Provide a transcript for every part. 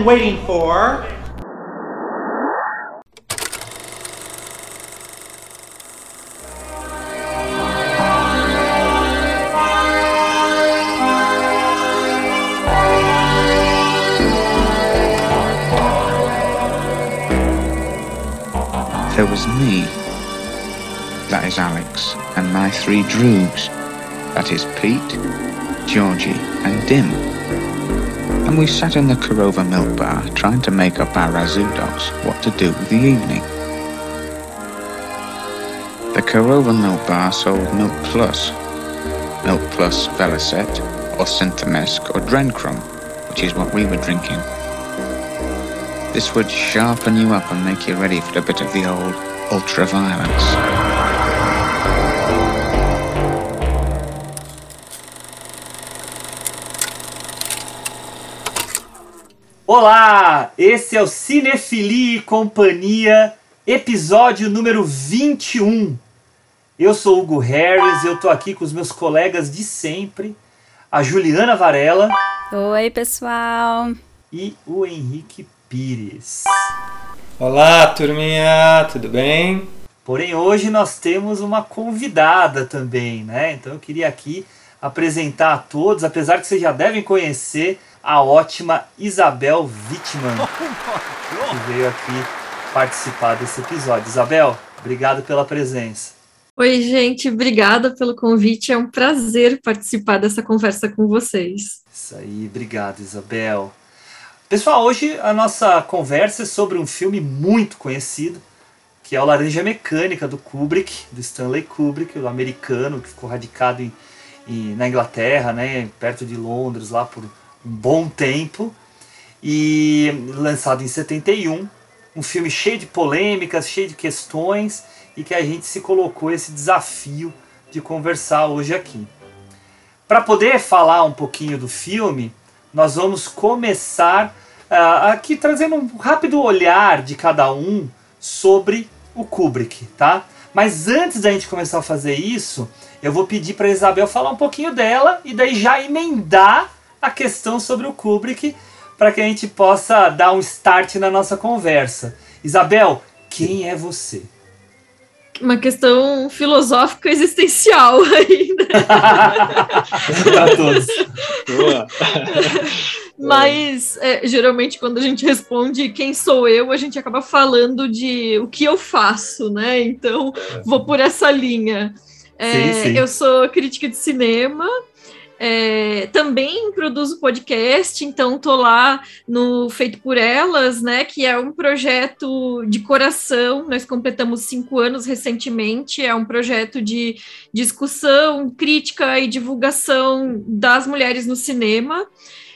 been waiting for. There was me. That is Alex. And my three droogs. That is Pete, Georgie, and Dim. And we sat in the Korova milk bar trying to make up our Razoo dogs what to do with the evening. The Korova milk bar sold Milk Plus, Milk Plus Velocet, or Synthamesk, or Drencrum, which is what we were drinking. This would sharpen you up and make you ready for a bit of the old ultra-violence. Olá, esse é o Cinefilia e Companhia, episódio número 21. Eu sou Hugo Harris, eu tô aqui com os meus colegas de sempre, a Juliana Varela Oi, pessoal. e o Henrique Pires. Olá, turminha, tudo bem? Porém, hoje nós temos uma convidada também, né? Então eu queria aqui apresentar a todos, apesar que vocês já devem conhecer a ótima Isabel Wittmann, que veio aqui participar desse episódio. Isabel, obrigado pela presença. Oi, gente, obrigada pelo convite. É um prazer participar dessa conversa com vocês. Isso aí, obrigado, Isabel. Pessoal, hoje a nossa conversa é sobre um filme muito conhecido, que é o Laranja Mecânica, do Kubrick, do Stanley Kubrick, o americano, que ficou radicado em, em- na Inglaterra, né, perto de Londres, lá por bom tempo, e lançado em 71. Um filme cheio de polêmicas, cheio de questões, e que a gente se colocou esse desafio de conversar hoje aqui. Para poder falar um pouquinho do filme, nós vamos começar ah, aqui trazendo um rápido olhar de cada um sobre o Kubrick, tá? Mas antes da gente começar a fazer isso, eu vou pedir para Isabel falar um pouquinho dela e daí já emendar a questão sobre o Kubrick para que a gente possa dar um start na nossa conversa. Isabel, quem é você? Uma questão filosófica existencial né? para todos. Boa. Mas é, geralmente quando a gente responde quem sou eu, a gente acaba falando de o que eu faço, né? Então vou por essa linha. É, Sim, sim. Eu sou crítica de cinema. É, também produzo podcast, então tô lá no Feito por Elas, né? Que é um projeto de coração. Nós completamos cinco anos recentemente. É um projeto de discussão, crítica e divulgação das mulheres no cinema.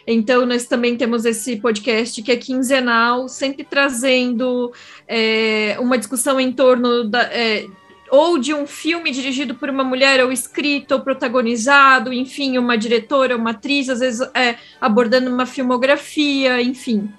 Então, nós também temos esse podcast que é quinzenal, sempre trazendo é, uma discussão em torno da. é, ou de um filme dirigido por uma mulher, ou escrito, ou protagonizado, enfim, uma diretora, uma atriz, às vezes é, abordando uma filmografia, enfim.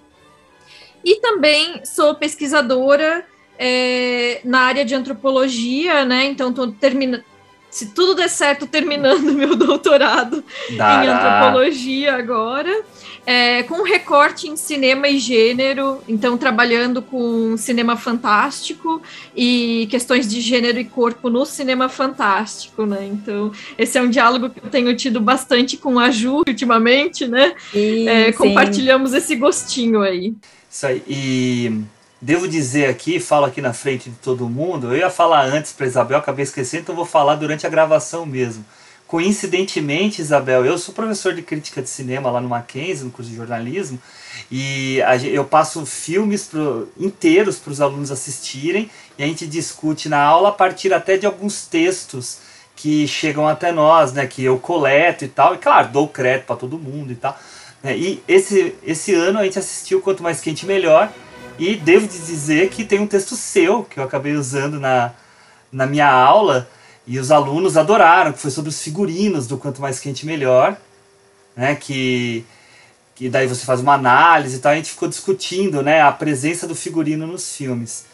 E também sou pesquisadora é, na área de antropologia, né? Então, estou terminando. Se tudo der certo, terminando meu doutorado em Dará. antropologia agora, é, com recorte em cinema e gênero, então trabalhando com cinema fantástico e questões de gênero e corpo no cinema fantástico, né? Então, esse é um diálogo que eu tenho tido bastante com a Ju ultimamente, né? Sim, É, sim. compartilhamos esse gostinho aí. Isso aí. E devo dizer aqui, falo aqui na frente de todo mundo, eu ia falar antes para Isabel, acabei esquecendo, então vou falar durante a gravação mesmo. Coincidentemente, Isabel, eu sou professor de crítica de cinema lá no Mackenzie, no curso de jornalismo, e eu passo filmes pro, inteiros para os alunos assistirem, e a gente discute na aula a partir até de alguns textos que chegam até nós, né, que eu coleto e tal, e claro, dou crédito para todo mundo e tal. né, E esse, esse ano a gente assistiu Quanto Mais Quente Melhor, e devo dizer que tem um texto seu que eu acabei usando na, na minha aula e os alunos adoraram, que foi sobre os figurinos do Quanto Mais Quente Melhor, né? Que, que daí você faz uma análise e tal, a gente ficou discutindo né, a presença do figurino nos filmes.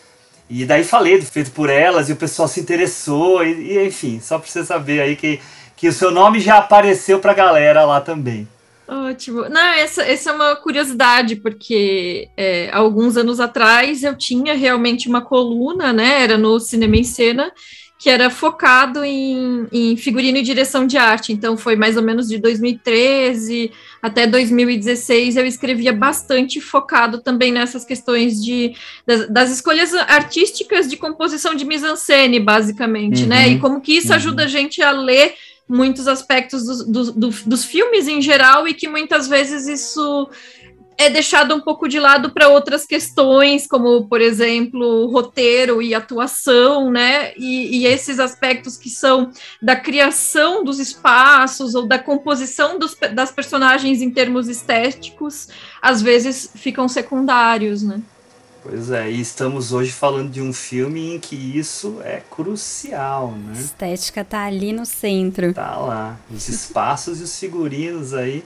E daí falei do feito por elas e o pessoal se interessou, e, e, enfim, só pra você saber aí que, que o seu nome já apareceu pra galera lá também. Ótimo. Não, essa, essa é uma curiosidade, porque é, alguns anos atrás eu tinha realmente uma coluna, né? Era no Cinema em Cena, que era focado em, em figurino e direção de arte. Então, foi mais ou menos de 2013 até 2016. Eu escrevia bastante focado também nessas questões de, das, das escolhas artísticas de composição de mise-en-scène, basicamente, uhum. né? E como que isso uhum. ajuda a gente a ler muitos aspectos do, do, dos filmes em geral e que muitas vezes isso é deixado um pouco de lado para outras questões, como, por exemplo, roteiro e atuação, né? E, e, esses aspectos que são da criação dos espaços ou da composição dos, das personagens em termos estéticos, às vezes ficam secundários, né? Pois é, e estamos hoje falando de um filme em que isso é crucial, né? A estética tá ali no centro. Tá lá, os espaços e os figurinos aí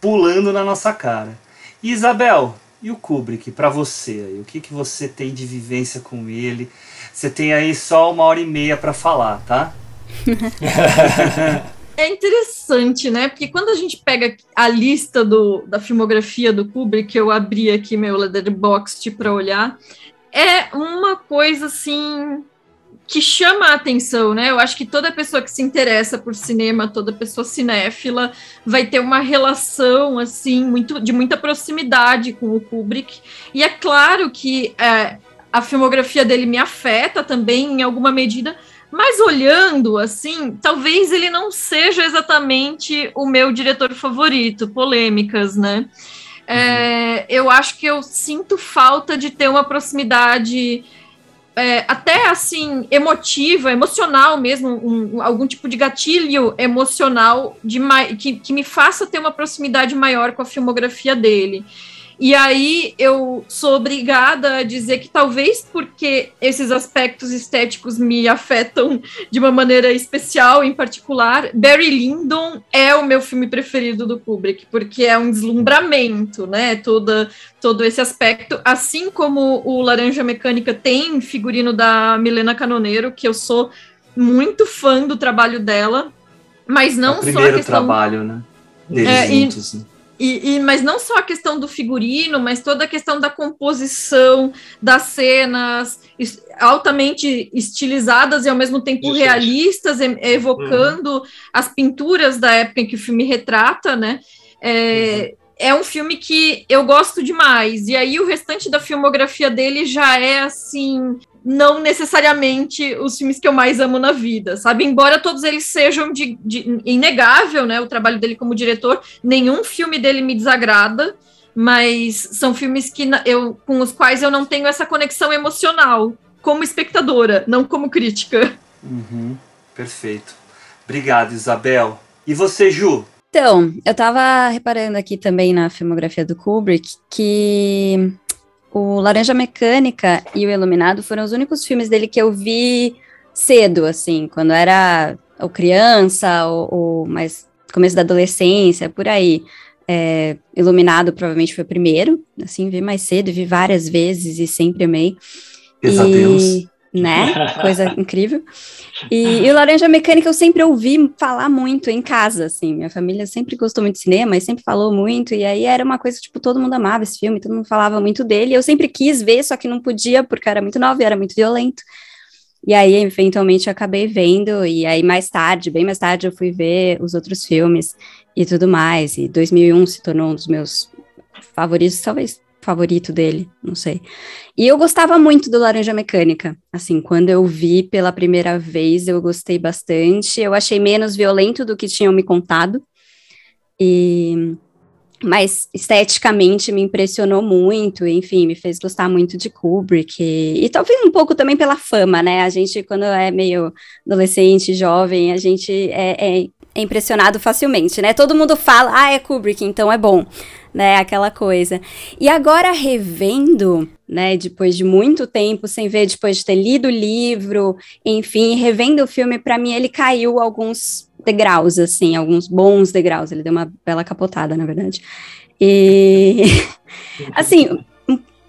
pulando na nossa cara. Isabel, e o Kubrick para você? O que, que você tem de vivência com ele? Você tem aí só uma hora e meia para falar, tá? é interessante, né? Porque quando a gente pega a lista do, da filmografia do Kubrick, eu abri aqui meu Letterboxd para olhar, é uma coisa assim que chama a atenção, né? Eu acho que toda pessoa que se interessa por cinema, toda pessoa cinéfila, vai ter uma relação assim muito de muita proximidade com o Kubrick. E é claro que é, a filmografia dele me afeta também em alguma medida, mas olhando assim, talvez ele não seja exatamente o meu diretor favorito, polêmicas, né? É, eu acho que eu sinto falta de ter uma proximidade é, até assim emotiva, emocional mesmo, um, algum tipo de gatilho emocional de que, que me faça ter uma proximidade maior com a filmografia dele. E aí eu sou obrigada a dizer que talvez porque esses aspectos estéticos me afetam de uma maneira especial, em particular, Barry Lyndon é o meu filme preferido do Kubrick, porque é um deslumbramento, né? Toda, todo esse aspecto, assim como o Laranja Mecânica tem figurino da Milena Canoneiro, que eu sou muito fã do trabalho dela, mas não é o primeiro só a questão... trabalho, né? Deles é, juntos, e... né? E, e, mas não só a questão do figurino, mas toda a questão da composição das cenas altamente estilizadas e ao mesmo tempo Isso. realistas, evocando uhum. as pinturas da época em que o filme retrata, né? É, uhum. é um filme que eu gosto demais. E aí o restante da filmografia dele já é assim não necessariamente os filmes que eu mais amo na vida, sabe? Embora todos eles sejam de, de, inegável, né? O trabalho dele como diretor, nenhum filme dele me desagrada, mas são filmes que eu, com os quais eu não tenho essa conexão emocional como espectadora, não como crítica. Uhum, perfeito. Obrigado, Isabel. E você, Ju? Então, eu tava reparando aqui também na filmografia do Kubrick que o Laranja Mecânica e o Iluminado foram os únicos filmes dele que eu vi cedo, assim, quando era ou criança, ou, ou mais começo da adolescência, por aí. É, Iluminado provavelmente foi o primeiro, assim, vi mais cedo, vi várias vezes e sempre amei. Pesadelos. E né? Coisa incrível. E, e, o Laranja Mecânica eu sempre ouvi falar muito em casa, assim. Minha família sempre gostou muito de cinema e sempre falou muito. E aí era uma coisa, tipo, todo mundo amava esse filme, todo mundo falava muito dele. Eu sempre quis ver, só que não podia porque era muito novo e era muito violento. E aí, eventualmente, eu acabei vendo. E aí, mais tarde, bem mais tarde, eu fui ver os outros filmes e tudo mais. E 2001 se tornou um dos meus favoritos, talvez favorito dele, não sei. E eu gostava muito do Laranja Mecânica. Assim, quando eu vi pela primeira vez, eu gostei bastante. Eu achei menos violento do que tinham me contado. E mas esteticamente me impressionou muito, enfim, me fez gostar muito de Kubrick e, e, talvez um pouco também pela fama, né? A gente, quando é meio adolescente, jovem, a gente é, é, é impressionado facilmente, né? Todo mundo fala, ah, é Kubrick, então é bom né? Aquela coisa. E agora revendo, né? Depois de muito tempo sem ver, depois de ter lido o livro, enfim, revendo o filme, para mim ele caiu alguns degraus, assim, alguns bons degraus. Ele deu uma bela capotada, na verdade. E assim,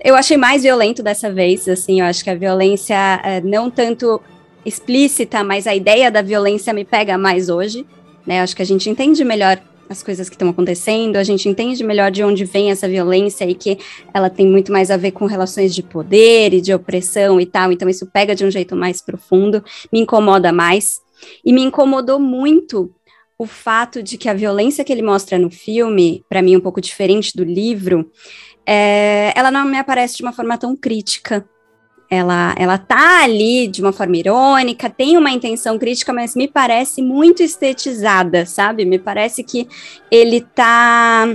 eu achei mais violento dessa vez, assim, eu acho que a violência é, não tanto explícita, mas a ideia da violência me pega mais hoje, né? Eu acho que a gente entende melhor as coisas que estão acontecendo, a gente entende melhor de onde vem essa violência e que ela tem muito mais a ver com relações de poder e de opressão e tal. Então, isso pega de um jeito mais profundo, me incomoda mais. E me incomodou muito o fato de que a violência que ele mostra no filme, para mim um pouco diferente do livro, é, ela não me aparece de uma forma tão crítica ela, ela tá ali de uma forma irônica, tem uma intenção crítica, mas me parece muito estetizada, sabe? Me parece que ele tá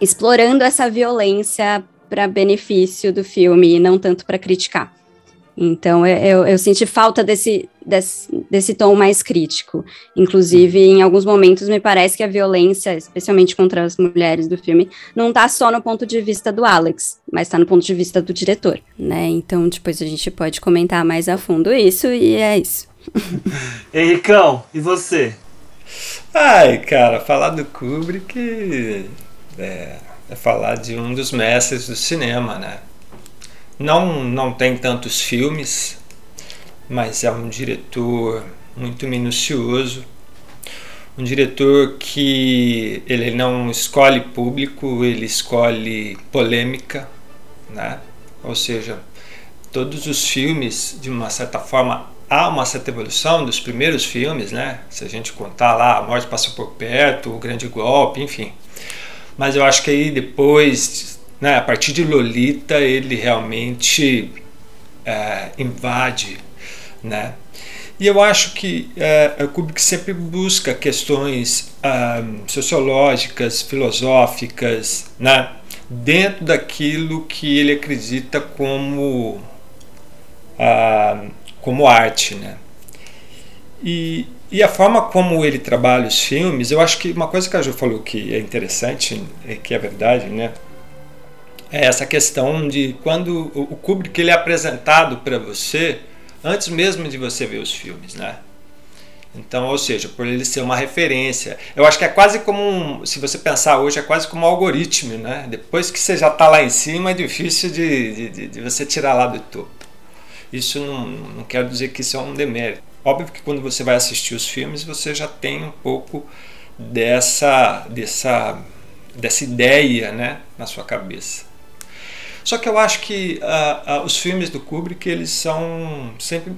explorando essa violência para benefício do filme e não tanto para criticar. Então, eu, eu, senti falta desse, desse, desse tom mais crítico. Inclusive, em alguns momentos, me parece que a violência, especialmente contra as mulheres do filme, não está só no ponto de vista do Alex, mas está no ponto de vista do diretor, né? Então, depois a gente pode comentar mais a fundo isso, e é isso. Henricão, e você? Ai, cara, falar do Kubrick é, é falar de um dos mestres do cinema, né? Não, não tem tantos filmes, mas é um diretor muito minucioso, um diretor que ele não escolhe público, ele escolhe polêmica, né? Ou seja, todos os filmes, de uma certa forma, há uma certa evolução dos primeiros filmes, né? Se a gente contar lá, A Morte Passa por Perto, O Grande Golpe, enfim. Mas eu acho que aí depois né? A partir de Lolita ele realmente é, invade, né? E eu acho que é, Kubrick sempre busca questões sociológicas, filosóficas, né? dentro daquilo que ele acredita como, como arte. Né? E, e a forma como ele trabalha os filmes, eu acho que uma coisa que a Ju falou que é interessante, é que é verdade, né? É essa questão de quando o Kubrick ele é apresentado para você antes mesmo de você ver os filmes, né? Então, ou seja, por ele ser uma referência. Eu acho que é quase como um, se você pensar hoje, é quase como um algoritmo, né? Depois que você já está lá em cima, é difícil de, de, de, você tirar lá do topo. Isso não, não quero dizer que isso é um demérito. Óbvio que quando você vai assistir os filmes, você já tem um pouco dessa, dessa, dessa ideia né, na sua cabeça. Só que eu acho que uh, uh, os filmes do Kubrick eles são sempre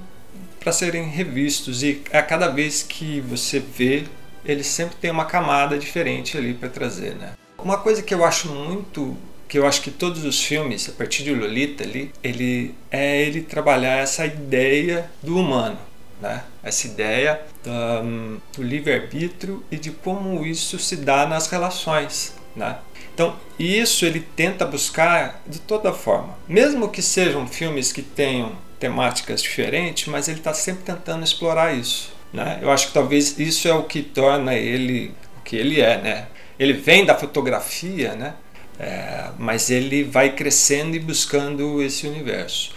para serem revistos e a cada vez que você vê, eles sempre tem uma camada diferente ali para trazer, né? Uma coisa que eu acho muito que eu acho que todos os filmes, a partir de Lolita ali, ele é ele trabalhar essa ideia do humano, né? Essa ideia um, do livre-arbítrio e de como isso se dá nas relações, né? Então, isso ele tenta buscar de toda forma. Mesmo que sejam filmes que tenham temáticas diferentes, mas ele está sempre tentando explorar isso. Né? Eu acho que talvez isso é o que torna ele o que ele é. Né? Ele vem da fotografia, né? É, mas ele vai crescendo e buscando esse universo.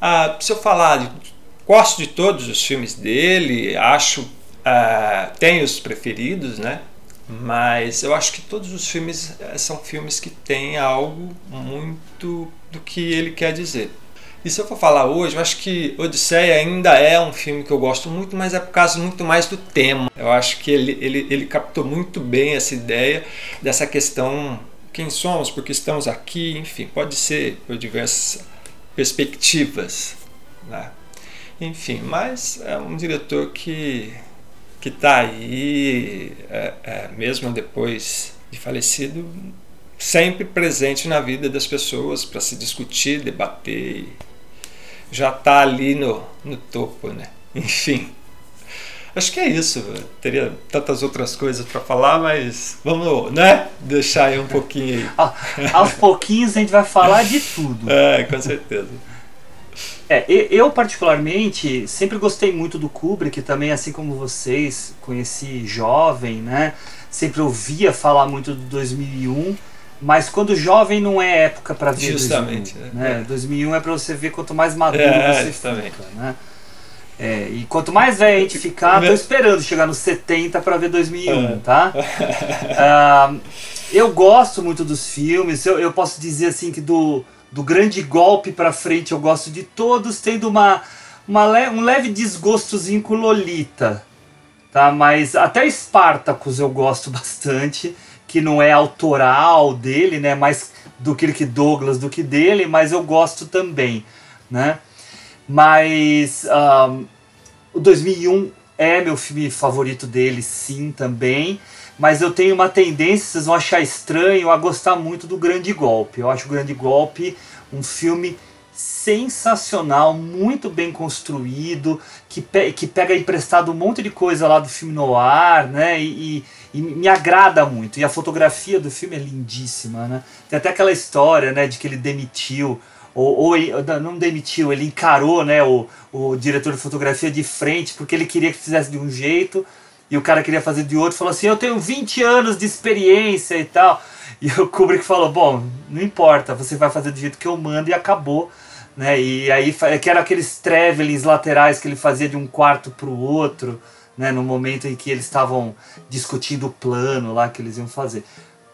Ah, se eu falar, gosto de todos os filmes dele, acho, ah, tenho os preferidos, né? Mas eu acho que todos os filmes eh, são filmes que têm algo muito do que ele quer dizer. E se eu for falar hoje, eu acho que Odisseia ainda é um filme que eu gosto muito, mas é por causa muito mais do tema. Eu acho que ele, ele, ele captou muito bem essa ideia dessa questão quem somos, porque estamos aqui, enfim, pode ser por diversas perspectivas. Né? Enfim, mas é um diretor que que está aí, é, é, mesmo depois de falecido, sempre presente na vida das pessoas para se discutir, debater. Já está ali no, no topo, né? Enfim. Acho que é isso. Teria tantas outras coisas para falar, mas vamos, né? Deixar aí um pouquinho. Aos pouquinhos a gente vai falar de tudo. É, com certeza. É, eu particularmente sempre gostei muito do Kubrick, também assim como vocês, conheci jovem, né? Sempre ouvia falar muito do 2001, mas quando jovem não é época para ver Justamente, 2001, né? É. 2001 é para você ver quanto mais maduro é, você justamente. fica, né? É, e quanto mais velho a gente ficar, tô esperando chegar nos 70 para ver 2001, é. tá? uh, eu gosto muito dos filmes, eu, eu posso dizer assim que do do grande golpe para frente eu gosto de todos, tendo uma, uma le um leve desgostozinho com Lolita. tá? Mas até Spartacus eu gosto bastante, que não é autoral dele, né? Mais do Kirk Douglas do que dele, mas eu gosto também, né? Mas um, o 2001 é meu filme favorito dele, sim, também. Mas eu tenho uma tendência, vocês vão achar estranho, a gostar muito do Grande Golpe. Eu acho o Grande Golpe um filme sensacional, muito bem construído, que, pe que pega emprestado um monte de coisa lá do filme noir, né? E, e, e, me agrada muito. E a fotografia do filme é lindíssima, né? Tem até aquela história, né, de que ele demitiu ou, ou não demitiu, ele encarou, né, o, o diretor de fotografia de frente porque ele queria que fizesse de um jeito e o cara queria fazer de outro, falou assim: "Eu tenho 20 anos de experiência e tal". E o Kubrick falou: "Bom, não importa, você vai fazer do jeito que eu mando" e acabou né? E aí que era aqueles travelings laterais que ele fazia de um quarto para o outro, né? No momento em que eles estavam discutindo o plano lá que eles iam fazer.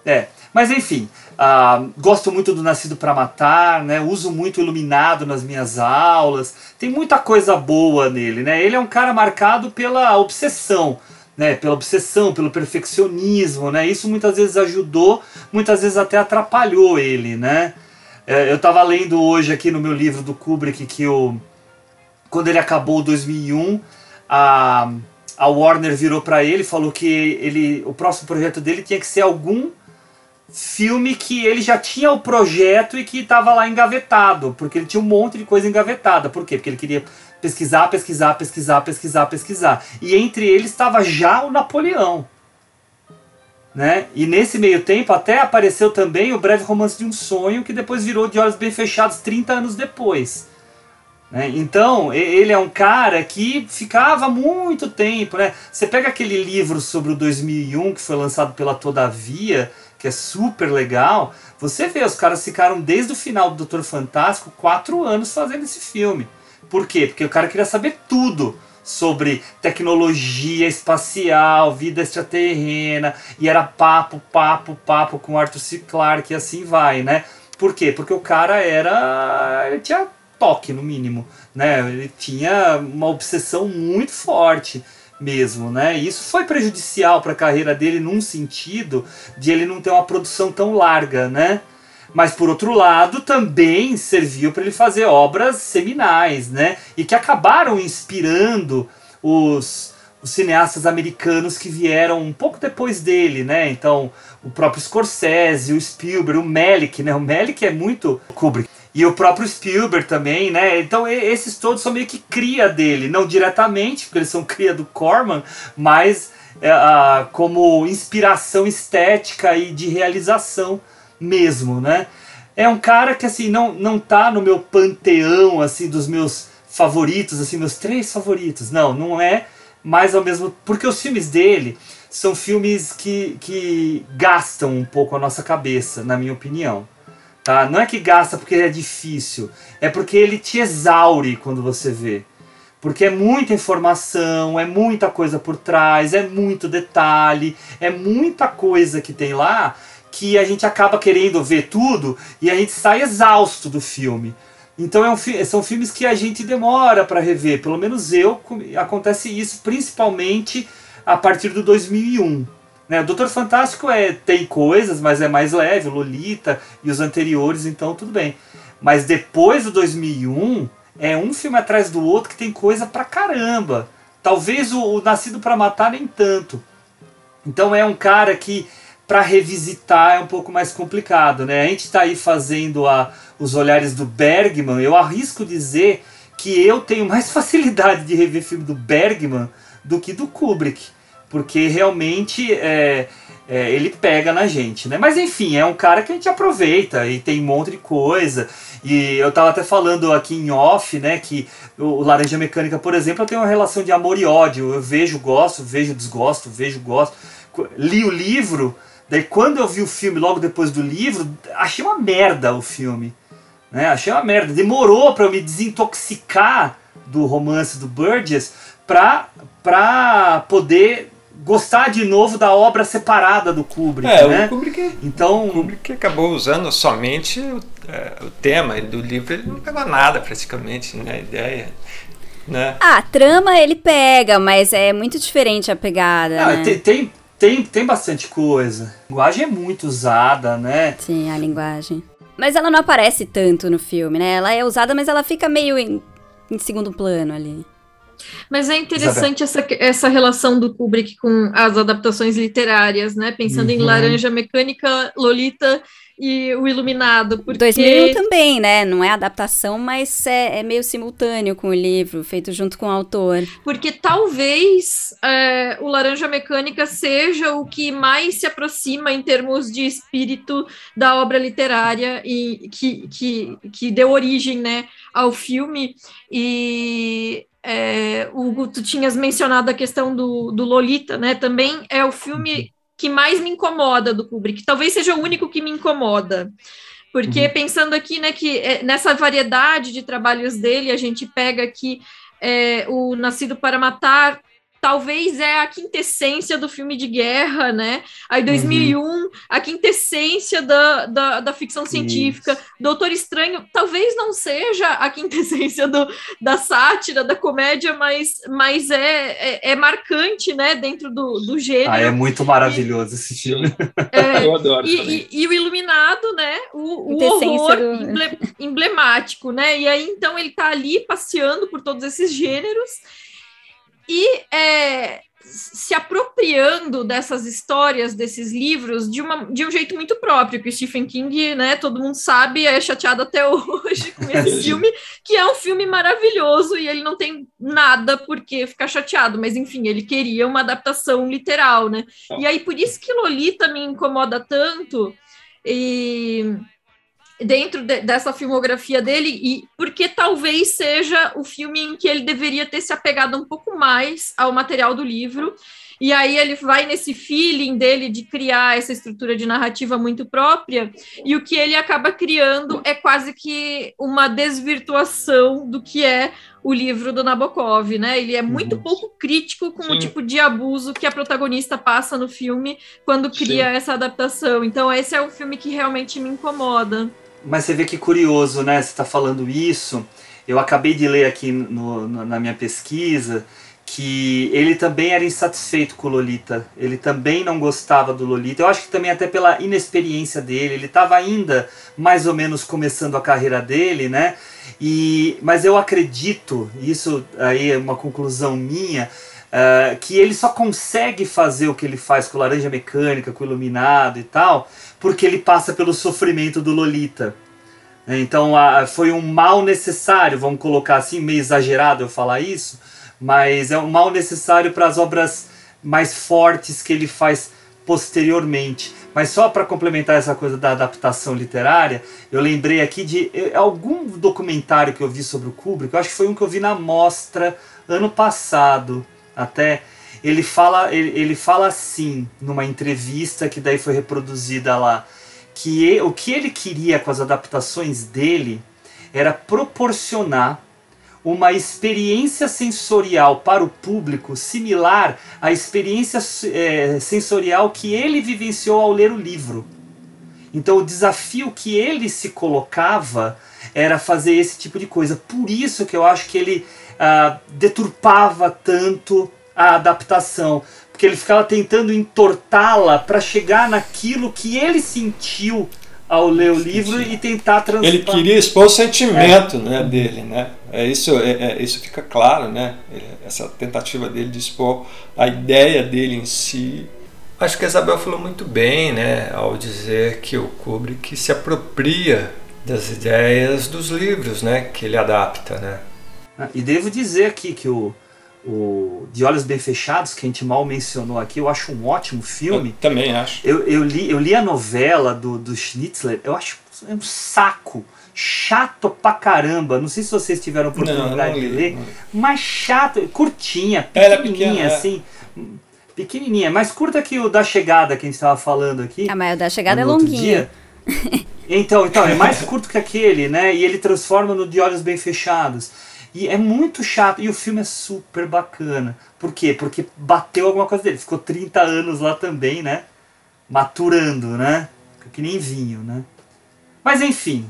É, mas enfim, uh, gosto muito do Nascido para Matar, né? Uso muito iluminado nas minhas aulas. Tem muita coisa boa nele, né? Ele é um cara marcado pela obsessão, né? Pela obsessão, pelo perfeccionismo, né? Isso muitas vezes ajudou, muitas vezes até atrapalhou ele, né? É, eu estava lendo hoje aqui no meu livro do Kubrick que o, quando ele acabou 2001, a, a Warner virou para ele falou que ele, o próximo projeto dele tinha que ser algum filme que ele já tinha o projeto e que estava lá engavetado, porque ele tinha um monte de coisa engavetada. Por quê? Porque ele queria pesquisar, pesquisar, pesquisar, pesquisar, pesquisar. E entre eles estava já o Napoleão. Né? E nesse meio tempo até apareceu também o Breve Romance de um Sonho, que depois virou De Olhos Bem Fechados 30 anos depois. Né? Então, ele é um cara que ficava muito tempo. Né? Você pega aquele livro sobre o 2001, que foi lançado pela Todavia, que é super legal, você vê, os caras ficaram desde o final do Doutor Fantástico quatro anos fazendo esse filme. Por quê? Porque o cara queria saber tudo sobre tecnologia espacial, vida extraterrena, e era papo, papo, papo com Arthur C. Clarke e assim vai, né? Por quê? Porque o cara era. Ele tinha toque, no mínimo, né? Ele tinha uma obsessão muito forte mesmo, né? E isso foi prejudicial para a carreira dele num sentido de ele não ter uma produção tão larga, né? Mas por outro lado, também serviu para ele fazer obras seminais, né? E que acabaram inspirando os, os cineastas americanos que vieram um pouco depois dele, né? Então, o próprio Scorsese, o Spielberg, o Melick, né? O Melick é muito Kubrick. E o próprio Spielberg também, né? Então esses todos são meio que cria dele, não diretamente, porque eles são cria do Corman, mas é, como inspiração estética e de realização mesmo, né? É um cara que assim não não tá no meu panteão assim dos meus favoritos, assim meus três favoritos. Não, não é, mas ao mesmo porque os filmes dele são filmes que, que gastam um pouco a nossa cabeça, na minha opinião. Tá? Não é que gasta porque é difícil, é porque ele te exaure quando você vê. Porque é muita informação, é muita coisa por trás, é muito detalhe, é muita coisa que tem lá que a gente acaba querendo ver tudo e a gente sai exausto do filme. Então é um, são filmes que a gente demora para rever, pelo menos eu, acontece isso principalmente a partir do 2001. Né? O Doutor Fantástico é, tem coisas, mas é mais leve, Lolita e os anteriores, então tudo bem. Mas depois do 2001, é um filme atrás do outro que tem coisa pra caramba. Talvez o, o Nascido para Matar nem tanto. Então é um cara que para revisitar é um pouco mais complicado, né? A gente está aí fazendo a, os olhares do Bergman. Eu arrisco dizer que eu tenho mais facilidade de rever filme do Bergman do que do Kubrick, porque realmente é, é, ele pega na gente, né? Mas enfim, é um cara que a gente aproveita e tem um monte de coisa. E eu tava até falando aqui em off, né, que o Laranja Mecânica, por exemplo, eu tenho uma relação de amor e ódio. Eu vejo, gosto, vejo, desgosto, vejo, gosto. Li o livro, Daí quando eu vi o filme logo depois do livro, achei uma merda o filme. Né? Achei uma merda. Demorou para eu me desintoxicar do romance do Burgess pra, pra poder gostar de novo da obra separada do Kubrick. É, né? o Kubrick, então, o Kubrick acabou usando somente o, é, o tema do livro, ele não pegou nada praticamente na né, ideia. né? Ah, trama ele pega, mas é muito diferente a pegada, Ah, né? tem, tem, tem, tem bastante coisa. A linguagem é muito usada, né? Sim, a linguagem. Mas ela não aparece tanto no filme, né? Ela é usada, mas ela fica meio em, em segundo plano ali. Mas é interessante essa, essa relação do Kubrick com as adaptações literárias, né? Pensando em Uhum. Laranja Mecânica, Lolita e O Iluminado. Porque 2001 também, né? Não é adaptação, mas é, é meio simultâneo com o livro, feito junto com o autor. Porque talvez é, o Laranja Mecânica seja o que mais se aproxima em termos de espírito da obra literária e que, que, que deu origem né, ao filme. E é, Hugo, tu tinhas mencionado a questão do, do Lolita, né? Também é o filme que mais me incomoda do Kubrick. Talvez seja o único que me incomoda. Porque pensando aqui, né, que é, nessa variedade de trabalhos dele, a gente pega aqui é, o Nascido para Matar, talvez é a quintessência do filme de guerra, né? Aí 2001, a quintessência da, da, da ficção científica. Doutor Estranho, talvez não seja a quintessência do, da sátira, da comédia, mas, mas é, é, é marcante, né, dentro do, do gênero. Ah, é muito maravilhoso esse filme. É, Eu adoro e, e- e o Iluminado, né? O, o horror do- emble- emblemático, né? E aí, então, ele tá ali passeando por todos esses gêneros e é, se apropriando dessas histórias, desses livros, de, uma, de um jeito muito próprio, que o Stephen King, né? Todo mundo sabe, é chateado até hoje com esse filme, que é um filme maravilhoso e ele não tem nada por que ficar chateado, mas enfim, ele queria uma adaptação literal, né? E aí, por isso que Lolita me incomoda tanto, e dentro de- dessa filmografia dele, e porque talvez seja o filme em que ele deveria ter se apegado um pouco mais ao material do livro. E aí ele vai nesse feeling dele de criar essa estrutura de narrativa muito própria, e o que ele acaba criando é quase que uma desvirtuação do que é o livro do Nabokov, né? Ele é muito Uhum. pouco crítico com o Sim. tipo de abuso que a protagonista passa no filme quando cria essa adaptação. Então esse é um filme que realmente me incomoda. Mas você vê que curioso, né? Você está falando isso. Eu acabei de ler aqui no- no- na minha pesquisa que ele também era insatisfeito com o Lolita. Ele também não gostava do Lolita. Eu acho que também até pela inexperiência dele. Ele estava ainda mais ou menos começando a carreira dele, né? E, mas eu acredito, isso aí é uma conclusão minha, ah, que ele só consegue fazer o que ele faz com Laranja Mecânica, com Iluminado e tal, porque ele passa pelo sofrimento do Lolita. Então a- foi um mal necessário, vamos colocar assim, meio exagerado eu falar isso, mas é um mal necessário para as obras mais fortes que ele faz posteriormente. Mas só para complementar essa coisa da adaptação literária, eu lembrei aqui de eh, algum documentário que eu vi sobre o Kubrick, eu acho que foi um que eu vi na mostra ano passado, até ele fala ele, ele fala assim numa entrevista que daí foi reproduzida lá que o que ele queria com as adaptações dele era proporcionar uma experiência sensorial para o público similar à experiência eh, sensorial que ele vivenciou ao ler o livro. Então o desafio que ele se colocava era fazer esse tipo de coisa. Por isso que eu acho que ele ah, deturpava tanto a adaptação, porque ele ficava tentando entortá-la para chegar naquilo que ele sentiu ao ler o livro e tentar transformar. Ele queria expor o sentimento né, dele, né? É isso, é, é- isso fica claro, né? Essa tentativa dele de expor a ideia dele em si. Acho que a Isabel falou muito bem, né, ao dizer que o Kubrick se apropria das ideias dos livros, né, que ele adapta, né? Ah, E devo dizer aqui que o, o De Olhos Bem Fechados, que a gente mal mencionou aqui, eu acho um ótimo filme. Eu também acho. Eu, eu, li, eu li a novela do, do Schnitzler, eu acho é um saco. Chato pra caramba. Não sei se vocês tiveram oportunidade não de li, ler, não li. mas chato, curtinha, é pequenininha, pequena, é. assim. Pequenininha, mais curta que o da chegada que a gente tava falando aqui. Ah, mas o da chegada é longuinho. Então, então, é mais curto que aquele, né? E ele transforma no De Olhos Bem Fechados. E é muito chato. E o filme é super bacana. Por quê? Porque bateu alguma coisa dele. Ficou 30 anos lá também, né? Maturando, né? Que nem vinho, né? Mas enfim.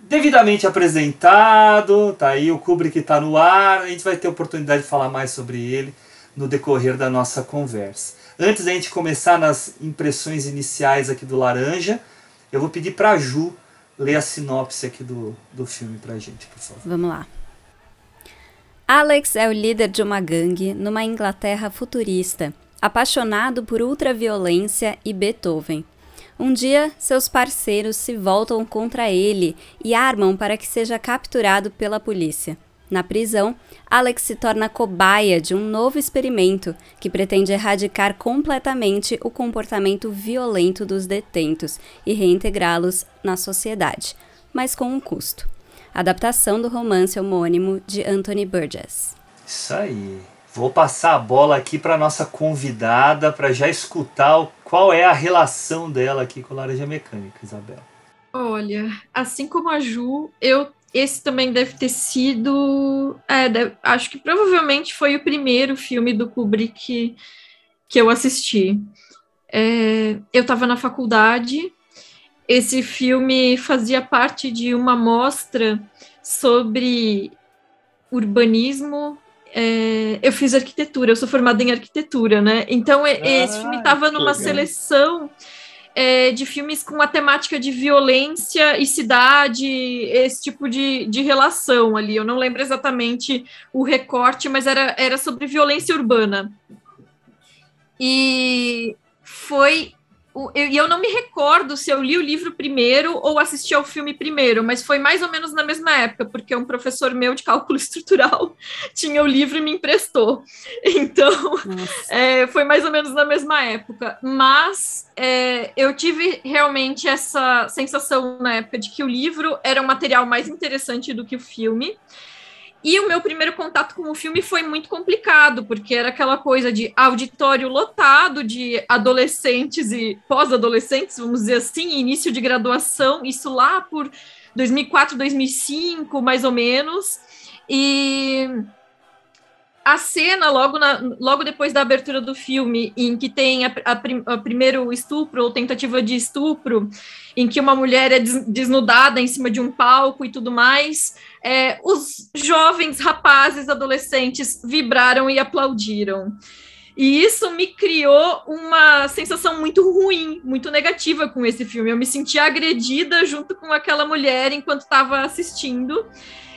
devidamente apresentado, tá aí o Kubrick está no ar, a gente vai ter oportunidade de falar mais sobre ele no decorrer da nossa conversa. Antes da gente começar nas impressões iniciais aqui do Laranja, eu vou pedir para a Ju ler a sinopse aqui do, do filme para a gente, por favor. Vamos lá. Alex é o líder de uma gangue numa Inglaterra futurista, apaixonado por ultraviolência e Beethoven. Um dia, seus parceiros se voltam contra ele e armam para que seja capturado pela polícia. Na prisão, Alex se torna cobaia de um novo experimento que pretende erradicar completamente o comportamento violento dos detentos e reintegrá-los na sociedade, mas com um custo. Adaptação do romance homônimo de Anthony Burgess. Isso aí. Vou passar a bola aqui para nossa convidada para já escutar qual é a relação dela aqui com Laranja Mecânica, Isabel. Olha, assim como a Ju, eu esse também deve ter sido, é, deve, acho que provavelmente foi o primeiro filme do Kubrick que, que eu assisti. É, eu estava na faculdade. Esse filme fazia parte de uma mostra sobre urbanismo é, eu fiz arquitetura, eu sou formada em arquitetura, né? Então, ah, esse filme estava numa legal. seleção é, de filmes com a temática de violência e cidade, esse tipo de, de relação ali. Eu não lembro exatamente o recorte, mas era, era sobre violência urbana. E foi e eu, eu não me recordo se eu li o livro primeiro ou assisti ao filme primeiro, mas foi mais ou menos na mesma época, porque um professor meu de cálculo estrutural tinha o livro e me emprestou. Então, é, foi mais ou menos na mesma época. Mas é, eu tive realmente essa sensação na época de que o livro era um material mais interessante do que o filme. E o meu primeiro contato com o filme foi muito complicado, porque era aquela coisa de auditório lotado de adolescentes e pós-adolescentes, vamos dizer assim, início de graduação, isso lá por 2004, 2005, mais ou menos. E a cena, logo, na, logo depois da abertura do filme, em que tem a, a, a, primeiro estupro ou tentativa de estupro, em que uma mulher é des, desnudada em cima de um palco e tudo mais, é, os jovens rapazes, adolescentes vibraram e aplaudiram. E isso me criou uma sensação muito ruim, muito negativa com esse filme. Eu me senti agredida junto com aquela mulher enquanto estava assistindo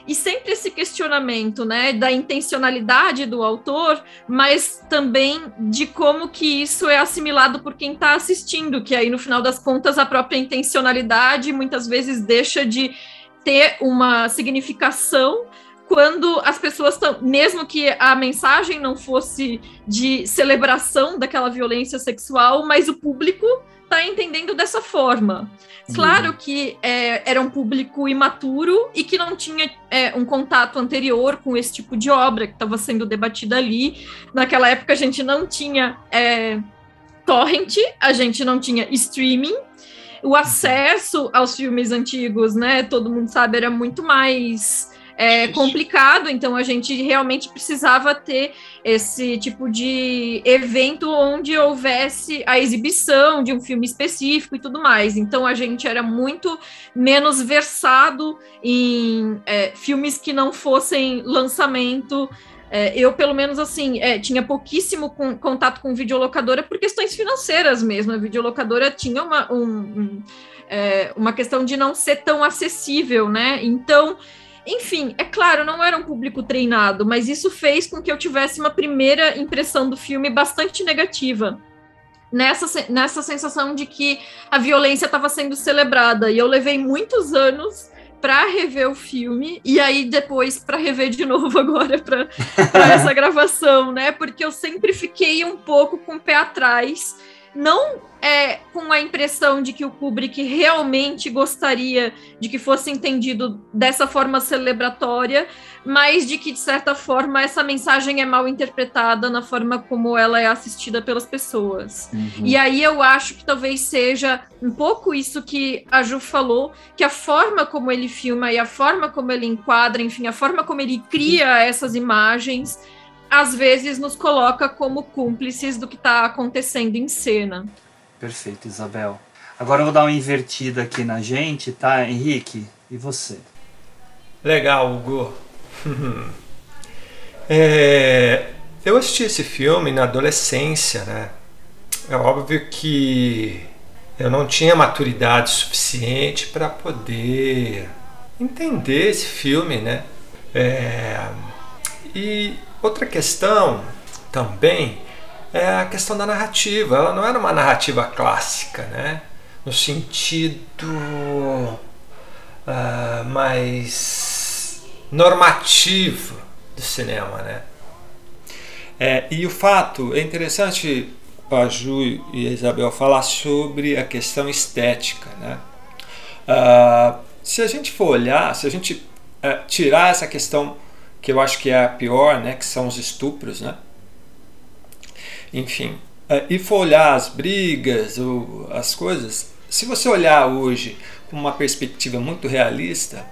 e sempre esse questionamento, né, da intencionalidade do autor, mas também de como que isso é assimilado por quem está assistindo, que aí no final das contas a própria intencionalidade muitas vezes deixa de ter uma significação quando as pessoas estão, mesmo que a mensagem não fosse de celebração daquela violência sexual, mas o público está entendendo dessa forma. Claro uhum. que é, era um público imaturo e que não tinha é, um contato anterior com esse tipo de obra que estava sendo debatida ali. Naquela época a gente não tinha é, torrent, a gente não tinha streaming. O acesso aos filmes antigos, né? Todo mundo sabe, era muito mais é, complicado, então a gente realmente precisava ter esse tipo de evento onde houvesse a exibição de um filme específico e tudo mais. Então a gente era muito menos versado em é, filmes que não fossem lançamento. É, eu, pelo menos, assim, é, tinha pouquíssimo com, contato com videolocadora por questões financeiras mesmo. A videolocadora tinha uma, um, um, é, uma questão de não ser tão acessível, né? Então, enfim, é claro, não era um público treinado, mas isso fez com que eu tivesse uma primeira impressão do filme bastante negativa. Nessa, nessa sensação de que a violência estava sendo celebrada. E eu levei muitos anos para rever o filme e aí depois para rever de novo agora para essa gravação, né? Porque eu sempre fiquei um pouco com o pé atrás não é, com a impressão de que o Kubrick realmente gostaria de que fosse entendido dessa forma celebratória, mas de que, de certa forma, essa mensagem é mal interpretada na forma como ela é assistida pelas pessoas. Uhum. E aí eu acho que talvez seja um pouco isso que a Ju falou, que a forma como ele filma e a forma como ele enquadra, enfim, a forma como ele cria essas imagens às vezes nos coloca como cúmplices do que está acontecendo em cena. Perfeito, Isabel. Agora eu vou dar uma invertida aqui na gente, tá, Henrique? E você? Legal, Hugo. é, eu assisti esse filme na adolescência, né? É óbvio que eu não tinha maturidade suficiente para poder entender esse filme, né? É, e outra questão também é a questão da narrativa. Ela não era uma narrativa clássica, né? No sentido uh, mais normativo do cinema, né? É, e o fato é interessante a Ju e a Isabel falar sobre a questão estética, né? Uh, se a gente for olhar, se a gente uh, tirar essa questão que eu acho que é a pior, né, que são os estupros, né? Enfim, uh, e for olhar as brigas ou as coisas, se você olhar hoje com uma perspectiva muito realista,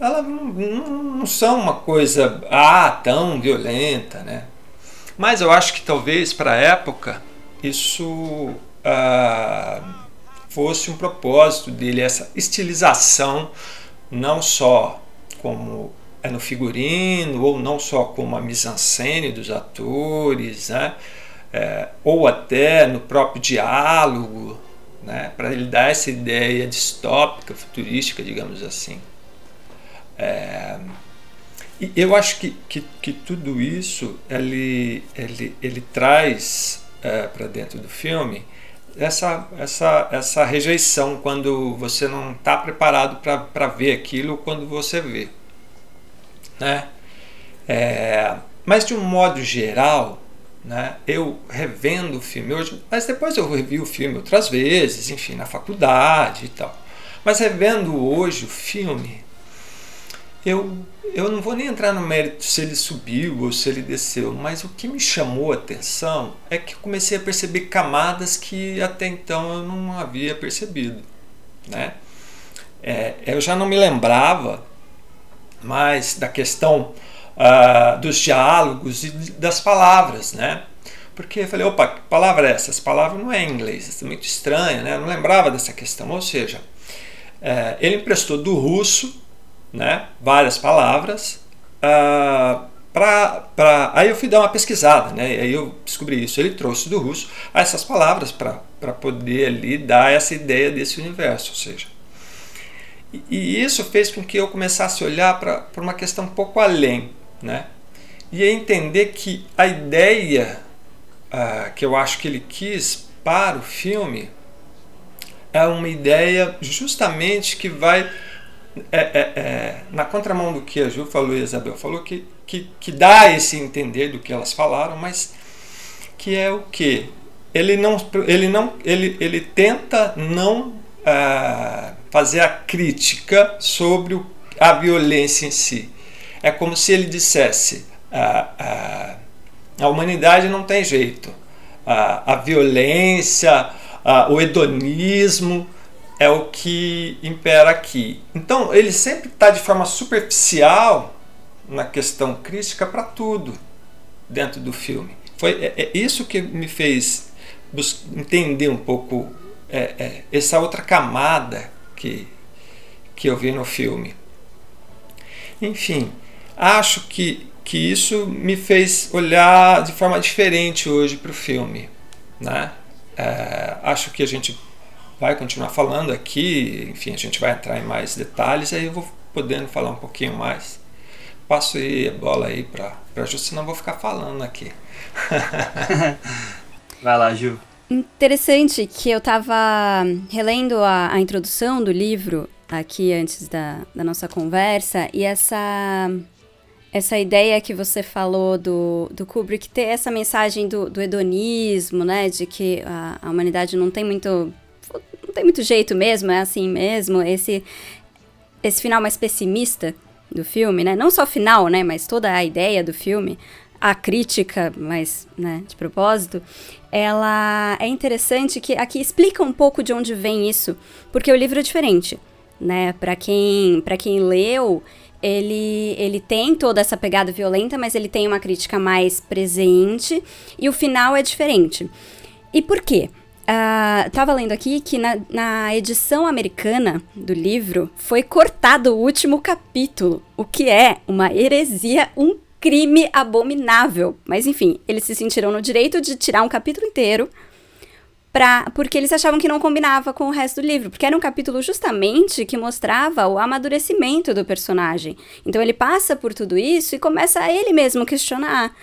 elas não, são uma coisa ah, tão violenta, né? Mas eu acho que talvez para a época isso ah, fosse um propósito dele, essa estilização, não só como é no figurino, ou não só como a mise-en-scène dos atores, né? É, ou até no próprio diálogo, né? para ele dar essa ideia distópica, futurística, digamos assim. É, eu acho que, que, que, tudo isso ele, ele, ele traz é, para dentro do filme essa, essa, essa rejeição quando você não está preparado para ver aquilo quando você vê. Né? É, mas de um modo geral, né, eu revendo o filme hoje, mas depois eu revi o filme outras vezes, enfim, na faculdade e tal. Mas revendo hoje o filme, eu, eu não vou nem entrar no mérito se ele subiu ou se ele desceu, mas o que me chamou a atenção é que comecei a perceber camadas que até então eu não havia percebido. Né? É, eu já não me lembrava mais da questão uh, dos diálogos e das palavras, né? Porque eu falei, opa, que palavra é essa? Essa palavra não é em inglês, é muito estranha, né? Eu não lembrava dessa questão. Ou seja, é, ele emprestou do russo né, várias palavras uh, ah, para aí eu fui dar uma pesquisada né, aí eu descobri isso ele trouxe do russo essas palavras para poder ali dar essa ideia desse universo ou seja. E, e isso fez com que eu começasse a olhar para uma questão um pouco além né e entender que a ideia uh, que eu acho que ele quis para o filme é uma ideia justamente que vai é, é, é, na contramão do que a Ju falou e a Isabel falou, que, que, que dá esse entender do que elas falaram, mas que é o que? Ele não, ele não, ele, ele tenta não ah, fazer a crítica sobre o, a violência em si. É como se ele dissesse: ah, ah, a humanidade não tem jeito, a violência, o hedonismo é o que impera aqui. Então, ele sempre está de forma superficial na questão crítica para tudo dentro do filme. Foi é, é, isso que me fez entender um pouco é, é, essa outra camada que, que eu vi no filme. Enfim, acho que, que isso me fez olhar de forma diferente hoje para o filme. Né? É, acho que a gente vai continuar falando aqui, enfim, a gente vai entrar em mais detalhes, aí eu vou podendo falar um pouquinho mais. Passo aí a bola aí para a Ju, senão eu vou ficar falando aqui. vai lá, Ju. Interessante que eu estava relendo a, a, introdução do livro aqui antes da, da nossa conversa e essa essa ideia que você falou do, do Kubrick ter essa mensagem do, do hedonismo, né, de que a, a humanidade não tem muito não tem muito jeito mesmo, é assim mesmo. Esse, esse final mais pessimista do filme, né? Não só o final, né? Mas toda a ideia do filme, a crítica, mas, né, de propósito, ela é interessante que aqui explica um pouco de onde vem isso, porque o livro é diferente, né? Para quem, para quem leu, ele, ele tem toda essa pegada violenta, mas ele tem uma crítica mais presente e o final é diferente. E por quê? Uh, tava lendo aqui que na, na, edição americana do livro foi cortado o último capítulo, o que é uma heresia, um crime abominável. Mas enfim, eles se sentiram no direito de tirar um capítulo inteiro pra, porque eles achavam que não combinava com o resto do livro, porque era um capítulo justamente que mostrava o amadurecimento do personagem. Então ele passa por tudo isso e começa a ele mesmo questionar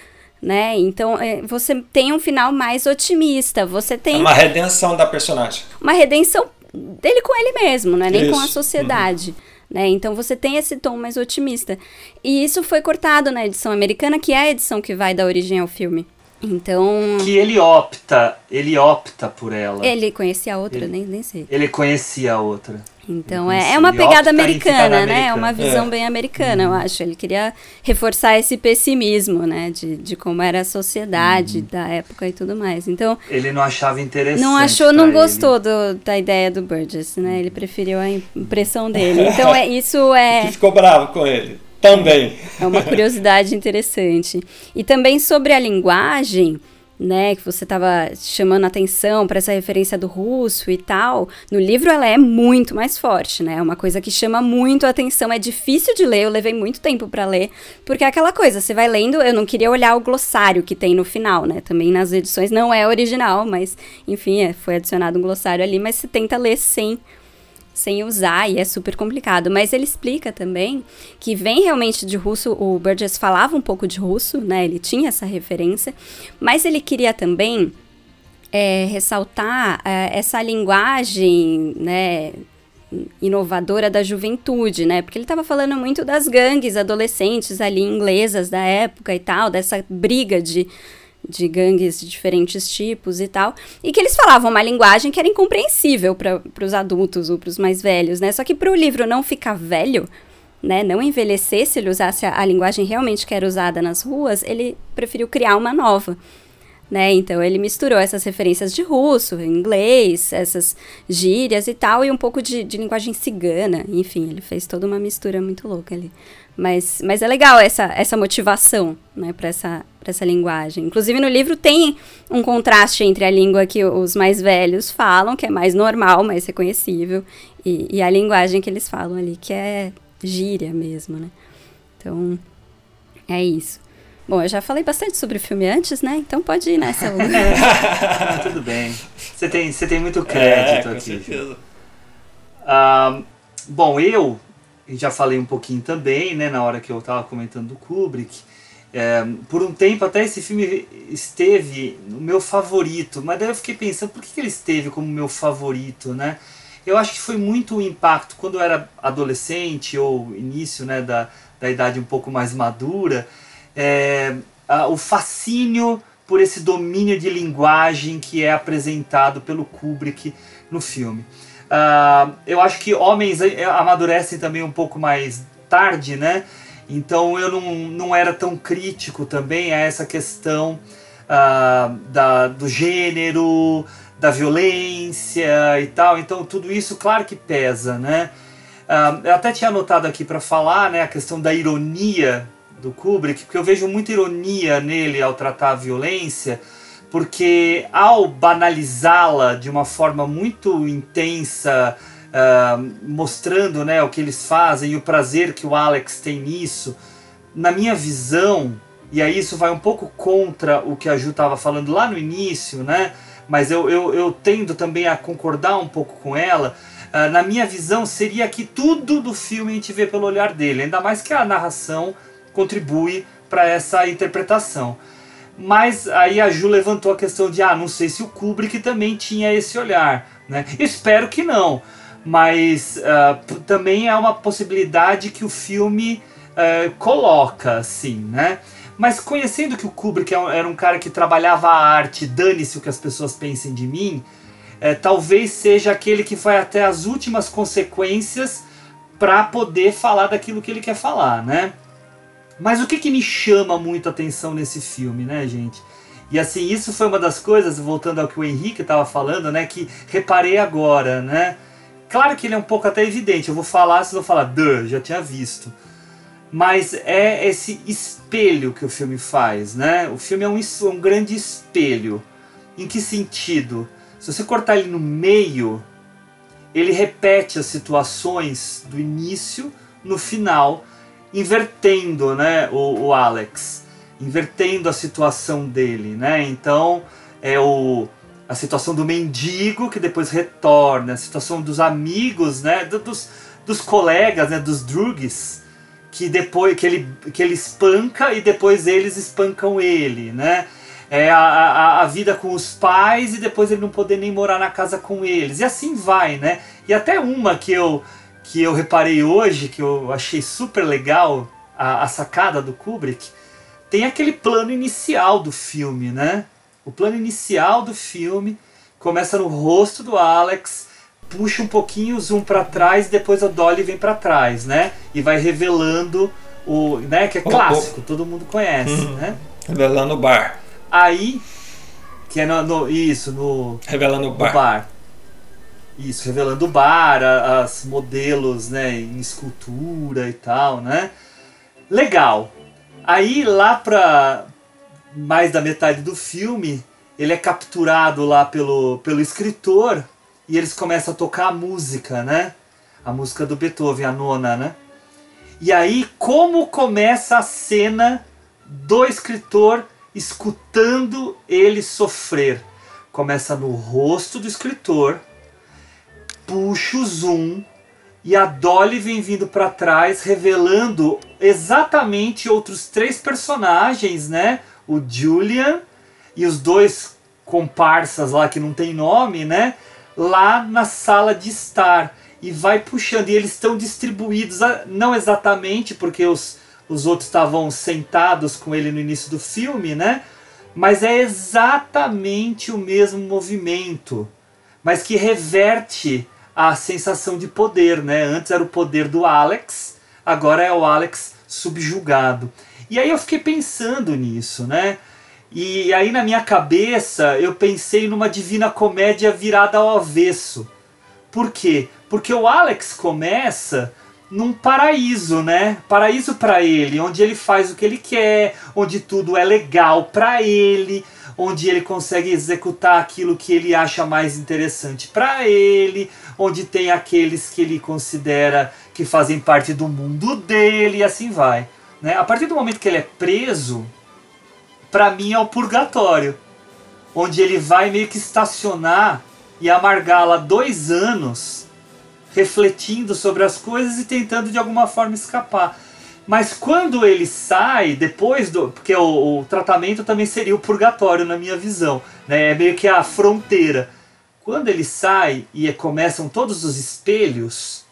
né? Então é, você tem um final mais otimista, você tem é uma redenção da personagem, uma redenção dele com ele mesmo, não é nem isso. com a sociedade. Uhum. Né? Então você tem esse tom mais otimista. E isso foi cortado na edição americana, que é a edição que vai dar origem ao filme. Então. Que ele opta, ele opta por ela. Ele conhecia a outra, ele, nem, nem sei. Ele conhecia a outra. Então é, é uma pegada americana, né? É uma visão é. bem americana, eu acho. Ele queria reforçar esse pessimismo, né? De, de como era a sociedade uhum. da época e tudo mais. Então. Ele não achava interessante. Não achou, não gostou do, da ideia do Burgess, né? Ele preferiu a impressão dele. Então é, isso é. Que ficou bravo com ele. Também. É uma curiosidade interessante. E também sobre a linguagem né, que você estava chamando atenção para essa referência do russo e tal, no livro ela é muito mais forte, né? É uma coisa que chama muito a atenção, é difícil de ler, eu levei muito tempo para ler, porque é aquela coisa, você vai lendo, eu não queria olhar o glossário que tem no final, né? Também nas edições não é original, mas enfim, é, foi adicionado um glossário ali, mas você tenta ler sem sem usar e é super complicado. Mas ele explica também que vem realmente de russo, o Burgess falava um pouco de russo, né? Ele tinha essa referência, mas ele queria também é, ressaltar é, essa linguagem, né? inovadora da juventude, né? Porque ele estava falando muito das gangues adolescentes ali inglesas da época e tal, dessa briga de de gangues de diferentes tipos e tal, e que eles falavam uma linguagem que era incompreensível para os adultos ou para os mais velhos, né? Só que para o livro não ficar velho, né, não envelhecer se ele usasse a, a, linguagem realmente que era usada nas ruas, ele preferiu criar uma nova. Né? Então ele misturou essas referências de russo, inglês, essas gírias e tal, e um pouco de, de linguagem cigana. Enfim, ele fez toda uma mistura muito louca ali. Mas, mas é legal essa, essa motivação né, para essa, essa linguagem. Inclusive, no livro tem um contraste entre a língua que os mais velhos falam, que é mais normal, mais reconhecível, e, e a linguagem que eles falam ali, que é gíria mesmo. Né? Então, é isso. Bom, eu já falei bastante sobre o filme antes, né? Então pode ir nessa. Tudo bem. Você tem, você tem muito crédito é, aqui. Certeza. Uh, bom, eu já falei um pouquinho também, né, na hora que eu estava comentando do Kubrick. É, por um tempo até esse filme esteve no meu favorito, mas daí eu fiquei pensando por que, que ele esteve como meu favorito, né? Eu acho que foi muito o impacto quando eu era adolescente ou início né, da, da idade um pouco mais madura, é, a, o fascínio por esse domínio de linguagem que é apresentado pelo Kubrick no filme. Uh, eu acho que homens eh, amadurecem também um pouco mais tarde, né? Então eu não, não era tão crítico também a essa questão uh, da, do gênero, da violência e tal. Então tudo isso, claro que pesa, né? Uh, eu até tinha anotado aqui para falar né, a questão da ironia do Kubrick, porque eu vejo muita ironia nele ao tratar a violência porque ao banalizá-la de uma forma muito intensa, uh, mostrando né, o que eles fazem e o prazer que o Alex tem nisso, na minha visão, e aí isso vai um pouco contra o que a Ju estava falando lá no início, né? mas eu, eu, eu tendo também a concordar um pouco com ela. Uh, na minha visão, seria que tudo do filme a gente vê pelo olhar dele, ainda mais que a narração contribui para essa interpretação. Mas aí a Ju levantou a questão de, ah, não sei se o Kubrick também tinha esse olhar, né? Espero que não, mas uh, também é uma possibilidade que o filme uh, coloca, assim, né? Mas conhecendo que o Kubrick é era um cara que trabalhava a arte, dane-se o que as pessoas pensem de mim, é, talvez seja aquele que vai até as últimas consequências para poder falar daquilo que ele quer falar, né? Mas o que, que me chama muito a atenção nesse filme, né, gente? E assim, isso foi uma das coisas, voltando ao que o Henrique estava falando, né, que reparei agora, né? Claro que ele é um pouco até evidente, eu vou falar, vocês vão falar, duh, já tinha visto. Mas é esse espelho que o filme faz, né? O filme é um, um grande espelho. Em que sentido? Se você cortar ele no meio, ele repete as situações do início no final, invertendo né, o, o Alex, invertendo a situação dele. Né? Então é o, a situação do mendigo que depois retorna, a situação dos amigos, né, dos, dos colegas, né, dos drugs, que depois que ele, que ele espanca e depois eles espancam ele, né? É a, a, a vida com os pais e depois ele não poder nem morar na casa com eles. E assim vai, né? E até uma que eu, que eu reparei hoje, que eu achei super legal, a, a sacada do Kubrick, tem aquele plano inicial do filme, né? O plano inicial do filme começa no rosto do Alex, puxa um pouquinho o zoom para trás, depois a Dolly vem para trás, né? E vai revelando o, né, que é clássico, todo mundo conhece, uhum. né? Revelando o bar. Aí que é no, no isso, no revelando o bar. bar. Isso, revelando o bar, a, as modelos, né, em escultura e tal, né? Legal. Aí lá pra mais da metade do filme, ele é capturado lá pelo, pelo escritor e eles começam a tocar a música, né? A música do Beethoven, a nona, né? E aí, como começa a cena do escritor escutando ele sofrer? Começa no rosto do escritor, puxa o zoom e a Dolly vem vindo para trás, revelando exatamente outros três personagens, né? O Julian e os dois comparsas lá que não tem nome, né? lá na sala de estar e vai puxando. E eles estão distribuídos, não exatamente porque os, os outros estavam sentados com ele no início do filme, né? Mas é exatamente o mesmo movimento, mas que reverte a sensação de poder, né? Antes era o poder do Alex, agora é o Alex subjugado. E aí eu fiquei pensando nisso, né? E aí na minha cabeça eu pensei numa divina comédia virada ao avesso. Por quê? Porque o Alex começa num paraíso, né? Paraíso para ele, onde ele faz o que ele quer, onde tudo é legal para ele, onde ele consegue executar aquilo que ele acha mais interessante para ele, onde tem aqueles que ele considera que fazem parte do mundo dele e assim vai. Né? A partir do momento que ele é preso, para mim é o purgatório, onde ele vai meio que estacionar e amargar lá dois anos, refletindo sobre as coisas e tentando de alguma forma escapar. Mas quando ele sai, depois do. Porque o, o tratamento também seria o purgatório, na minha visão. Né? É meio que a fronteira. Quando ele sai e começam todos os espelhos,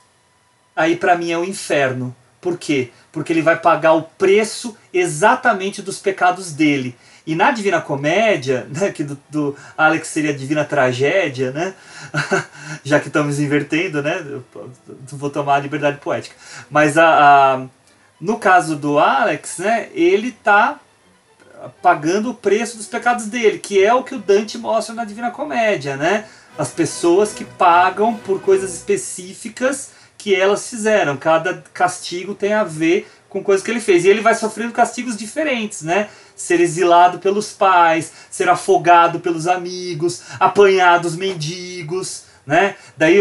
aí para mim é o inferno. Por quê? Porque ele vai pagar o preço exatamente dos pecados dele. E na Divina Comédia, né, que do, do Alex seria a Divina Tragédia, né? Já que estamos invertendo, né? Vou tomar a liberdade poética. Mas a, a, no caso do Alex, né, ele está pagando o preço dos pecados dele, que é o que o Dante mostra na Divina Comédia, né? As pessoas que pagam por coisas específicas que elas fizeram. Cada castigo tem a ver com coisas que ele fez. E ele vai sofrendo castigos diferentes, né? Ser exilado pelos pais, ser afogado pelos amigos, apanhar dos mendigos, né? Daí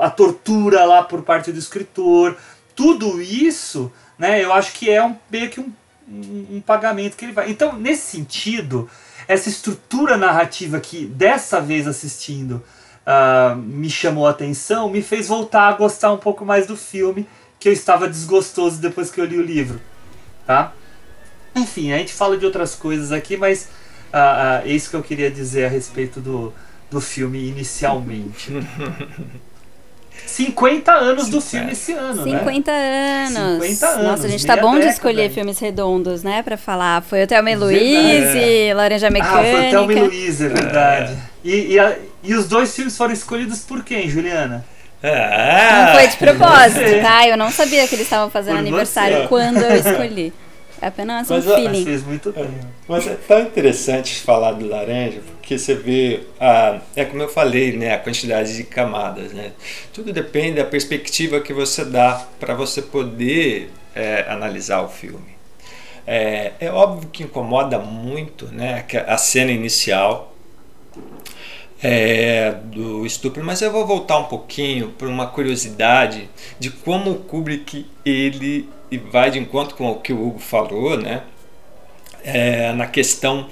a tortura lá por parte do escritor. Tudo isso, né? Eu acho que é um, meio que um, um, um pagamento que ele vai. Então, nesse sentido, essa estrutura narrativa que dessa vez assistindo uh, me chamou a atenção, me fez voltar a gostar um pouco mais do filme, que eu estava desgostoso depois que eu li o livro. Tá? Enfim, a gente fala de outras coisas aqui, mas uh, uh, é isso que eu queria dizer a respeito do, do filme inicialmente. 50 anos do filme esse ano, 50 né? anos. 50 anos. Nossa, a gente tá bom década, de escolher filmes redondos, né, pra falar. Foi o Thelma e Luiz, é. Laranja Mecânica. Ah, foi o Thelma e Luiz, é verdade. É. E, e, a, e os dois filmes foram escolhidos por quem, Juliana? Ah, não foi de propósito, tá? Eu não sabia que eles estavam fazendo por aniversário você. quando eu escolhi. É apenas mas, um feeling. Mas, muito bem. mas é tão interessante falar do laranja, porque você vê, a, é como eu falei, né, a quantidade de camadas. Né? Tudo depende da perspectiva que você dá para você poder é, analisar o filme. É, é óbvio que incomoda muito né, a cena inicial é, do estupro, mas eu vou voltar um pouquinho para uma curiosidade de como o Kubrick ele vai de encontro com o que o Hugo falou, né? É, na questão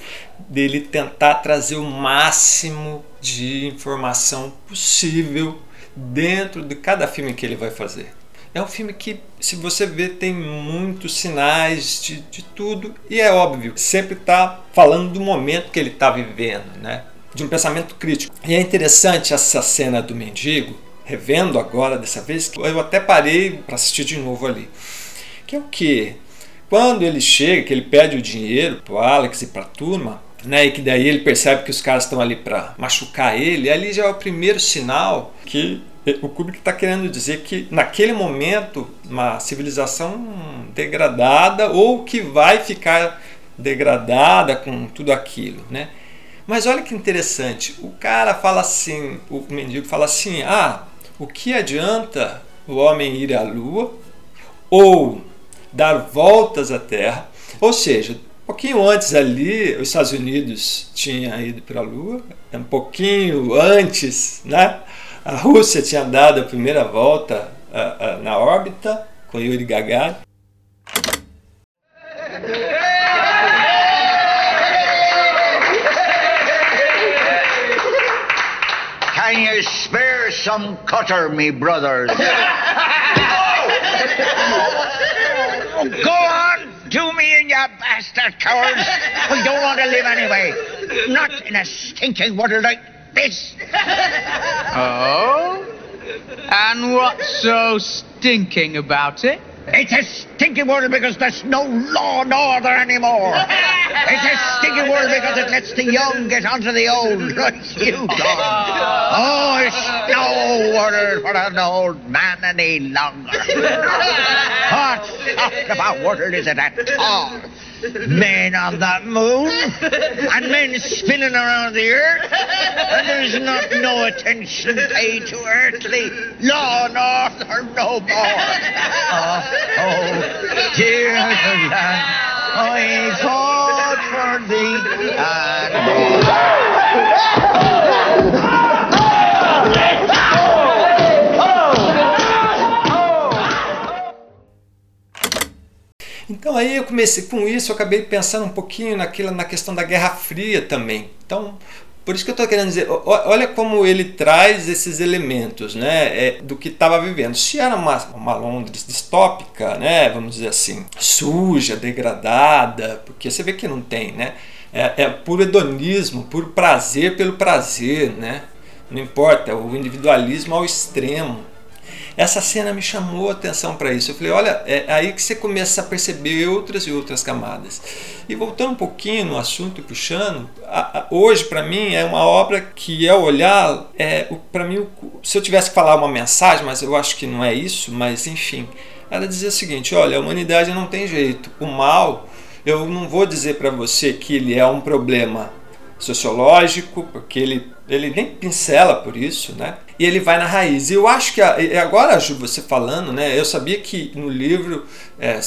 dele tentar trazer o máximo de informação possível dentro de cada filme que ele vai fazer. É um filme que, se você ver, tem muitos sinais de, de tudo e é óbvio, sempre está falando do momento que ele está vivendo, né? de um pensamento crítico. E é interessante essa cena do mendigo, revendo agora dessa vez, que eu até parei para assistir de novo ali. Que é o que? Quando ele chega, que ele pede o dinheiro para o Alex e para a turma, né, e que daí ele percebe que os caras estão ali para machucar ele, ali já é o primeiro sinal que o Kubrick está querendo dizer que naquele momento uma civilização degradada ou que vai ficar degradada com tudo aquilo, né? Mas olha que interessante, o cara fala assim, o mendigo fala assim: ah, o que adianta o homem ir à lua ou dar voltas à Terra? Ou seja, um pouquinho antes ali, os Estados Unidos tinha ido para a Lua, um pouquinho antes, né? A Rússia tinha dado a primeira volta uh, uh, na órbita com Yuri Gagarin. Can you spare some cutter, me brothers? go on, do me in, you bastard cowards. We don't want to live anyway. Not in a stinking world like this. Oh? And what's so stinking about it? It's a stinky world because there's no law and order anymore. It's a stinky world because it lets the young get onto the old. Right, you dog. Oh, it's no world for an old man any longer. What sort of a world is it at all? Men on the moon and men spinning around the earth, and there's not no attention paid to earthly law and order no more. Oh, oh dear land, I fought for thee and. Então aí eu comecei com isso, eu acabei pensando um pouquinho naquilo, na questão da Guerra Fria também. Então, por isso que eu estou querendo dizer, olha como ele traz esses elementos né, é, do que estava vivendo. Se era uma, uma Londres distópica, né, vamos dizer assim, suja, degradada, porque você vê que não tem, né? É, é puro hedonismo, puro prazer pelo prazer, né? Não importa, o individualismo ao extremo. Essa cena me chamou a atenção para isso. Eu falei, olha, é aí que você começa a perceber outras e outras camadas. E voltando um pouquinho no assunto, puxando, a, a, hoje para mim é uma obra que é olhar, é, para mim, se eu tivesse que falar uma mensagem, mas eu acho que não é isso, mas enfim, ela dizia o seguinte: olha, a humanidade não tem jeito. O mal, eu não vou dizer para você que ele é um problema sociológico, porque ele, ele nem pincela por isso, né? E ele vai na raiz. E eu acho que agora, Ju, você falando, né? Eu sabia que no livro é,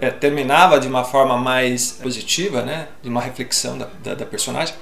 é, terminava de uma forma mais positiva, né? De uma reflexão da, da, da personagem.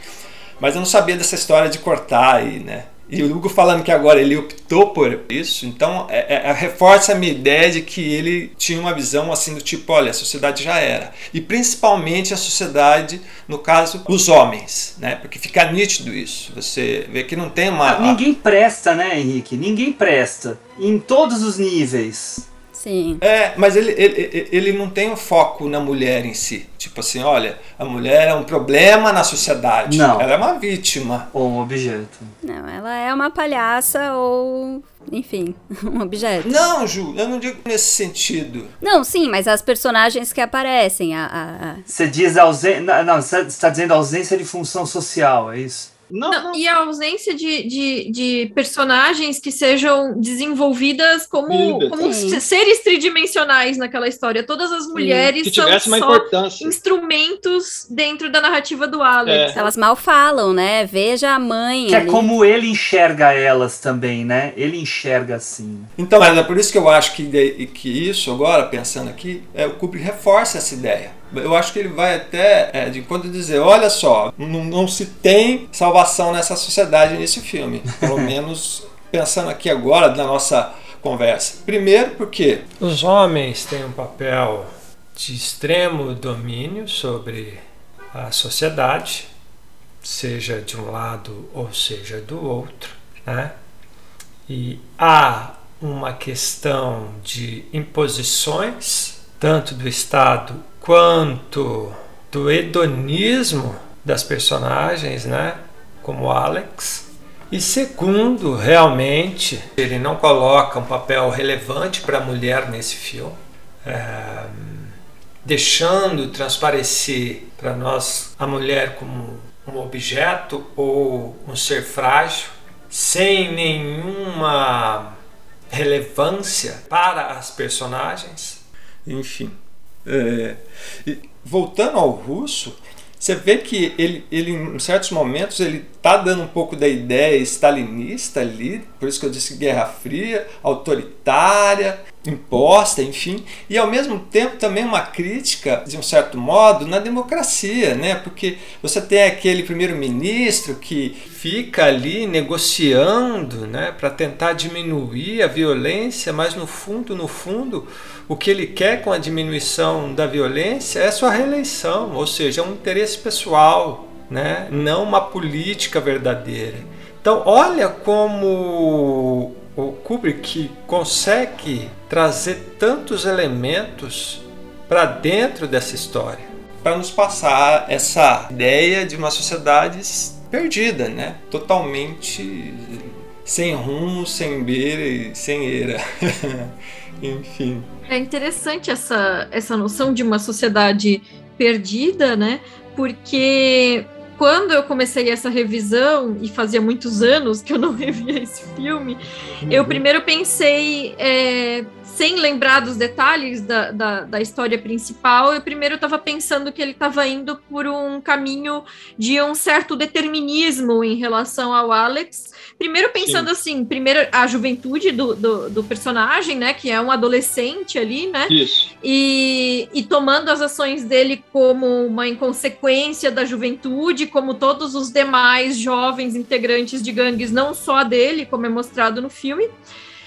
Mas eu não sabia dessa história de cortar aí, né? E o Hugo falando que agora ele optou por isso, então é, é, é, reforça a minha ideia de que ele tinha uma visão assim do tipo, olha, a sociedade já era. E principalmente a sociedade, no caso, os homens, né? Porque fica nítido isso. Você vê que não tem uma. Ah, ninguém presta, né, Henrique? Ninguém presta. Em todos os níveis. Sim. É, mas ele, ele, ele não tem um foco na mulher em si. Tipo assim, olha, a mulher é um problema na sociedade. Não. Ela é uma vítima. Ou um objeto. Não, ela é uma palhaça ou. Enfim, um objeto. Não, Ju, eu não digo nesse sentido. Não, sim, mas as personagens que aparecem. A, a, a... Você diz ausência. Não, você está dizendo ausência de função social, é isso? Não, não, E a ausência de, de, de, personagens que sejam desenvolvidas como, como seres tridimensionais naquela história. Todas as mulheres Sim, são só instrumentos dentro da narrativa do Alex. É. Elas mal falam, né? Veja a mãe. Que ali. é como ele enxerga elas também, né? Ele enxerga assim. Então, é por isso que eu acho que, que isso, agora, pensando aqui, é, o Kubrick reforça essa ideia eu acho que ele vai até é, de encontro dizer, olha só, não, não se tem salvação nessa sociedade nesse filme. Pelo menos pensando aqui agora na nossa conversa. Primeiro porque os homens têm um papel de extremo domínio sobre a sociedade, seja de um lado ou seja do outro, né? E há uma questão de imposições, tanto do Estado quanto do hedonismo das personagens, né? Como Alex. E segundo, realmente, ele não coloca um papel relevante para a mulher nesse filme. É, deixando transparecer para nós a mulher como um objeto ou um ser frágil, sem nenhuma relevância para as personagens. Enfim. É, voltando ao russo, você vê que ele, ele, em certos momentos, ele tá dando um pouco da ideia stalinista ali, por isso que eu disse Guerra Fria, autoritária, imposta, enfim, e ao mesmo tempo também uma crítica, de um certo modo, na democracia, né? Porque você tem aquele primeiro-ministro que fica ali negociando, né, para tentar diminuir a violência, mas no fundo, no fundo, o que ele quer com a diminuição da violência é sua reeleição, ou seja, é um interesse pessoal, né? não uma política verdadeira. Então, olha como o Kubrick consegue trazer tantos elementos para dentro dessa história, para nos passar essa ideia de uma sociedade perdida, né? totalmente sem rumo, sem beira e sem eira. Enfim. É interessante essa, essa noção de uma sociedade perdida, né? Porque quando eu comecei essa revisão, e fazia muitos anos que eu não revia esse filme, uhum. eu primeiro pensei, é, sem lembrar dos detalhes da, da, da história principal, eu primeiro estava pensando que ele estava indo por um caminho de um certo determinismo em relação ao Alex, Primeiro pensando Sim. assim, primeiro a juventude do, do, do, personagem, né? Que é um adolescente ali, né? Isso. E, e tomando as ações dele como uma inconsequência da juventude, como todos os demais jovens integrantes de gangues, não só dele, como é mostrado no filme.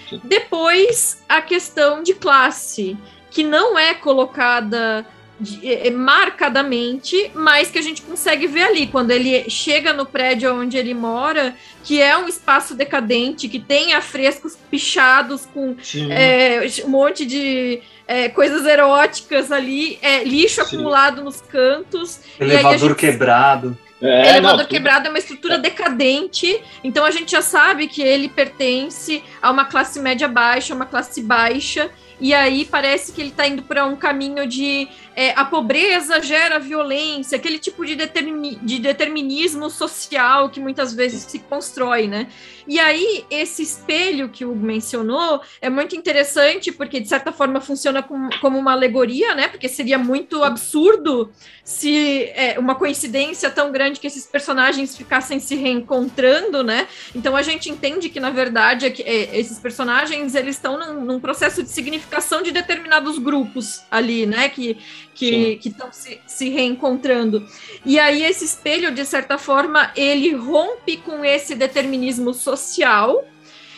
Sim. Depois, a questão de classe, que não é colocada de, é, marcadamente, mas que a gente consegue ver ali quando ele chega no prédio onde ele mora, que é um espaço decadente, que tem afrescos pichados com é, um monte de é, coisas eróticas ali, é, lixo Sim. acumulado nos cantos. Elevador gente... quebrado. É, elevador não, quebrado é uma estrutura decadente, então a gente já sabe que ele pertence a uma classe média baixa, uma classe baixa, e aí parece que ele está indo para um caminho de é, a pobreza gera violência, aquele tipo de, de determinismo social que muitas vezes se constrói, né? E aí, esse espelho que o Hugo mencionou é muito interessante, porque de certa forma funciona com, como uma alegoria, né? Porque seria muito absurdo se é, uma coincidência tão grande que esses personagens ficassem se reencontrando, né? Então a gente entende que, na verdade, é que, é, esses personagens eles estão num, num processo de significação de determinados grupos ali, né? Que que estão se, se reencontrando. E aí esse espelho, de certa forma, ele rompe com esse determinismo social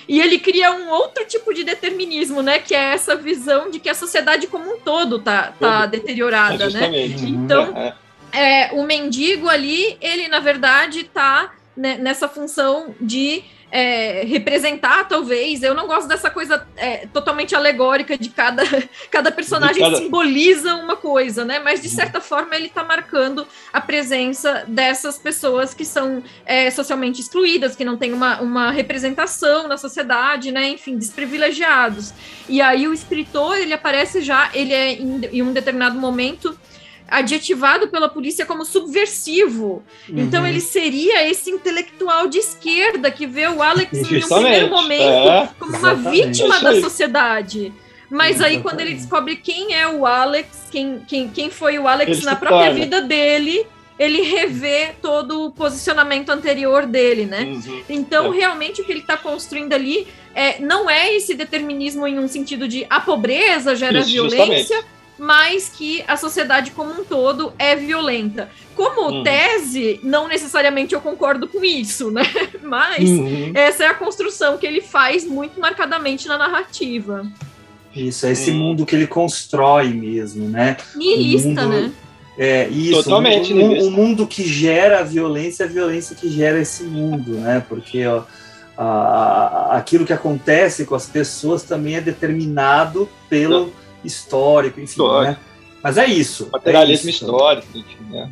e ele cria um outro tipo de determinismo, né? Que é essa visão de que a sociedade como um todo tá, tá deteriorada, é né? Então, é. é, o mendigo ali, ele na verdade tá né, nessa função de é, representar, talvez. Eu não gosto dessa coisa é, totalmente alegórica de cada, cada personagem cada... simboliza uma coisa, né? Mas de certa forma ele está marcando a presença dessas pessoas que são é, socialmente excluídas, que não têm uma, uma representação na sociedade, né? Enfim, desprivilegiados. E aí o escritor ele aparece já, ele é em, em um determinado momento adjetivado pela polícia como subversivo. Uhum. Então ele seria esse intelectual de esquerda que vê o Alex em um primeiro momento é, como uma vítima da sociedade. Mas aí, quando ele descobre quem é o Alex, quem, quem, quem foi o Alex ele na própria torna. vida dele, ele revê todo o posicionamento anterior dele, né? Uhum. Então, é. realmente, o que ele está construindo ali é, não é esse determinismo em um sentido de a pobreza gera Isso, violência, justamente mas que a sociedade como um todo é violenta. Como Uhum. tese, não necessariamente eu concordo com isso, né? Mas Uhum. essa é a construção que ele faz muito marcadamente na narrativa. Isso, é esse Hum. mundo que ele constrói mesmo, né? Nihilista, mundo- né? É, isso, Totalmente o, mu- nihilista. o mundo que gera a violência, é a violência que gera esse mundo, né? Porque ó, a- a- aquilo que acontece com as pessoas também é determinado pelo histórico, enfim, Histórico. né? Mas é isso. Materialismo é isso. histórico, enfim, né?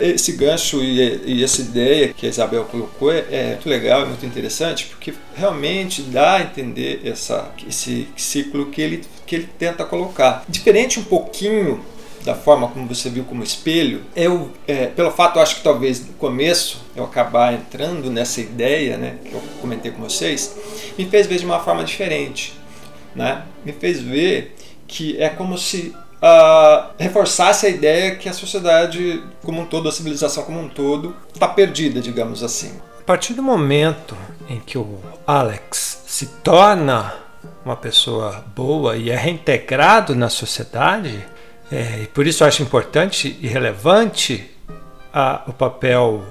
Esse gancho e, e essa ideia que a Isabel colocou é, é muito legal, é muito interessante, porque realmente dá a entender essa, esse ciclo que ele, que ele tenta colocar. Diferente um pouquinho da forma como você viu como espelho, eu, é, pelo fato, eu acho que talvez no começo eu acabar entrando nessa ideia, né, que eu comentei com vocês, me fez ver de uma forma diferente, né? Me fez ver que é como se ah, reforçasse a ideia que a sociedade como um todo, a civilização como um todo, está perdida, digamos assim. A partir do momento em que o Alex se torna uma pessoa boa e é reintegrado na sociedade, é, e por isso eu acho importante e relevante a- o papel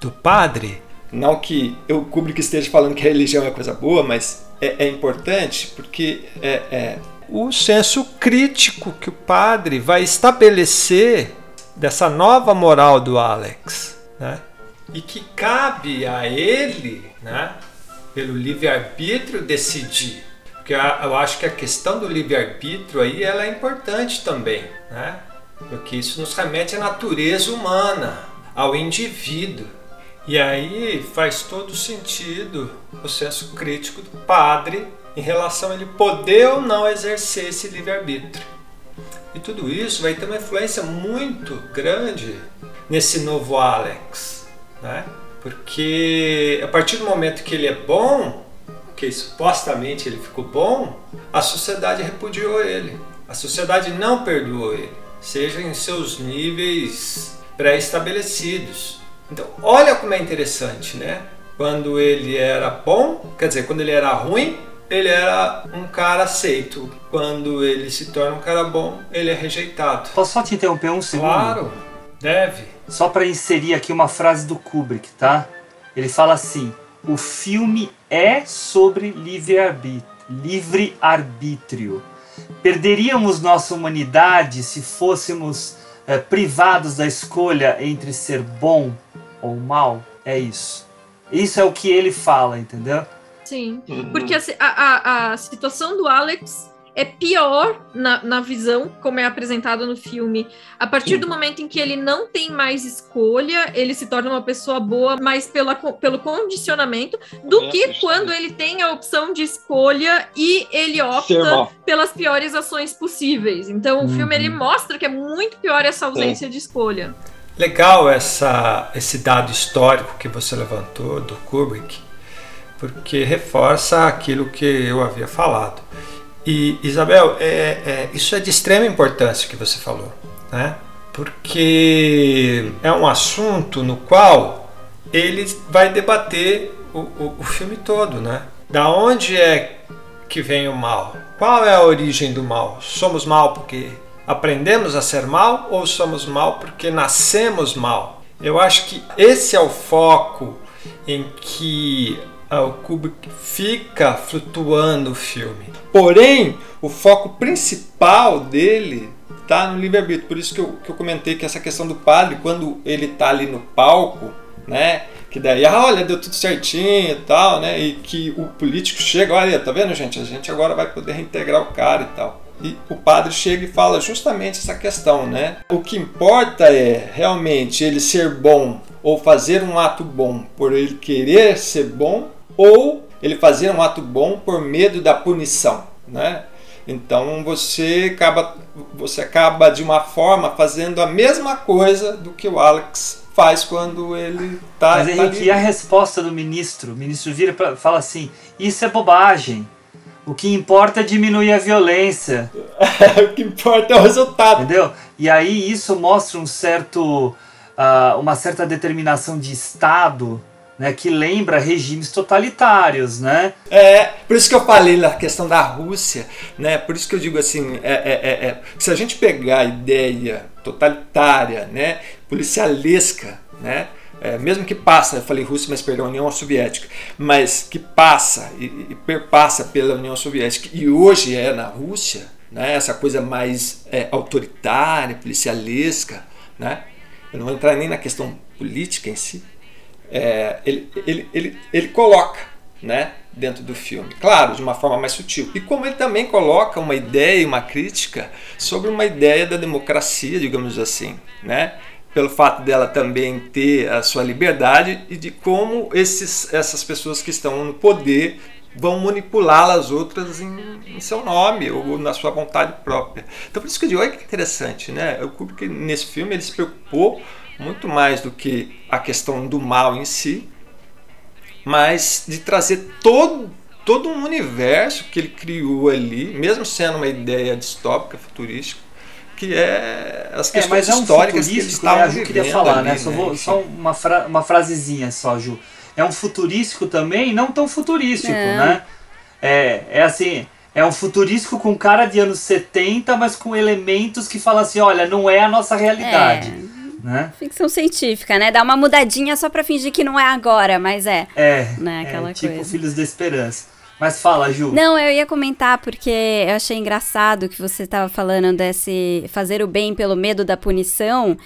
do padre, Não que eu Kubrick esteja falando que a religião é coisa boa, mas é, é importante porque é, é, o senso crítico que o padre vai estabelecer dessa nova moral do Alex, né? E que cabe a ele, né, pelo livre-arbítrio decidir. Porque eu acho que a questão do livre-arbítrio aí ela é importante também, né? Porque isso nos remete à natureza humana, ao indivíduo. E aí faz todo sentido o senso crítico do padre em relação a ele poder ou não exercer esse livre-arbítrio. E tudo isso vai ter uma influência muito grande nesse novo Alex, né? Porque a partir do momento que ele é bom, que supostamente ele ficou bom, a sociedade repudiou ele. A sociedade não perdoou ele, seja em seus níveis pré-estabelecidos. Então, olha como é interessante, né? Quando ele era bom, quer dizer, quando ele era ruim, ele era um cara aceito. Quando ele se torna um cara bom, ele é rejeitado. Posso só te interromper um segundo? Claro, deve. Só para inserir aqui uma frase do Kubrick, tá? Ele fala assim: o filme é sobre livre-arbítrio. Livre-arbítrio. Perderíamos nossa humanidade se fôssemos eh, privados da escolha entre ser bom ou mal? É isso. Isso é o que ele fala, entendeu? Sim. Uhum. Porque a, a, a- situação do Alex é pior na, na visão, como é apresentado no filme. A partir do momento em que ele não tem mais escolha, ele se torna uma pessoa boa, mas pela, pelo condicionamento, do É, que quando ele tem a opção de escolha e ele opta pelas piores ações possíveis. Então o filme ele Uhum. mostra que é muito pior essa ausência de escolha. Legal essa, esse dado histórico que você levantou do Kubrick, porque reforça aquilo que eu havia falado. E Isabel, é, é- isso é de extrema importância que você falou, né? Porque é um assunto no qual ele vai debater o, o, o filme todo, né? Da onde é que vem o mal? Qual é a origem do mal? Somos mal porque aprendemos a ser mal ou somos mal porque nascemos mal? Eu acho que esse é o foco em que ah, o Kubrick fica flutuando o filme. Porém, o foco principal dele está no livre-arbítrio. Por isso que eu, que eu comentei que essa questão do padre, quando ele está ali no palco, né? Que daí, ah, olha, deu tudo certinho e tal, né? E que o político chega, olha, tá vendo, gente? A gente agora vai poder reintegrar o cara e tal. E o padre chega e fala justamente essa questão, né? O que importa é realmente ele ser bom ou fazer um ato bom por ele querer ser bom ou ele fazer um ato bom por medo da punição, né? Então você acaba, você acaba de uma forma fazendo a mesma coisa do que o Alex faz quando ele tá, Mas tá Henrique, ali. e a resposta do ministro? O ministro vira e fala assim: Isso é bobagem. O que importa é diminuir a violência. o que importa é o resultado. Entendeu? E aí isso mostra um certo, ah, uma certa determinação de Estado né, que lembra regimes totalitários, né? É, por isso que eu falei na questão da Rússia, né? Por isso que eu digo assim, é, é, é, se a gente pegar a ideia totalitária, né, policialesca, né, é, mesmo que passa, eu falei Rússia, mas perdão, União Soviética, mas que passa e, e perpassa pela União Soviética e hoje é na Rússia, né, essa coisa mais é, autoritária, policialesca, né, eu não vou entrar nem na questão política em si, é, ele, ele, ele, ele coloca né, dentro do filme. Claro, de uma forma mais sutil. E como ele também coloca uma ideia, uma crítica sobre uma ideia da democracia, digamos assim, né? pelo fato dela também ter a sua liberdade e de como esses, essas pessoas que estão no poder vão manipular as outras em, em, seu nome ou na sua vontade própria. Então por isso que eu digo, olha que interessante, né? O Kubrick nesse filme ele se preocupou muito mais do que a questão do mal em si, mas de trazer todo, todo um universo que ele criou ali, mesmo sendo uma ideia distópica, futurística, que é as é, questões é, é um históricas que eles estavam né, Ju queria falar, ali, né? Só, vou, só uma, fra uma frasezinha só, Ju. É um futurístico também, não tão futurístico, é. né? É, é assim, é um futurístico com cara de anos 70, mas com elementos que falam assim, olha, não é a nossa realidade. É. Né? Ficção científica, né? Dá uma mudadinha só pra fingir que não é agora, mas é. É. Né? Aquela é, tipo coisa. Filhos da Esperança. Mas fala, Ju. Não, eu ia comentar porque eu achei engraçado que você estava falando desse fazer o bem pelo medo da punição.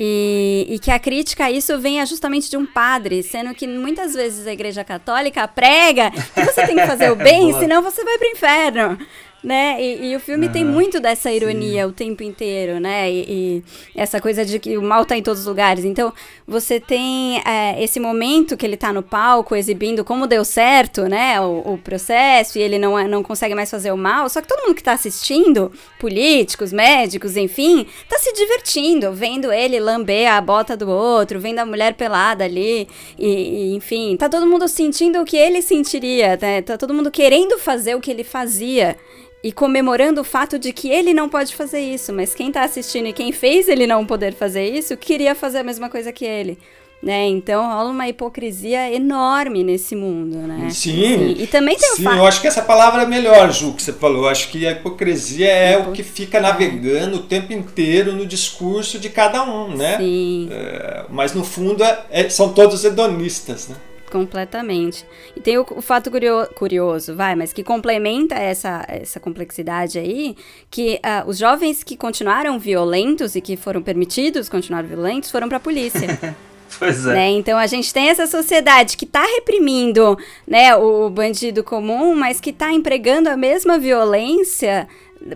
E, e, que a crítica a isso venha justamente de um padre, sendo que muitas vezes a Igreja Católica prega que você tem que fazer o bem, senão você vai para o inferno né? E, e o filme uhum. tem muito dessa ironia Sim. o tempo inteiro, né? E, e, essa coisa de que o mal tá em todos os lugares. Então, você tem é, esse momento que ele tá no palco exibindo como deu certo, né? O, o, processo, e ele não, é, não consegue mais fazer o mal. Só que todo mundo que tá assistindo, políticos, médicos, enfim, tá se divertindo, vendo ele lamber a bota do outro, vendo a mulher pelada ali, e, enfim, tá todo mundo sentindo o que ele sentiria, né? Tá todo mundo querendo fazer o que ele fazia e comemorando o fato de que ele não pode fazer isso, mas quem está assistindo e quem fez ele não poder fazer isso, queria fazer a mesma coisa que ele. Né? Então rola uma hipocrisia enorme nesse mundo, né? Sim. E, e também tem sim, o fato. eu acho que essa palavra é melhor, Ju, que você falou. Eu acho que a hipocrisia é o que fica navegando o tempo inteiro no discurso de cada um, né? Sim. É, mas no fundo é, é, são todos hedonistas, né? Completamente. E tem o, o fato curio, curioso, vai, mas que complementa essa, essa complexidade aí, que uh, os jovens que continuaram violentos e que foram permitidos continuar violentos foram para a polícia. Pois é. Né? Então a gente tem essa sociedade que está reprimindo né, o bandido comum, mas que está empregando a mesma violência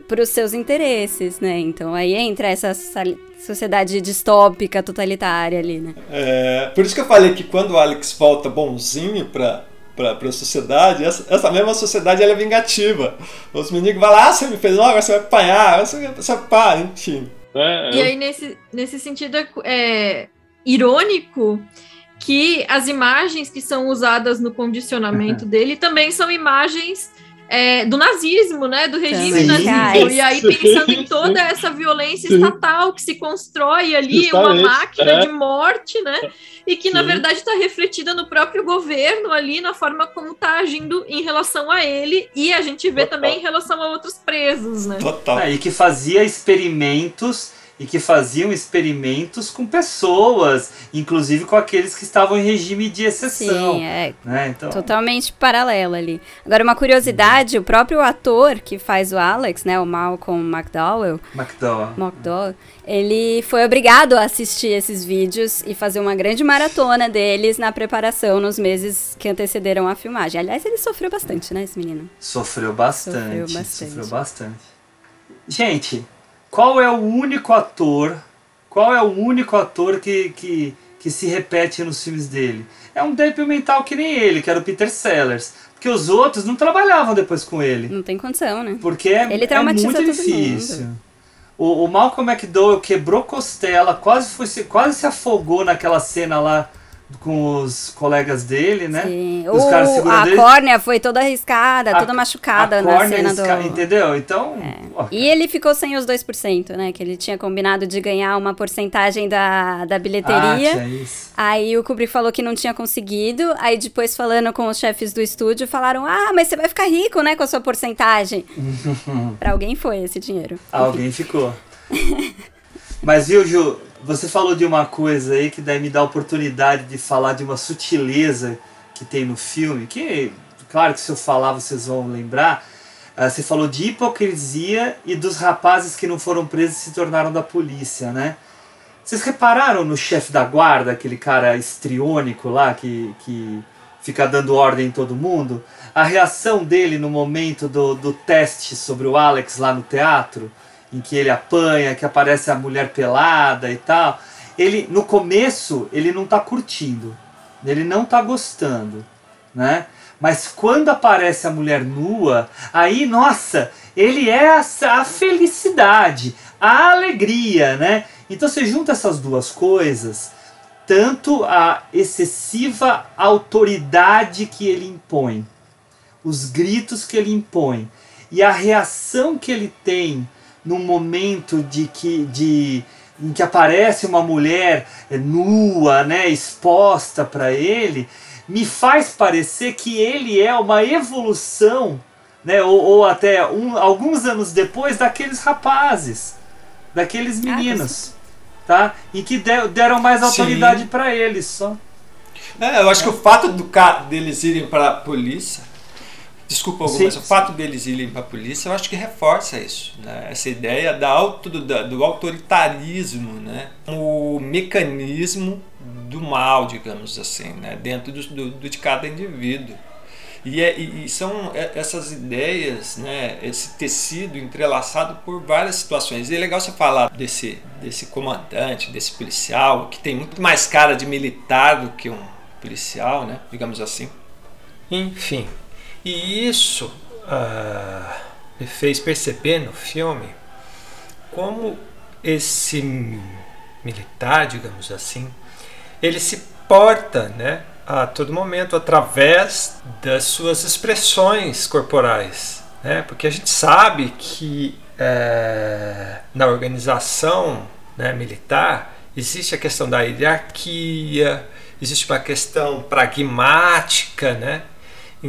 para os seus interesses, né? Então aí entra essa sociedade distópica, totalitária ali, né? É, por isso que eu falei que quando o Alex volta bonzinho para para a sociedade, essa, essa, mesma sociedade ela é vingativa. Os meninos vão lá, ah, você me fez, não, agora você vai apanhar, você, você vai, enfim. É, e aí, nesse, nesse sentido, é, é irônico que as imagens que são usadas no condicionamento dele também são imagens é, do nazismo, né? Do regime sim, nazismo. E aí, pensando em toda essa violência sim. estatal que se constrói ali, Justamente, uma máquina é. de morte, né? E que, sim. na verdade, está refletida no próprio governo ali, na forma como está agindo em relação a ele, e a gente vê Total. também em relação a outros presos, né? Total. É, e que fazia experimentos e que faziam experimentos com pessoas, inclusive com aqueles que estavam em regime de exceção. Sim, é né? então... totalmente paralelo ali. Agora, uma curiosidade, o próprio ator que faz o Alex, né, o Malcolm McDowell, McDowell, McDowell ele foi obrigado a assistir esses vídeos e fazer uma grande maratona deles na preparação nos meses que antecederam a filmagem. Aliás, ele sofreu bastante, né, esse menino? Sofreu bastante. Sofreu bastante. Sofreu bastante. Gente, qual é o único ator? Qual é o único ator que, que, que se repete nos filmes dele? É um débil mental que nem ele, que era o Peter Sellers. Porque os outros não trabalhavam depois com ele. Não tem condição, né? Porque é, ele é muito difícil. O, o, Malcolm McDowell quebrou costela, quase, foi, quase se afogou naquela cena lá com os colegas dele, né? Sim. Os caras segurando a ele. córnea foi toda arriscada, A- toda machucada a na cena esca- do. É. Entendeu? Então, ó, E ele ficou sem os 2%, né? Que ele tinha combinado de ganhar uma porcentagem da, da ah, bilheteria. tinha isso. Aí o Kubrick falou que não tinha conseguido. Aí depois, falando com os chefes do estúdio, falaram: Ah, mas você vai ficar rico, né, com a sua porcentagem. pra alguém foi esse dinheiro. Alguém ficou. Mas viu, Ju, você falou de uma coisa aí que daí me dá a oportunidade de falar de uma sutileza que tem no filme, que, claro que se eu falar vocês vão lembrar. Ah, você falou de hipocrisia e dos rapazes que não foram presos e se tornaram da polícia, né? Vocês repararam no chefe da guarda, aquele cara estriônico lá que, que fica dando ordem em todo mundo? A reação dele no momento do, do teste sobre o Alex lá no teatro, em que ele apanha, que aparece a mulher pelada e tal. Ele, no começo, ele não tá curtindo, ele não tá gostando, né? Mas quando aparece a mulher nua, aí, nossa, ele é a, a felicidade, a alegria, né? Então você junta essas duas coisas, tanto a excessiva autoridade que ele impõe, os gritos que ele impõe e a reação que ele tem num momento de que de em que aparece uma mulher eh, nua, né, exposta para ele, me faz parecer que ele é uma evolução, né, ou, ou até um, alguns anos depois daqueles rapazes, daqueles meninos, tá? E que de- deram mais autoridade para eles, só. É, eu acho que o fato do ca... deles irem para a polícia, desculpa, mas o fato deles irem para a polícia, eu acho que reforça isso, né? Essa ideia da auto, do, do autoritarismo, né? O mecanismo do mal, digamos assim, né? Dentro do, do- de cada indivíduo. E, é- e- e são é, essas ideias, né, esse tecido entrelaçado por várias situações. E é legal você falar desse, desse comandante, desse policial, que tem muito mais cara de militar do que um policial, né, digamos assim. Enfim, e isso ah, me fez perceber no filme como esse militar, digamos assim, ele se porta, né, a todo momento através das suas expressões corporais, né? Porque a gente sabe que eh, na organização né, militar existe a questão da hierarquia, existe uma questão pragmática, né?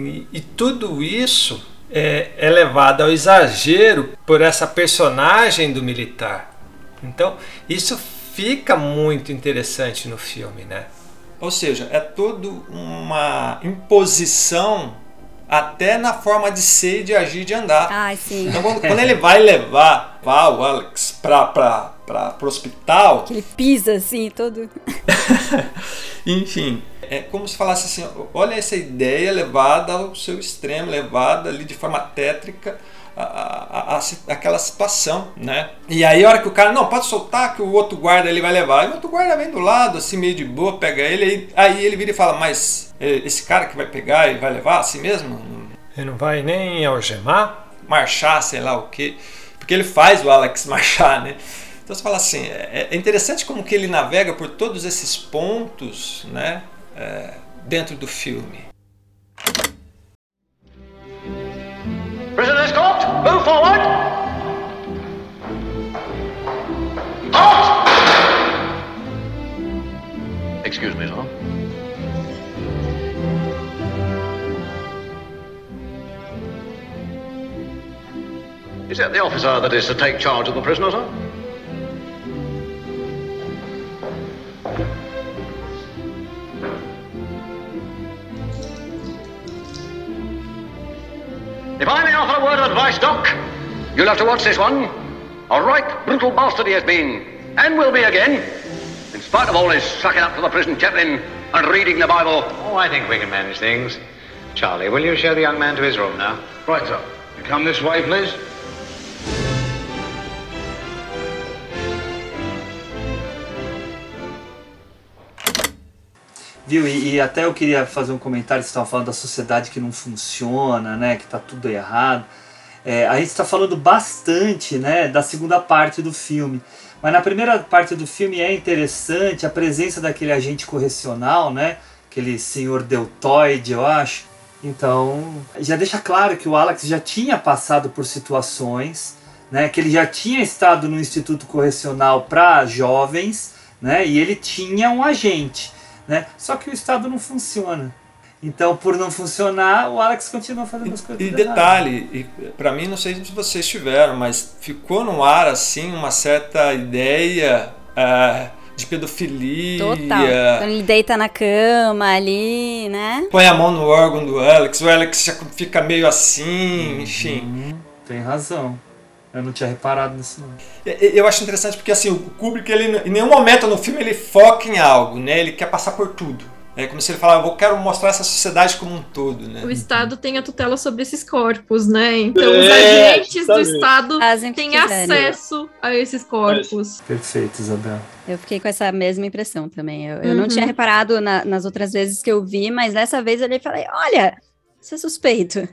E, e tudo isso é, é levado ao exagero por essa personagem do militar. Então, isso fica muito interessante no filme, né? Ou seja, é toda uma imposição até na forma de ser, de agir, de andar. Ai, sim. Então, quando, quando ele vai levar vá, o Alex para o hospital, Que ele pisa assim, todo. Enfim, é como se falasse assim: olha essa ideia levada ao seu extremo, levada ali de forma tétrica a, a, a- a- aquela situação, né? E aí, a hora que o cara, não, pode soltar que o outro guarda ele vai levar. E o outro guarda vem do lado, assim, meio de boa, pega ele, aí, aí ele vira e fala: Mas esse cara que vai pegar e vai levar assim mesmo? Ele não vai nem algemar? marchar, sei lá o quê. Porque ele faz o Alex marchar, né? Então você fala assim, é, é interessante como que ele navega por todos esses pontos, né? É, dentro do filme. Prisoner escort, move forward. Halt! Excuse me, sir. Is that the officer that is to take charge of the prisoner, sir? You'll have to watch this one. A right brutal bastard he has been, and will be again, in spite of all his sucking up to the prison chaplain and reading the Bible. Oh, I think we can manage things. Charlie, will you show the young man to his room now? Right, sir. You come this way, please. Viu? E, e até eu queria fazer um comentário, vocês estavam falando da sociedade que não funciona, né? Que tá tudo errado. É, a gente está falando bastante né, da segunda parte do filme. Mas na primeira parte do filme é interessante a presença daquele agente correcional, né? Aquele senhor deltoide, eu acho. Então, já deixa claro que o Alex já tinha passado por situações, né? Que ele já tinha estado no instituto correcional para jovens, né? E ele tinha um agente, né? Só que o estado não funciona. Então, por não funcionar, o Alex continua fazendo as coisas. E detalhe, para mim, não sei se vocês tiveram, mas ficou no ar assim uma certa ideia uh, de pedofilia. Total. Quando ele deita na cama ali, né? Põe a mão no órgão do Alex, o Alex já fica meio assim, uhum. enfim. Tem razão. Eu não tinha reparado nisso não. Eu acho interessante porque assim, o Kubrick ele em nenhum momento no filme ele foca em algo, né? Ele quer passar por tudo. É como se ele falava, eu quero mostrar essa sociedade como um todo, né? O Estado tem a tutela sobre esses corpos, né? Então é, os agentes do Estado têm acesso a esses corpos. Perfeito, Isabel. Eu fiquei com essa mesma impressão também. Eu, eu não tinha uhum. reparado na, nas outras vezes que eu vi, mas dessa vez eu falei, olha, isso é suspeito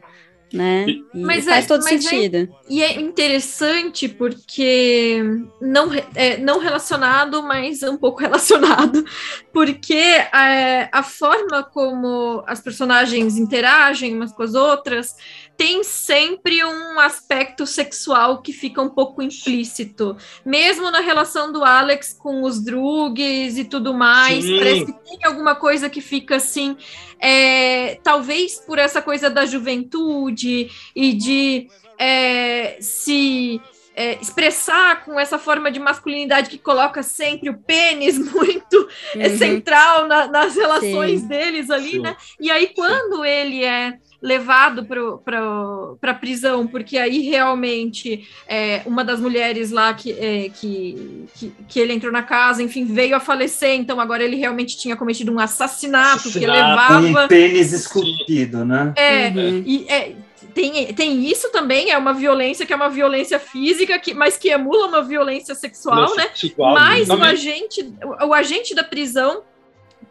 né? E mas faz é, todo mas é sentido. É, e é interessante porque não, é, não relacionado, mas um pouco relacionado, porque é, a forma como as personagens interagem umas com as outras tem sempre um aspecto sexual que fica um pouco implícito. Mesmo na relação do Alex com os drugs e tudo mais, Sim. parece que tem alguma coisa que fica assim, é, talvez por essa coisa da juventude e de é, se é, expressar com essa forma de masculinidade que coloca sempre o pênis muito é, uhum. central na, nas relações Sim. deles ali, Sim. né? E aí, quando Sim. ele é levado para a prisão, porque aí realmente é, uma das mulheres lá que, é, que, que, que, ele entrou na casa, enfim, veio a falecer, então agora ele realmente tinha cometido um assassinato, assassinato. que levava. Um pênis esculpido, né? É, uhum. e é, tem, tem isso também, é uma violência que é uma violência física, que, mas que emula uma violência sexual, né? Sexual, mas o agente, o, o agente da prisão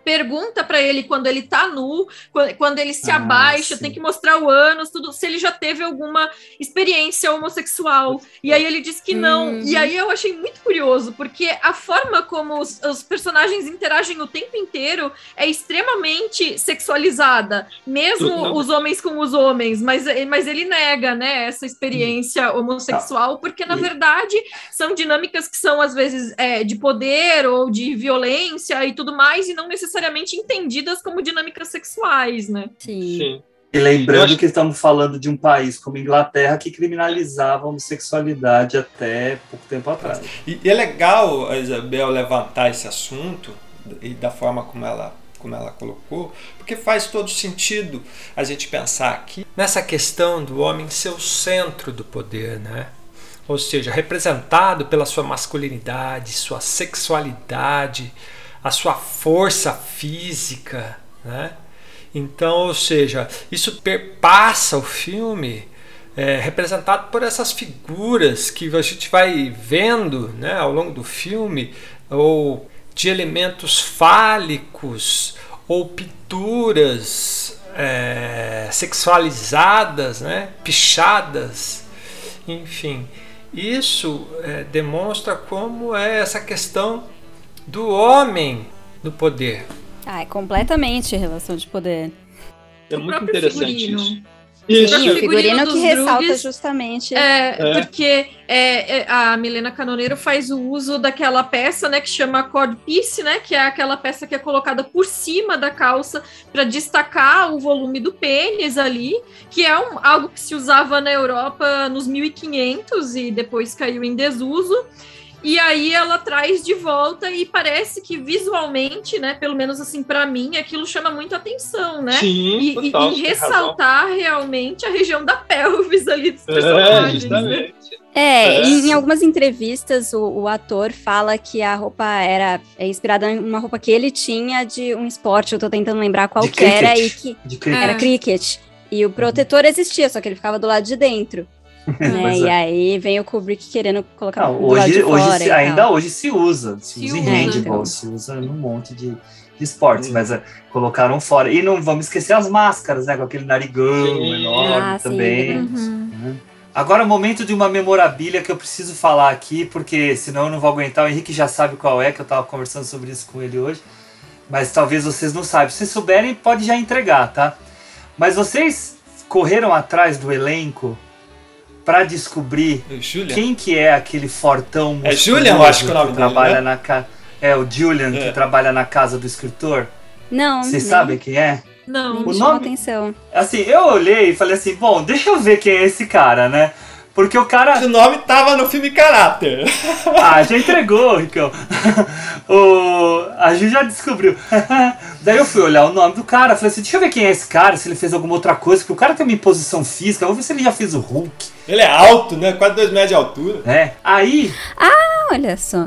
pergunta para ele quando ele tá nu, quando ele se ah, abaixa, sim. tem que mostrar o ânus, tudo, se ele já teve alguma experiência homossexual. E aí ele diz que não. Uhum. E aí eu achei muito curioso, porque a forma como os, os, personagens interagem o tempo inteiro é extremamente sexualizada, mesmo os homens com os homens, mas, mas ele nega, né, essa experiência uhum. homossexual, porque na verdade são dinâmicas que são às vezes é, de poder ou de violência e tudo mais, e não necessariamente necessariamente entendidas como dinâmicas sexuais, né? Sim. Sim. E lembrando acho... que estamos falando de um país como Inglaterra que criminalizava a homossexualidade até pouco tempo atrás. E, e é legal a Isabel levantar esse assunto e da forma como ela como ela colocou, porque faz todo sentido a gente pensar aqui nessa questão do homem ser o centro do poder, né? Ou seja, representado pela sua masculinidade, sua sexualidade, a sua força física, né? Então, ou seja, isso perpassa o filme é, representado por essas figuras que a gente vai vendo né, ao longo do filme, ou de elementos fálicos, ou pinturas é, sexualizadas, né, pichadas, enfim. Isso é, demonstra como é essa questão do homem no poder. Ah, é completamente relação de poder. É muito interessante figurino. isso. Isso. Sim, o figurino que ressalta justamente. É, é. porque é, é, a Milena Canoneiro faz o uso daquela peça, né, que chama cord piece, né, que é aquela peça que é colocada por cima da calça para destacar o volume do pênis ali, que é um, algo que se usava na Europa nos 1500 e depois caiu em desuso. E aí ela traz de volta e parece que visualmente, né, pelo menos assim para mim, aquilo chama muito atenção, né? Sim, e, e, e ressaltar razão. realmente a região da pelvis ali dos é, personagens. Né? É, é. em algumas entrevistas o, o, ator fala que a roupa era é inspirada em uma roupa que ele tinha de um esporte, eu tô tentando lembrar qual que era e que era cricket. E o protetor existia, só que ele ficava do lado de dentro. Né? E é. aí vem o Kubrick querendo colocar não, hoje, hoje se, ainda hoje se usa, se, se usa em handball, então. se usa num monte de, de esportes, mas uh, colocaram fora. E não vamos esquecer as máscaras, né? Com aquele narigão sim. enorme ah, também. Uhum. Né? Agora é o momento de uma memorabilia que eu preciso falar aqui, porque senão eu não vou aguentar. O Henrique já sabe qual é, que eu tava conversando sobre isso com ele hoje. Mas talvez vocês não saibam. Se souberem, pode já entregar, tá? Mas vocês correram atrás do elenco para descobrir Julian. quem que é aquele fortão É Julian, eu acho que é o nome que dele, trabalha né? na casa. É o Julian É. que trabalha na casa do escritor. Não. Vocês nem- sabem quem é? Não. nem O nome- atenção. Assim, eu olhei e falei assim, bom, deixa eu ver quem é esse cara, né? Porque o cara. O nome tava no filme Caráter. Ah, já entregou, Ricão. o... A Ju já descobriu. Daí eu fui olhar o nome do cara, falei assim, deixa eu ver quem é esse cara, se ele fez alguma outra coisa, porque o cara tem uma imposição física, vou ver se ele já fez o Hulk, Ele é alto, né? Quase dois metros de altura. né? Aí, Ah, olha só.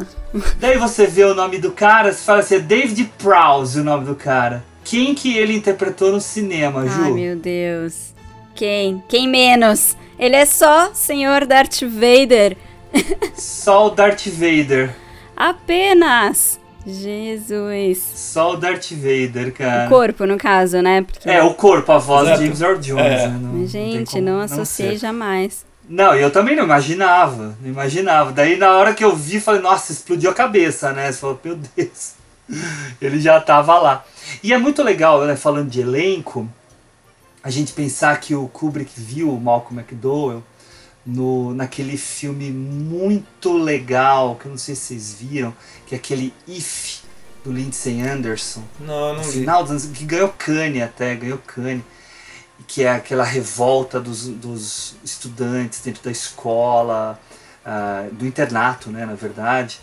daí você vê o nome do cara, você fala assim, é David Prowse o nome do cara. Quem que ele interpretou no cinema, Ju? Ai, meu Deus. Quem? Quem menos? Ele é só Senhor Darth Vader. Só o Darth Vader. Apenas. Jesus. Só o Darth Vader, cara. O corpo, no caso, né? Porque... É, o corpo, a voz Exato. de James Earl Jones. É. né? Não- não Gente, como não não associei ser. jamais. Não, eu também não imaginava, não imaginava. Daí na hora que eu vi, falei, nossa, explodiu a cabeça, né? Você falou, meu Deus, ele já tava lá. E é muito legal, né, falando de elenco, a gente pensar que o Kubrick viu o Malcolm McDowell no, naquele filme muito legal, que eu não sei se vocês viram, que é aquele If, do Lindsay Anderson. Não, não final dos anos, que ganhou Cannes até, ganhou Cannes. E Que é aquela revolta dos, dos estudantes dentro da escola, ah, do internato, né, na verdade.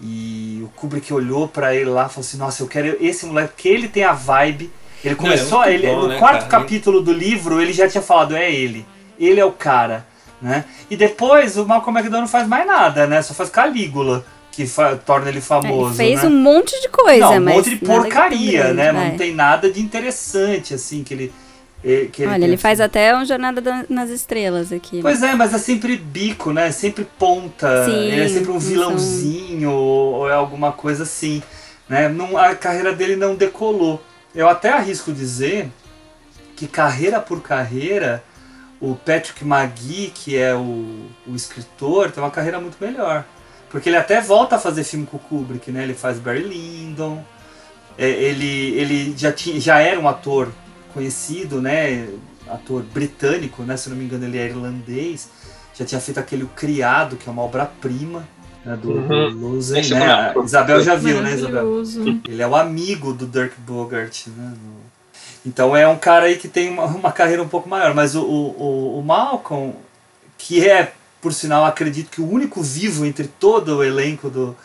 E o Kubrick olhou pra ele lá e falou assim: Nossa, eu quero esse moleque, porque ele tem a vibe. Ele Não, ele é começou, muito ele, bom, no né, quarto cara? capítulo do livro, ele já tinha falado: É ele, ele é o cara. Né? E depois o Malcolm McDowell não faz mais nada, né? Só faz Calígula, que fa- torna ele É, famoso. ele fez né? um monte de coisa, não, um mas. monte de porcaria, né? grande, Mas vai. não tem nada de interessante, assim, que ele. eh, Que Olha, ele faz até um Jornada da- nas Estrelas aqui. Pois é, mas é sempre bico, né? Sempre ponta. Sim, ele é sempre um vilãozinho ou, ou é alguma coisa assim. Né? Não, a carreira dele não decolou. Eu até arrisco dizer que carreira por carreira, o Patrick McGee, que é o, o escritor, tem uma carreira muito melhor. Porque ele até volta a fazer filme com o Kubrick, né? Ele faz Barry Lyndon. É, ele, ele já, tinha, já era um ator conhecido, né? Ator britânico, né? Se não me engano, ele é irlandês. Já tinha feito aquele O Criado, que é uma obra-prima né? do, do Uhum. Luzen, Esse né? é. Isabel já viu, né, Isabel? Ele é o amigo do Dirk Bogart, né? Então é um cara aí que tem uma, uma carreira um pouco maior. Mas o, o, o- o Malcolm, que é, por sinal, acredito que o único vivo entre todo o elenco do,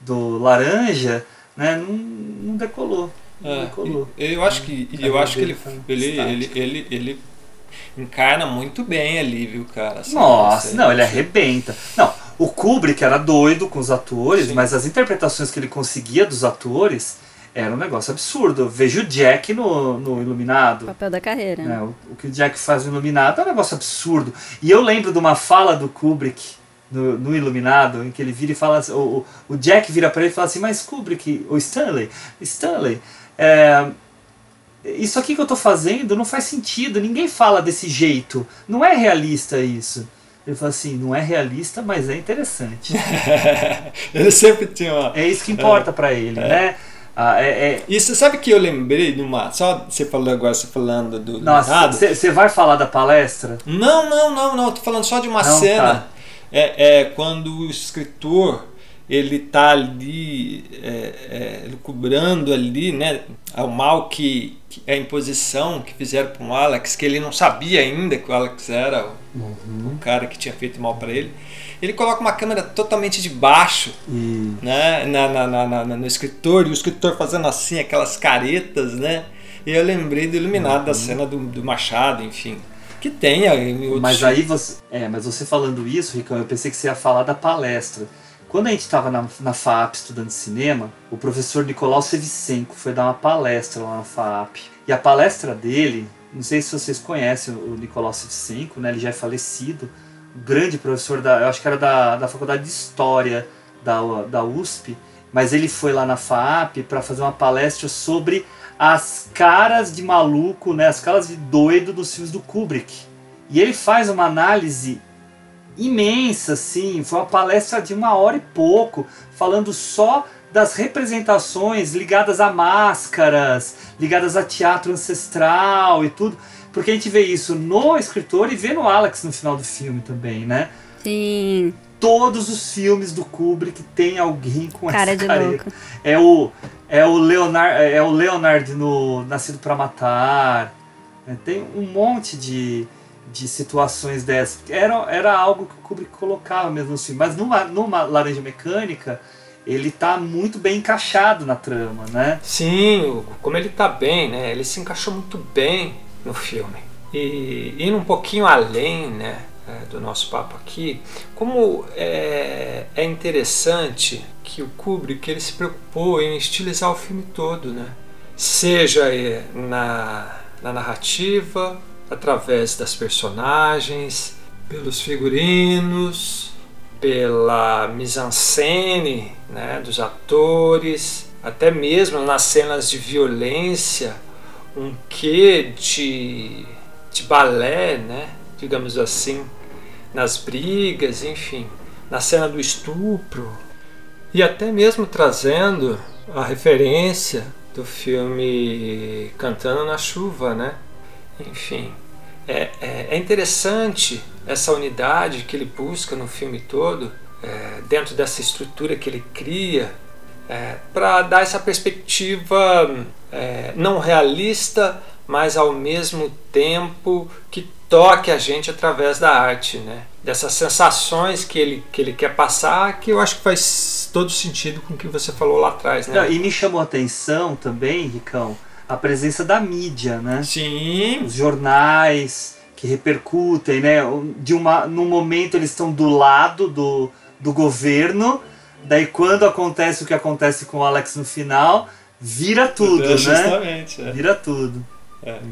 do Laranja, né? Não, não decolou. Não É, decolou. eu acho que, eu acho que ele, ele, ele, ele, ele encarna muito bem ali, viu, cara? Nossa, não, ele arrebenta. Não, o Kubrick era doido com os atores, Sim. mas as interpretações que ele conseguia dos atores era um negócio absurdo. Eu vejo o Jack no, no Iluminado. Papel da carreira. né, o, o que o Jack faz no Iluminado é um negócio absurdo. E eu lembro de uma fala do Kubrick no, no Iluminado, em que ele vira e fala assim, o, o- o Jack vira para ele e fala assim, mas Kubrick, o Stanley, Stanley, é, isso aqui que eu tô fazendo não faz sentido, ninguém fala desse jeito, não é realista isso. Ele fala assim, não é realista, mas é interessante. ele sempre tinha uma. É isso que importa pra ele, né? Ah, é, é- E você sabe que eu lembrei de uma. Só você falou agora, você falando do Nossa, você vai falar da palestra? Não, não, não, não. Tô falando só de uma Não, cena. tá. É, é quando o escritor ele tá ali é, é, lucubrando ali, né? Ao mal que, que a imposição que fizeram para o Alex, que ele não sabia ainda que o Alex era o, Uhum. o cara que tinha feito mal para ele. Ele coloca uma câmera totalmente de baixo E né, na, na, na, no escritor, e o escritor fazendo assim, aquelas caretas, né? E eu lembrei do Iluminado, Uhum. da cena do, do Machado, enfim. Que tem em outros Mas aí você. É, mas você falando isso, Ricão, eu pensei que você ia falar da palestra. Quando a gente estava na, na FAAP estudando cinema, o professor Nicolau Sevicenko foi dar uma palestra lá na FAAP. E a palestra dele, não sei se vocês conhecem o Nicolau Sevicenko, né? Ele já é falecido. Grande professor da. Eu acho que era da, da Faculdade de História da, da USP. Mas ele foi lá na FAAP para fazer uma palestra sobre as caras de maluco, né? As caras de doido dos filmes do Kubrick. E ele faz uma análise imensa, assim, foi uma palestra de uma hora e pouco, falando só das representações ligadas a máscaras, ligadas a teatro ancestral e tudo, porque a gente vê isso no escritor e vê no Alex no final do filme também, né? Sim. Todos os filmes do Kubrick tem alguém com Cara essa de louco. É o é o Leonard, é o Leonard no Nascido para Matar. né? Tem um monte de, de situações dessas. Era, era algo que o Kubrick colocava mesmo assim. Mas numa, numa Laranja Mecânica, ele tá muito bem encaixado na trama, né? Sim, como ele tá bem, né? Ele se encaixou muito bem no filme. E indo um pouquinho além, né? é, Do nosso papo aqui, como é, é interessante que o Kubrick ele se preocupou em estilizar o filme todo, né? Seja é, na, na narrativa, através das personagens, pelos figurinos, pela mise-en-scène né, dos atores, até mesmo nas cenas de violência, um quê de, de balé, né, digamos assim, nas brigas, enfim, na cena do estupro, e até mesmo trazendo a referência do filme Cantando na Chuva, né? Enfim, é, é, é interessante essa unidade que ele busca no filme todo, é, dentro dessa estrutura que ele cria, é, para dar essa perspectiva é, não realista, mas ao mesmo tempo que toque a gente através da arte, né? Dessas sensações que ele, que ele quer passar, que eu acho que faz todo sentido com o que você falou lá atrás, né? Não, e me chamou a atenção também, Ricão, a presença da mídia, né? Sim. Os jornais que repercutem, né? De uma, num momento eles estão do lado do, do governo, daí quando acontece o que acontece com o Alex no final, vira tudo, É, né? justamente, é. Vira tudo.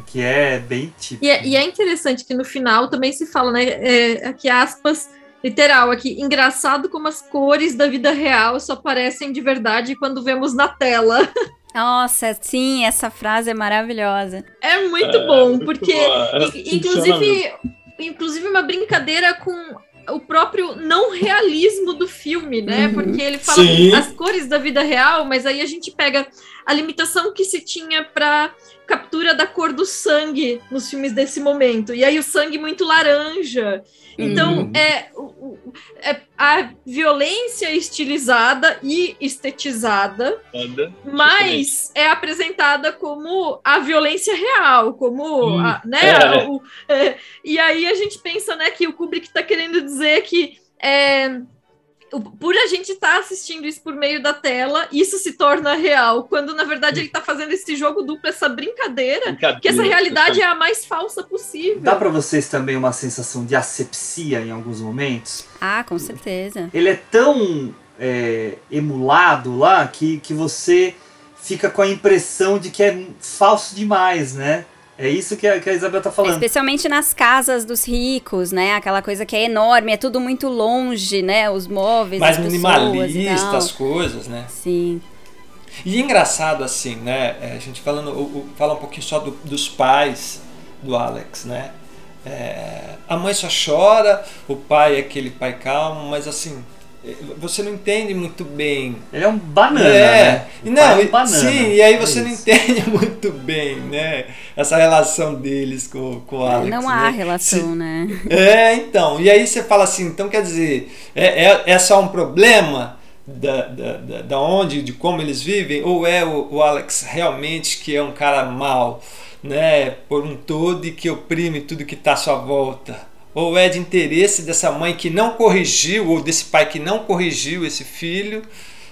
Que é bem típico. E é, e é interessante que no final também se fala, né? É, aqui aspas, literal, aqui, engraçado como as cores da vida real só aparecem de verdade quando vemos na tela. Nossa, sim, essa frase é maravilhosa. É muito É, bom, muito porque boa. In- funciona inclusive, inclusive uma brincadeira com o próprio não realismo do filme, né? Uhum. Porque ele fala Sim. as cores da vida real, mas aí a gente pega a limitação que se tinha para captura da cor do sangue nos filmes desse momento. E aí o sangue muito laranja. Então, Uhum. é, é a violência estilizada e estetizada mas é apresentada como a violência real, como Hum, a- né, é. o- é, e aí a gente pensa né, que o Kubrick está querendo dizer que é, por a gente estar assistindo isso por meio da tela, isso se torna real, quando na verdade ele está fazendo esse jogo duplo, essa brincadeira, Brincadeira, que essa realidade é a mais falsa possível. Dá pra vocês também uma sensação de asepsia em alguns momentos? Ah, com certeza. Ele é tão é, emulado lá que, que você fica com a impressão de que é falso demais, né? É isso que a, que a Isabel tá falando. Especialmente nas casas dos ricos, né? Aquela coisa que é enorme, é tudo muito longe, né? Os móveis, mais as pessoas e minimalista as coisas, né? Sim. E engraçado assim, né? é, A gente falando, o- o- fala um pouquinho só do- dos pais do Alex, né? É, a mãe só chora, o pai é aquele pai calmo, mas assim, você não entende muito bem. Ele é um banana, É, né? e O não, pai é um banana, sim, e aí é você não isso. entende muito bem, né? Essa relação deles com, com o Alex. Não há né? relação, né? É, então. E aí você fala assim, então quer dizer, é, é, é só um problema da, da, da, da onde, de como eles vivem, ou é o, o Alex realmente que é um cara mau, né? Por um todo e que oprime tudo que está à sua volta? Ou é de interesse dessa mãe que não corrigiu, ou desse pai que não corrigiu esse filho,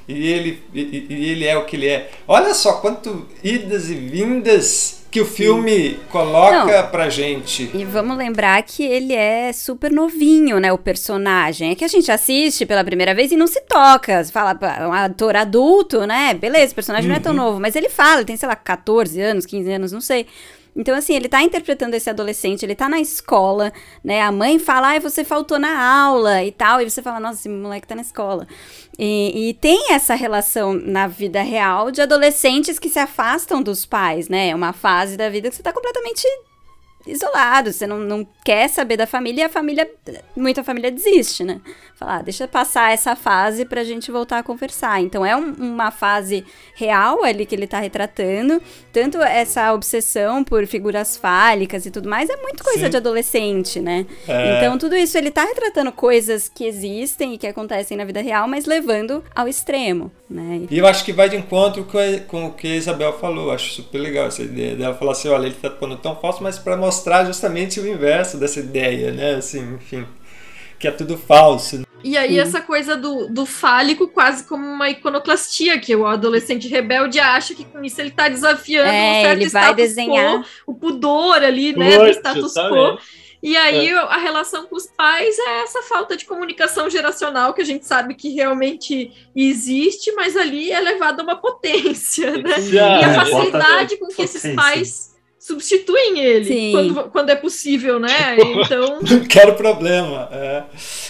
e ele, e, e ele é o que ele é. Olha só quanto idas e vindas que o filme coloca Não. pra gente. E vamos lembrar que ele é super novinho, né? O personagem. É que a gente assiste pela primeira vez e não se toca. Você fala, é um ator adulto, né? Beleza, o personagem não é tão Uhum. novo, mas ele fala, ele tem, sei lá, 14 anos, 15 anos, não sei. Então, assim, ele tá interpretando esse adolescente, ele tá na escola, né? A mãe fala, ai, você faltou na aula e tal. E você fala, nossa, esse moleque tá na escola. E, e tem essa relação na vida real de adolescentes que se afastam dos pais, né? É uma fase da vida que você tá completamente isolado, você não, não quer saber da família e a família, muita família desiste, né? Falar, ah, deixa passar essa fase pra gente voltar a conversar. Então é um, uma fase real ali que ele tá retratando, tanto essa obsessão por figuras fálicas e tudo mais, é muito coisa Sim. de adolescente, né? É... Então tudo isso ele tá retratando coisas que existem e que acontecem na vida real, mas levando ao extremo, né? E eu acho que vai de encontro com, a, com o que a Isabel falou, acho super legal essa ideia dela falar assim, olha, ele tá pondo tão falso, mas para mostrar justamente o inverso dessa ideia, né? Assim, enfim, que é tudo falso. E aí, Sim. essa coisa do, do fálico, quase como uma iconoclastia, que o adolescente rebelde acha que com isso ele está desafiando é, um certo ele vai desenhar. quo, o pudor ali, né, do status quo. E aí é. a relação com os pais é essa falta de comunicação geracional que a gente sabe que realmente existe, mas ali é levada a uma potência, né? e a facilidade com que esses pais substituem ele quando, quando é possível, né? Então. Não quero problema. É.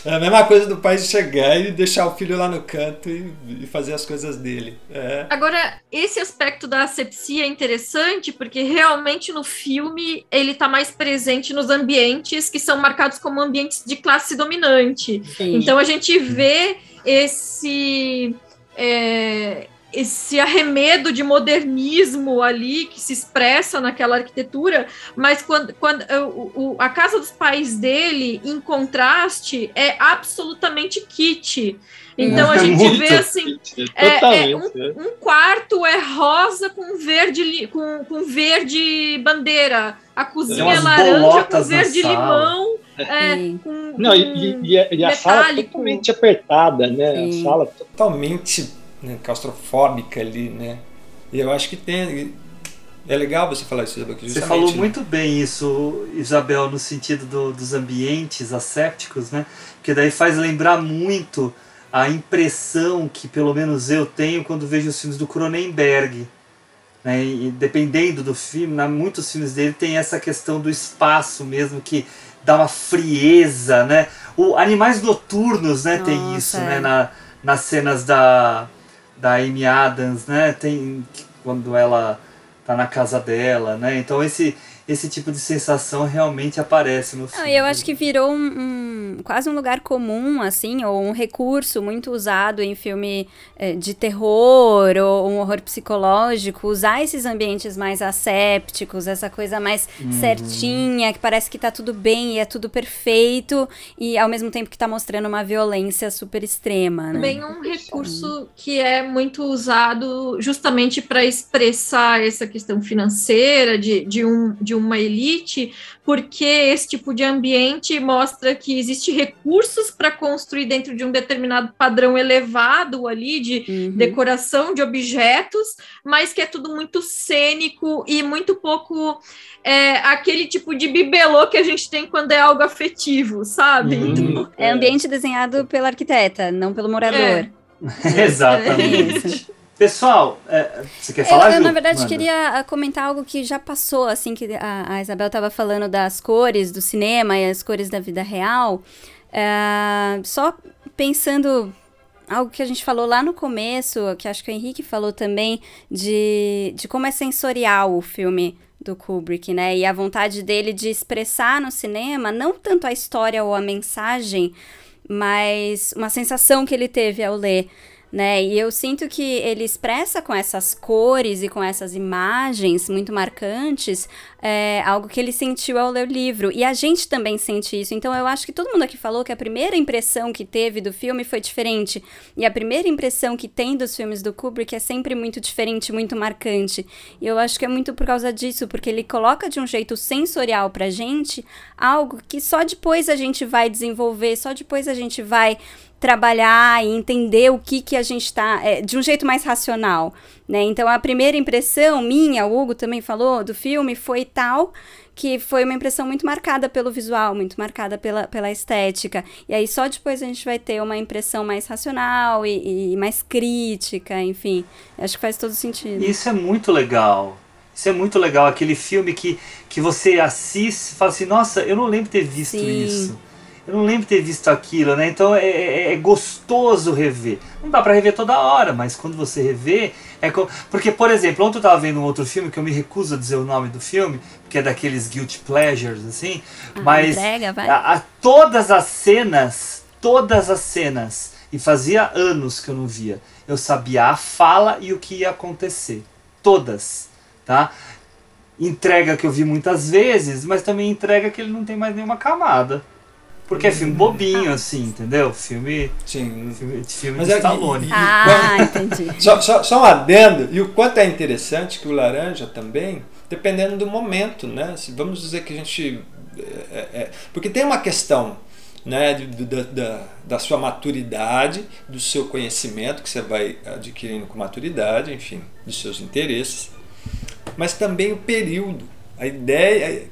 é. a mesma coisa do pai chegar e deixar o filho lá no canto e, e fazer as coisas dele. É. Agora, esse aspecto da asepsia é interessante porque realmente no filme ele está mais presente nos ambientes que são marcados como ambientes de classe dominante. Sim. Então a gente vê esse. É, esse arremedo de modernismo ali que se expressa naquela arquitetura, mas quando, quando o, o, a casa dos pais dele, em contraste, é absolutamente kit. Então é, a gente vê assim, é, é um, é. um, quarto é rosa com verde com, com verde bandeira, a cozinha é laranja com verde limão. É, com, Não, e, e, e, a sala totalmente apertada, né? Sim. A sala totalmente né, claustrofóbica ali, né? E eu acho que tem. É legal você falar isso, Isabel. Você falou né? muito bem isso, Isabel, no sentido do, dos ambientes assépticos, né? Porque daí faz lembrar muito a impressão que pelo menos eu tenho quando vejo os filmes do Cronenberg. Né? E dependendo do filme, na, muitos filmes dele tem essa questão do espaço mesmo que dá uma frieza, né? O Animais Noturnos, né, Nossa, tem isso, né? é. né, na, nas cenas da da Amy Adams, né? Tem quando ela tá na casa dela, né? Então esse esse tipo de sensação realmente aparece no filme. eu acho que virou um, um, quase um lugar comum, assim, ou um recurso muito usado em filme eh, de terror ou um horror psicológico, usar esses ambientes mais assépticos, essa coisa mais uhum. certinha, que parece que tá tudo bem e é tudo perfeito, e ao mesmo tempo que tá mostrando uma violência super extrema, né? Também um recurso que é muito usado justamente para expressar essa questão financeira de, de um de uma elite, porque esse tipo de ambiente mostra que existe recursos para construir dentro de um determinado padrão elevado ali de uhum. decoração de objetos, mas que é tudo muito cênico e muito pouco é, aquele tipo de bibelô que a gente tem quando é algo afetivo, sabe? Uhum. Então, é ambiente desenhado pela arquiteta, não pelo morador. É. Exatamente. Pessoal, é, você quer falar? Eu, eu na verdade, Manda. queria ah, comentar algo que já passou, assim, que a, a Isabel estava falando das cores do cinema e as cores da vida real. É, só pensando algo que a gente falou lá no começo, que acho que o Henrique falou também, de, de como é sensorial o filme do Kubrick, né? E a vontade dele de expressar no cinema não tanto a história ou a mensagem, mas uma sensação que ele teve ao ler né? E eu sinto que ele expressa com essas cores e com essas imagens muito marcantes é, algo que ele sentiu ao ler o livro. E a gente também sente isso. Então eu acho que todo mundo aqui falou que a primeira impressão que teve do filme foi diferente. E a primeira impressão que tem dos filmes do Kubrick é sempre muito diferente, muito marcante. E eu acho que é muito por causa disso, porque ele coloca de um jeito sensorial pra gente algo que só depois a gente vai desenvolver, só depois a gente vai trabalhar e entender o que, que a gente está, é, de um jeito mais racional, né? Então, a primeira impressão minha, o Hugo também falou, do filme foi tal que foi uma impressão muito marcada pelo visual, muito marcada pela, pela estética. E aí só depois a gente vai ter uma impressão mais racional e, e mais crítica, enfim. Acho que faz todo sentido. Isso é muito legal. Isso é muito legal, aquele filme que, que você assiste e fala assim, nossa, eu não lembro de ter visto Sim. isso. Eu não lembro de ter visto aquilo, né? Então é, é, é gostoso rever. Não dá para rever toda hora, mas quando você rever, é co... porque por exemplo, ontem eu tava vendo um outro filme que eu me recuso a dizer o nome do filme, porque é daqueles guilty pleasures assim, ah, mas entrega, a, a, todas as cenas, todas as cenas, e fazia anos que eu não via. Eu sabia a fala e o que ia acontecer, todas, tá? Entrega que eu vi muitas vezes, mas também entrega que ele não tem mais nenhuma camada. Porque é filme hum. bobinho, assim, entendeu? Filme. Sim. Filme, filme Mas de é, Stallone. ah, entendi. Só, só, só um adendo, e o quanto é interessante que o laranja também, dependendo do momento, né? Se vamos dizer que a gente. É, é, é porque tem uma questão né, de, da, da sua maturidade, do seu conhecimento que você vai adquirindo com maturidade, enfim, dos seus interesses, mas também o período, a ideia,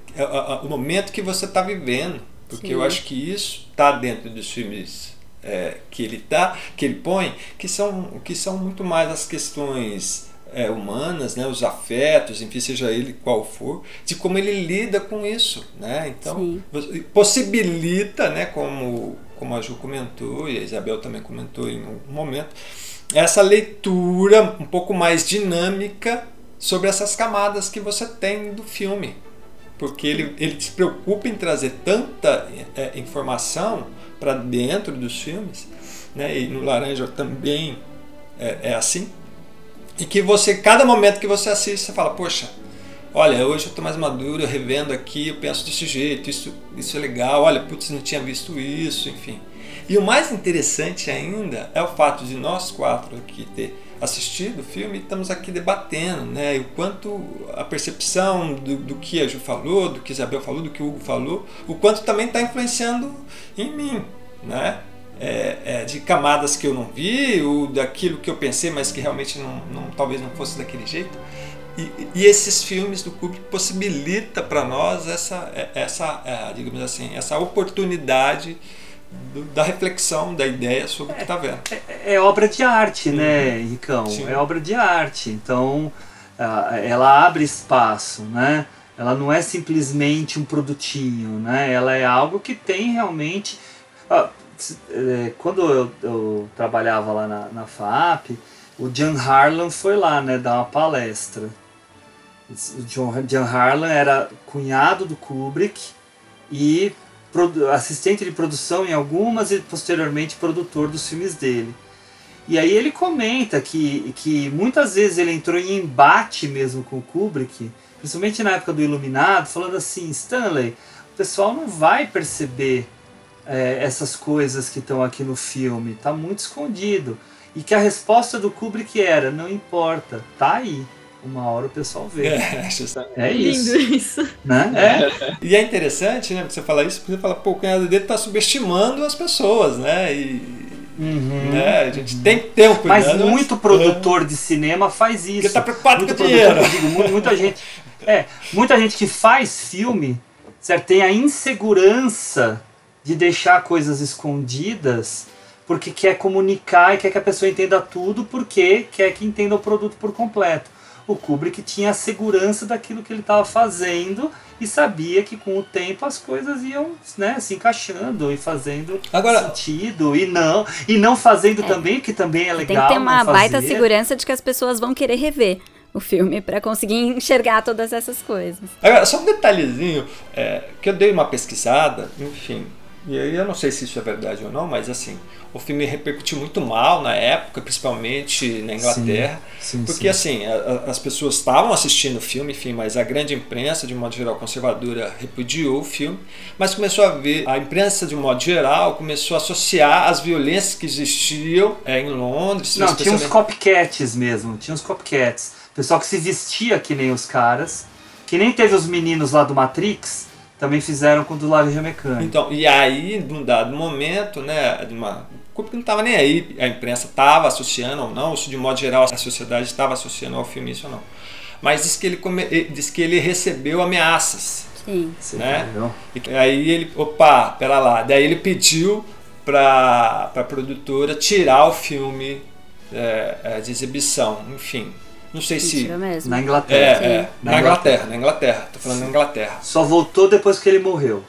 o momento que você está vivendo. Porque Sim. eu acho que isso está dentro dos filmes é, que ele tá, que ele põe, que são, que são muito mais as questões é, humanas, né, os afetos, enfim, seja ele qual for, de como ele lida com isso, né? Então Sim. possibilita, né, como como a Ju comentou e a Isabel também comentou em um momento, essa leitura um pouco mais dinâmica sobre essas camadas que você tem do filme, porque ele, ele se preocupa em trazer tanta é, informação para dentro dos filmes, né? e no Laranja também é, é, assim, e que você, cada momento que você assiste, você fala, poxa, olha, hoje eu estou mais maduro, eu revendo aqui, eu penso desse jeito, isso, isso é legal, olha, putz, não tinha visto isso, enfim. E o mais interessante ainda é o fato de nós quatro aqui ter assistido o filme, estamos aqui debatendo, né? E o quanto a percepção do, do que a Ju falou, do que Isabel falou, do que o Hugo falou, o quanto também está influenciando em mim, né? É, é, de camadas que eu não vi, ou daquilo que eu pensei, mas que realmente não, não talvez não fosse daquele jeito. E, e, esses filmes do Kubrick possibilita para nós essa, essa, é, digamos assim, essa oportunidade do, da reflexão, da ideia sobre é, o que está vendo. É, é, obra de arte, né, uhum. Ricão? Sim. É obra de arte. Então, ela abre espaço, né? Ela não é simplesmente um produtinho, né? Ela é algo que tem realmente... É, quando eu, eu trabalhava lá na, na FAP, o John Harlan foi lá, né, dar uma palestra. O John, John Harlan era cunhado do Kubrick e assistente de produção em algumas e posteriormente produtor dos filmes dele. E aí ele comenta que, que muitas vezes ele entrou em embate mesmo com o Kubrick, principalmente na época do Iluminado, falando assim, Stanley, o pessoal não vai perceber é, essas coisas que estão aqui no filme, está muito escondido. E que a resposta do Kubrick era, não importa, tá aí uma hora o pessoal vê. É, é isso. Lindo isso. Né? É. E é interessante, né? Você falar isso, porque você fala, pô, o cunhado dele tá subestimando as pessoas, né? E. Uhum, né? A gente uhum. tem que ter um cuidado. Mas muito produtor de cinema faz isso. Porque tá preocupado muito com dinheiro. Digo, muita gente. É, muita gente que faz filme, certo? Tem a insegurança de deixar coisas escondidas porque quer comunicar e quer que a pessoa entenda tudo porque quer que entenda o produto por completo o Kubrick tinha a segurança daquilo que ele estava fazendo e sabia que com o tempo as coisas iam né, se encaixando e fazendo Agora, sentido e não e não fazendo é. também que também é legal. Tem que ter uma baita segurança de que as pessoas vão querer rever o filme para conseguir enxergar todas essas coisas. Agora só um detalhezinho é, que eu dei uma pesquisada, enfim, e aí eu não sei se isso é verdade ou não, mas assim, o filme repercutiu muito mal na época, principalmente na Inglaterra, sim, sim, porque sim. assim, a, as pessoas estavam assistindo o filme, enfim, mas a grande imprensa, de modo geral conservadora, repudiou o filme, mas começou a ver, a imprensa de modo geral começou a associar as violências que existiam é, em Londres. Não, tinha uns copycats mesmo, tinha uns copycats. Pessoal que se vestia que nem os caras, que nem teve os meninos lá do Matrix, também fizeram com o do Laranja Mecânica. Então, e aí, num dado momento, né, uma, público não estava nem aí, a imprensa estava associando ou não, isso de modo geral a sociedade estava associando ao filme isso ou não. Mas diz que ele, come, diz que ele recebeu ameaças. Sim. Né? E aí ele, opa, pera lá. Daí ele pediu para a produtora tirar o filme é, de exibição, enfim. Não sei se. Mesmo. Na Inglaterra. É, é, na, na Inglaterra, na Inglaterra. Tô falando Sim. na Inglaterra. Só voltou depois que ele morreu.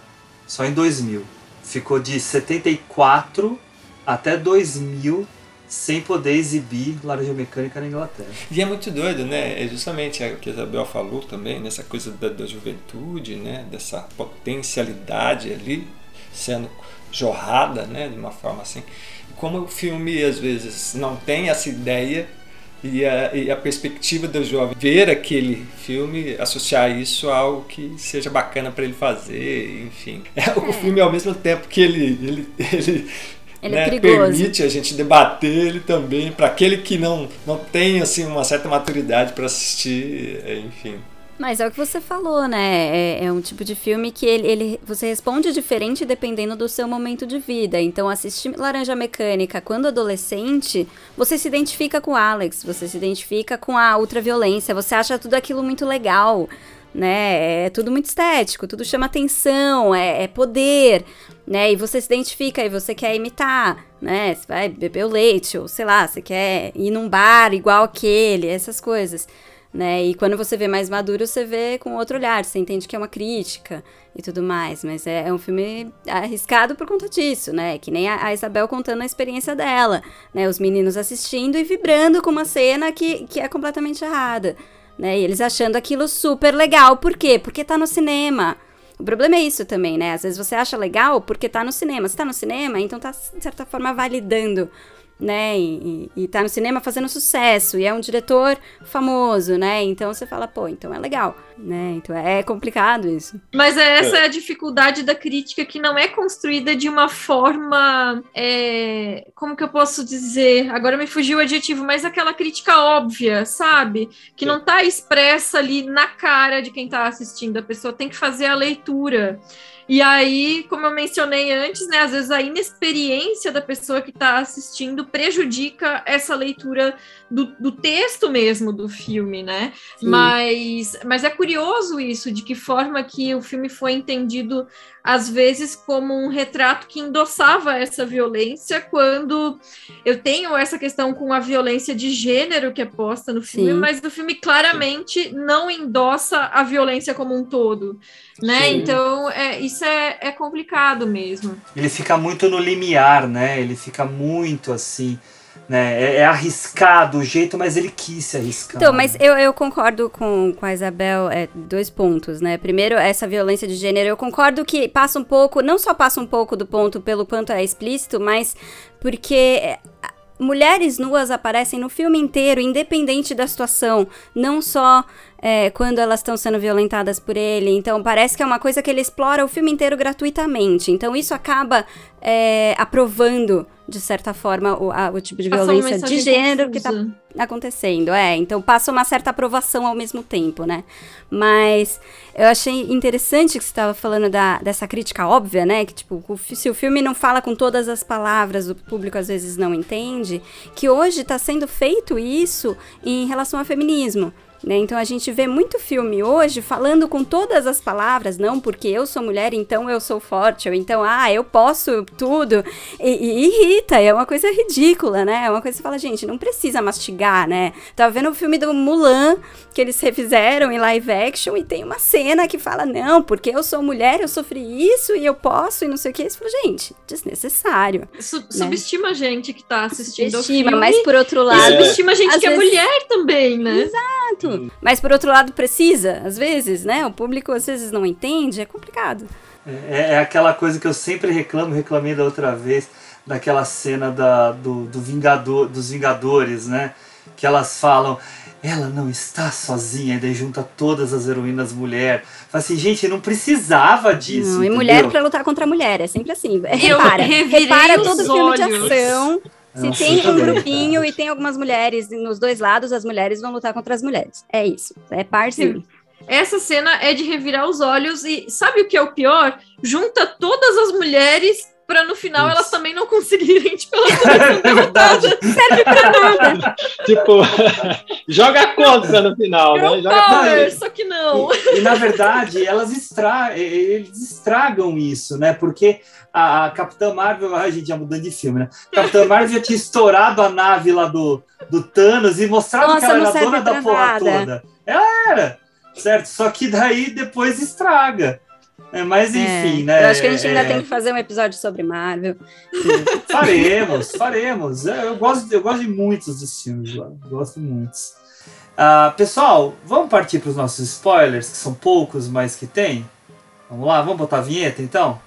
Só em 2000. ficou de 74 até 2000 sem poder exibir Laranja Mecânica na Inglaterra. E é muito doido, né? É justamente o que a Isabel falou também, nessa coisa da, da juventude, né? Dessa potencialidade ali sendo jorrada, né? De uma forma assim. Como o filme às vezes não tem essa ideia e a, e a, perspectiva do jovem ver aquele filme, associar isso a algo que seja bacana para ele fazer, enfim. É, o filme ao mesmo tempo que ele, ele, ele ele é né, é permite a gente debater ele também para aquele que não, não tem assim uma certa maturidade para assistir, é, enfim. Mas é o que você falou, né? É, é, um tipo de filme que ele, ele, você responde diferente dependendo do seu momento de vida. Então, assistir Laranja Mecânica quando adolescente, você se identifica com o Alex, você se identifica com a ultraviolência, você acha tudo aquilo muito legal, né? É tudo muito estético, tudo chama atenção, é, é poder né? E você se identifica e você quer imitar, né? Você vai beber o leite, ou sei lá, você quer ir num bar igual aquele, essas coisas. Né? E quando você vê mais maduro, você vê com outro olhar, você entende que é uma crítica e tudo mais. Mas é, é um filme arriscado por conta disso, né? Que nem a, a, Isabel contando a experiência dela, né? Os meninos assistindo e vibrando com uma cena que, que é completamente errada. Né? E eles achando aquilo super legal. Por quê? Porque tá no cinema. O problema é isso também, né? Às vezes você acha legal porque tá no cinema. Se tá no cinema, então tá, de certa forma, validando né? E, e, tá no cinema fazendo sucesso, e é um diretor famoso, né? Então você fala, pô, então é legal, né? Então é complicado isso. Mas é essa é a dificuldade da crítica que não é construída de uma forma. É, como que eu posso dizer? Agora me fugiu o adjetivo, mas aquela crítica óbvia, sabe? Que não tá expressa ali na cara de quem tá assistindo. A pessoa tem que fazer a leitura. E aí, como eu mencionei antes, né, às vezes a inexperiência da pessoa que está assistindo prejudica essa leitura do, do, texto mesmo do filme, né? Mas, mas é curioso isso, de que forma que o filme foi entendido, às vezes, como um retrato que endossava essa violência, quando eu tenho essa questão com a violência de gênero que é posta no filme, Sim. mas o filme claramente Sim. não endossa a violência como um todo né? Sim. Então, é, isso é, é complicado mesmo. Ele fica muito no limiar, né? Ele fica muito assim. Né? É, é, arriscado o jeito, mas ele quis se arriscar. Então, mas eu, eu concordo com, com a Isabel, é, dois pontos, né? Primeiro, essa violência de gênero, eu concordo que passa um pouco, não só passa um pouco do ponto pelo quanto é explícito, mas porque é, mulheres nuas aparecem no filme inteiro, independente da situação, não só é, quando elas estão sendo violentadas por ele. Então parece que é uma coisa que ele explora o filme inteiro gratuitamente. Então isso acaba é, aprovando, de certa forma, o, a, o tipo de violência de gênero confusa. que está acontecendo. É, então passa uma certa aprovação ao mesmo tempo, né? Mas eu achei interessante que você estava falando da, dessa crítica óbvia, né? Que, tipo, o, se o filme não fala com todas as palavras, o público às vezes não entende, que hoje está sendo feito isso em relação ao feminismo. Né? Então a gente vê muito filme hoje falando com todas as palavras, não porque eu sou mulher, então eu sou forte, ou então, ah, eu posso tudo. E, e irrita, é uma coisa ridícula, né? É uma coisa que você fala, gente, não precisa mastigar, né? Tava vendo o filme do Mulan, que eles refizeram em live action, e tem uma cena que fala, não, porque eu sou mulher, eu sofri isso e eu posso, e não sei o que. Você fala, gente, desnecessário. Su né? Subestima a gente que tá assistindo subestima, mas por outro lado. E subestima a gente que é vezes... é mulher também, né? Exato. Mas por outro lado, precisa, às vezes, né? O público às vezes não entende, é complicado. É, é aquela coisa que eu sempre reclamo, reclamei da outra vez, daquela cena da, do, do Vingador, dos Vingadores, né? Que elas falam, ela não está sozinha, e daí junta todas as heroínas mulher. Fala assim, gente, não precisava disso. Não, e mulher para lutar contra mulher, é sempre assim. Repara, repara todo filme de ação. Se tem um grupinho e tem algumas mulheres nos dois lados, as mulheres vão lutar contra as mulheres. É isso. É parte. Essa cena é de revirar os olhos e sabe o que é o pior? Junta todas as mulheres para no final Isso. elas também não conseguirem, tipo, elas é verdade. serve para nada. tipo, joga contra no final, Girl né? Joga power, só que não. E, e, na verdade, elas estra eles estragam isso, né? Porque a, a Capitã Marvel, a gente já mudando de filme, né? A Capitã Marvel já tinha estourado a nave lá do, do Thanos e mostrado Nossa, que ela era dona da porra toda. Ela era, certo? Só que daí depois estraga É, mas enfim, é, né? Eu acho que a gente ainda é... tem que fazer um episódio sobre Marvel. faremos, faremos. É, eu gosto, eu gosto de muitos dos filmes lá. Gosto muitos. Uh, pessoal, vamos partir para os nossos spoilers, que são poucos, mas que tem. Vamos lá, vamos botar a vinheta então?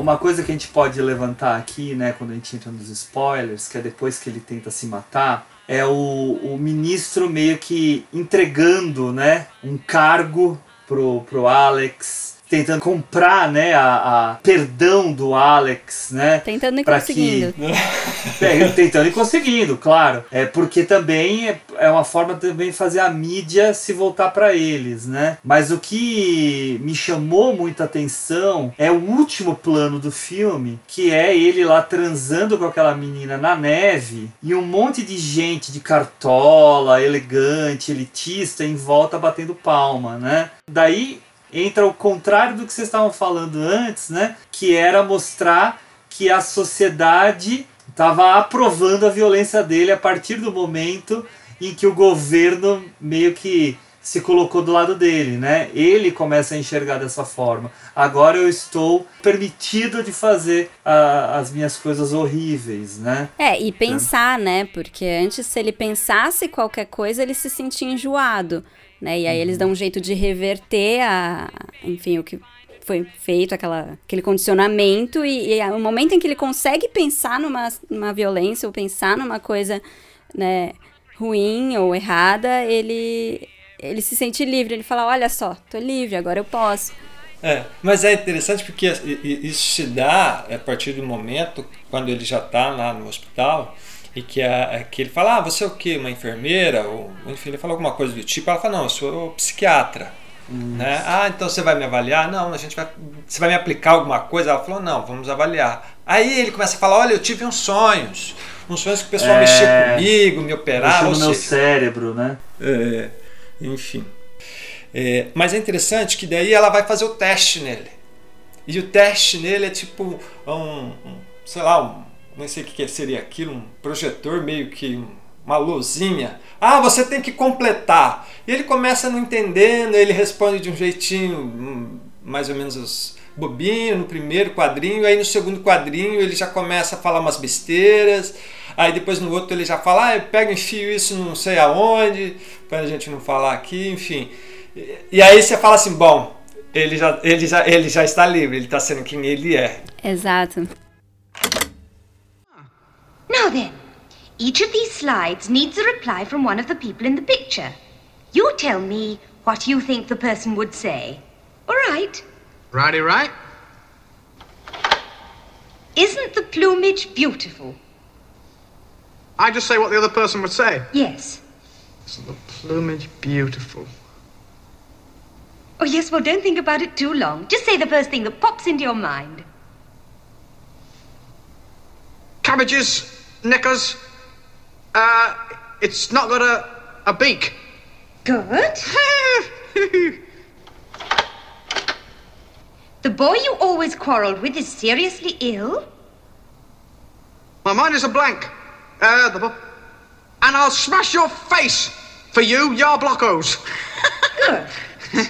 Uma coisa que a gente pode levantar aqui, né, quando a gente entra nos spoilers, que é depois que ele tenta se matar, é o, o ministro meio que entregando, né, um cargo pro, pro Alex tentando comprar, né, a, a, perdão do Alex, né? Tentando e conseguindo. Que, é, tentando e conseguindo, claro. É porque também é, é uma forma de também fazer a mídia se voltar para eles, né? Mas o que me chamou muita atenção é o último plano do filme, que é ele lá transando com aquela menina na neve e um monte de gente de cartola, elegante, elitista em volta batendo palma, né? Daí entra o contrário do que vocês estavam falando antes, né? Que era mostrar que a sociedade estava aprovando a violência dele a partir do momento em que o governo meio que se colocou do lado dele, né? Ele começa a enxergar dessa forma. Agora eu estou permitido de fazer uh, as minhas coisas horríveis, né? É, e pensar, né? Porque antes, se ele pensasse qualquer coisa, ele se sentia enjoado. Né? E aí eles dão um jeito de reverter a, enfim, o que foi feito, aquela, aquele condicionamento, e, e o momento em que ele consegue pensar numa, numa violência ou pensar numa coisa né, ruim ou errada, ele, ele se sente livre, ele fala, olha só, tô livre, agora eu posso. É, mas é interessante porque isso se dá a partir do momento quando ele já está lá no hospital e que, a, que ele fala, ah, você é o quê? Uma enfermeira? Ou, enfim, ele fala alguma coisa do tipo. Ela fala, não, eu sou psiquiatra. Né? Ah, então você vai me avaliar? Não, a gente vai. Você vai me aplicar alguma coisa? Ela falou, não, vamos avaliar. Aí ele começa a falar, olha, eu tive uns sonhos. Uns sonhos que o pessoal é... mexia comigo, me operava. Mexia no meu cérebro, né? É, enfim. É, mas é interessante que daí ela vai fazer o teste nele. E o teste nele é tipo um, um sei lá, um nem sei o que seria aquilo, um projetor meio que uma luzinha. Ah, você tem que completar. E ele começa não entendendo, ele responde de um jeitinho hum, mais ou menos bobinho no primeiro quadrinho, aí no segundo quadrinho ele já começa a falar umas besteiras, aí depois no outro ele já fala, ah, eu pego enfio isso não sei aonde, para a gente não falar aqui, enfim. E aí você fala assim, bom, ele já, ele já, ele já está livre, ele está sendo quem ele é. Exato. Now then, each of these slides needs a reply from one of the people in the picture. You tell me what you think the person would say. All right. Righty right. Isn't the plumage beautiful? I just say what the other person would say. Yes. Isn't the plumage beautiful? Oh, yes, well, don't think about it too long. Just say the first thing that pops into your mind. Cabbages knickers. Uh, it's not got a, a beak. Good. the boy you always quarrelled with is seriously ill? My mind is a blank. Uh, the, and I'll smash your face for you, your blockos. Good.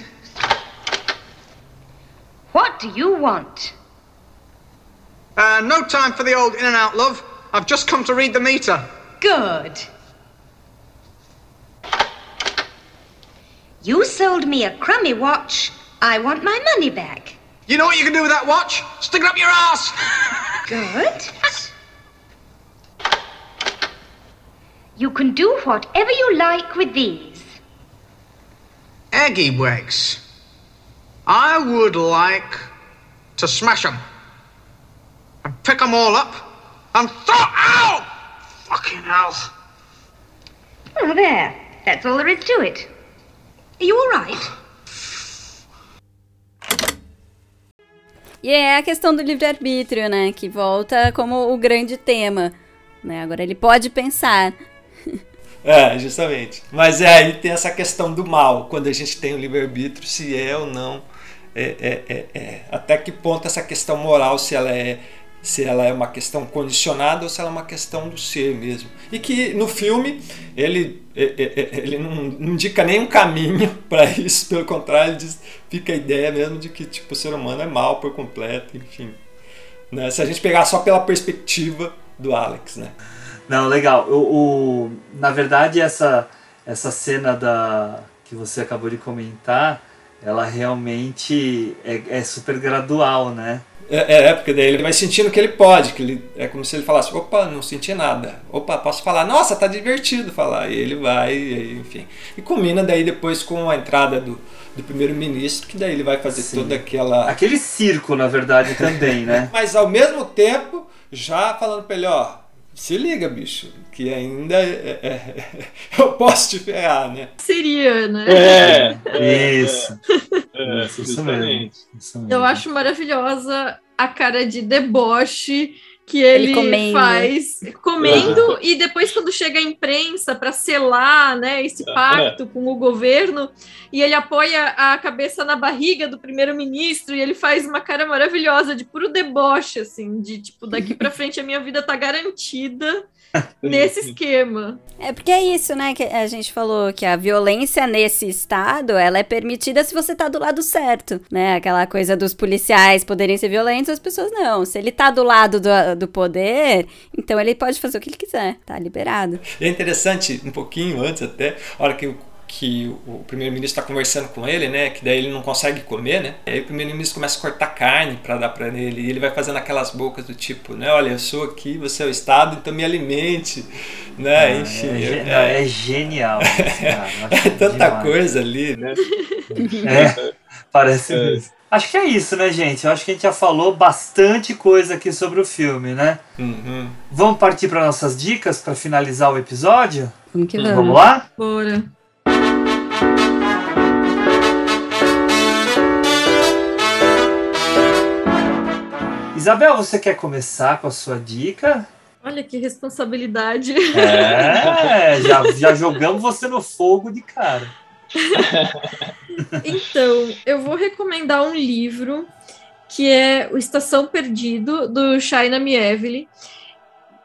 what do you want? Uh, no time for the old in and out, love. I've just come to read the meter. Good. You sold me a crummy watch. I want my money back. You know what you can do with that watch? Stick it up your ass. Good. you can do whatever you like with these. Eggy Wags. I would like to smash them and pick them all up and throw out! Fucking hell. Oh, there. That's all there is to it. Are you all right? E é a questão do livre-arbítrio, né? Que volta como o grande tema. Né? Agora ele pode pensar. É, justamente. Mas é aí tem essa questão do mal, quando a gente tem o livre-arbítrio, se é ou não. É, é, é, é. Até que ponto essa questão moral, se ela é se ela é uma questão condicionada ou se ela é uma questão do ser mesmo. E que no filme ele, ele não, indica nenhum caminho para isso, pelo contrário, diz, fica a ideia mesmo de que tipo, o ser humano é mal por completo, enfim. Né? Se a gente pegar só pela perspectiva do Alex, né? Não, legal. O, o, na verdade, essa, essa cena da que você acabou de comentar, ela realmente é, é super gradual, né? É, é, porque daí ele vai sentindo que ele pode, que ele é como se ele falasse, opa, não senti nada. Opa, posso falar, nossa, tá divertido falar. E ele vai, e, enfim. E combina daí depois com a entrada do, do primeiro-ministro, que daí ele vai fazer Sim. toda aquela. Aquele circo, na verdade, também, né? Mas ao mesmo tempo, já falando pra ele, ó, se liga, bicho, que ainda é, é, é, eu posso te ferrar, né? Seria, né? É, é isso. É, isso, isso, mesmo, isso mesmo. Eu acho maravilhosa a cara de deboche que ele, ele comendo. faz comendo e depois quando chega a imprensa para selar né, esse pacto com o governo e ele apoia a cabeça na barriga do primeiro-ministro e ele faz uma cara maravilhosa de puro deboche assim de tipo daqui para frente a minha vida tá garantida nesse esquema. É porque é isso, né, que a gente falou que a violência nesse estado, ela é permitida se você tá do lado certo, né? Aquela coisa dos policiais poderem ser violentos, as pessoas não. Se ele tá do lado do, do poder, então ele pode fazer o que ele quiser, tá liberado. E é interessante, um pouquinho antes até, a hora que o que o primeiro-ministro está conversando com ele, né? Que daí ele não consegue comer, né? E aí o primeiro-ministro começa a cortar carne para dar para ele e ele vai fazendo aquelas bocas do tipo, né? Olha, eu sou aqui, você é o Estado, então me alimente, né? Ah, Enfim, é, é, é genial. é tanta demais. coisa ali, né? É, parece é. mesmo. Acho que é isso, né, gente? Eu acho que a gente já falou bastante coisa aqui sobre o filme, né? Uhum. Vamos partir para nossas dicas para finalizar o episódio? Vamos que vamos. Vamos lá? Bora. Isabel, você quer começar com a sua dica? Olha que responsabilidade. É, já, já jogamos você no fogo de cara. então, eu vou recomendar um livro que é O Estação Perdido, do Shaina Mieville,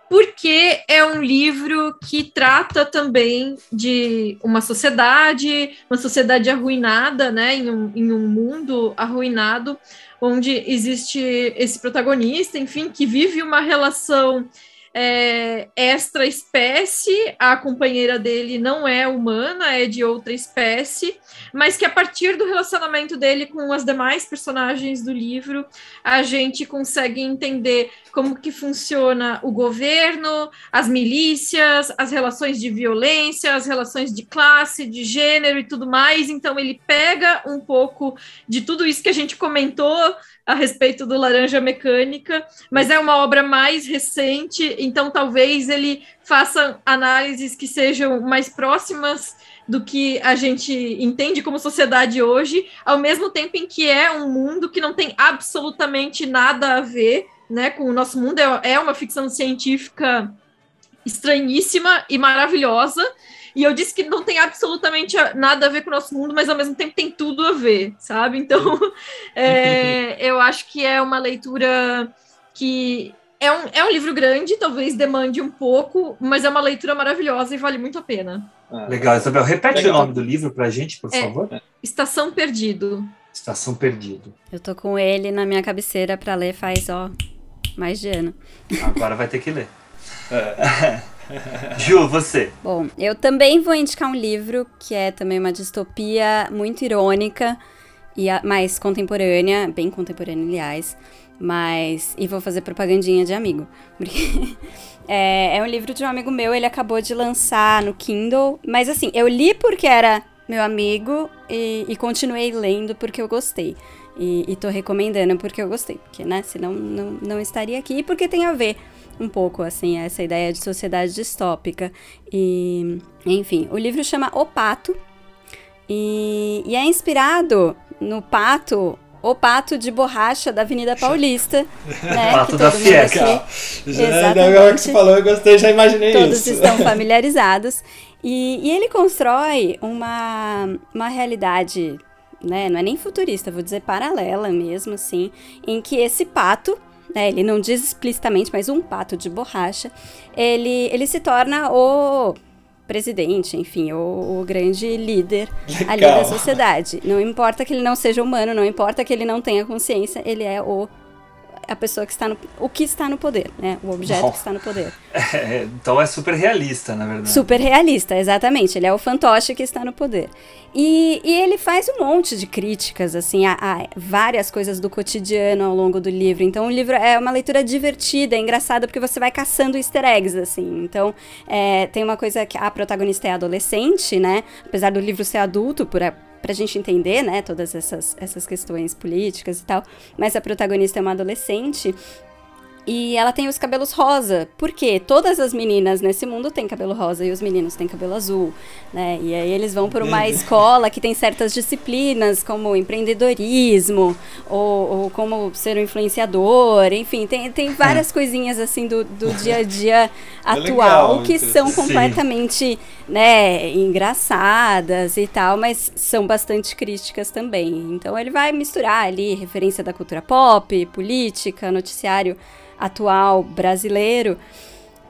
porque é um livro que trata também de uma sociedade, uma sociedade arruinada, né, em um, em um mundo arruinado, onde existe esse protagonista, enfim, que vive uma relação é, extra espécie, a companheira dele não é humana, é de outra espécie, mas que a partir do relacionamento dele com as demais personagens do livro, a gente consegue entender como que funciona o governo, as milícias, as relações de violência, as relações de classe, de gênero e tudo mais. Então ele pega um pouco de tudo isso que a gente comentou a respeito do Laranja Mecânica, mas é uma obra mais recente, então talvez ele faça análises que sejam mais próximas do que a gente entende como sociedade hoje, ao mesmo tempo em que é um mundo que não tem absolutamente nada a ver né, com o nosso mundo, é, é uma ficção científica estranhíssima e maravilhosa, e eu disse que não tem absolutamente nada a ver com o nosso mundo, mas ao mesmo tempo tem tudo a ver, sabe? Então, é, eu acho que é uma leitura que é um, é um livro grande, talvez demande um pouco, mas é uma leitura maravilhosa e vale muito a pena. Ah, Legal, Isabel. Repete Legal. o nome do livro pra gente, por é, favor. Estação Perdido. Estação Perdido. Eu tô com ele na minha cabeceira para ler faz, ó, mais de ano. Agora vai ter que ler. Ju, você. Bom, eu também vou indicar um livro que é também uma distopia muito irônica e mais contemporânea, bem contemporânea, aliás. Mas. E vou fazer propagandinha de amigo. Porque. é, é um livro de um amigo meu, ele acabou de lançar no Kindle. Mas assim, eu li porque era meu amigo e, e continuei lendo porque eu gostei. E, e tô recomendando porque eu gostei. Porque, né? Senão não, não estaria aqui. Porque tem a ver um pouco, assim, essa ideia de sociedade distópica. E, enfim, o livro chama O Pato e, e é inspirado no pato o pato de borracha da Avenida Paulista, né? pato que da. Exatamente. Agora que você falou, eu gostei, já imaginei Todos isso. Todos estão familiarizados. E, e, ele constrói uma, uma realidade, né? Não é nem futurista, vou dizer paralela mesmo, assim, em que esse pato né, ele não diz explicitamente, mas um pato de borracha, ele, ele se torna o presidente, enfim, o, o grande líder Legal. ali da sociedade. Não importa que ele não seja humano, não importa que ele não tenha consciência, ele é o a pessoa que está no. o que está no poder, né? O objeto que está no poder. É, então é super realista, na verdade. Super realista, exatamente. Ele é o fantoche que está no poder. E, e ele faz um monte de críticas, assim, a, a, várias coisas do cotidiano ao longo do livro. Então o livro é uma leitura divertida, é engraçada, porque você vai caçando easter eggs, assim. Então é, tem uma coisa que a protagonista é adolescente, né? Apesar do livro ser adulto, por, pra gente entender, né, todas essas, essas questões políticas e tal. Mas a protagonista é uma adolescente e ela tem os cabelos rosa, porque todas as meninas nesse mundo têm cabelo rosa e os meninos têm cabelo azul, né? E aí eles vão para uma escola que tem certas disciplinas, como empreendedorismo, ou, ou como ser um influenciador, enfim, tem, tem várias coisinhas assim do, do dia a dia atual legal, que são completamente, né, engraçadas e tal, mas são bastante críticas também. Então ele vai misturar ali referência da cultura pop, política, noticiário atual brasileiro.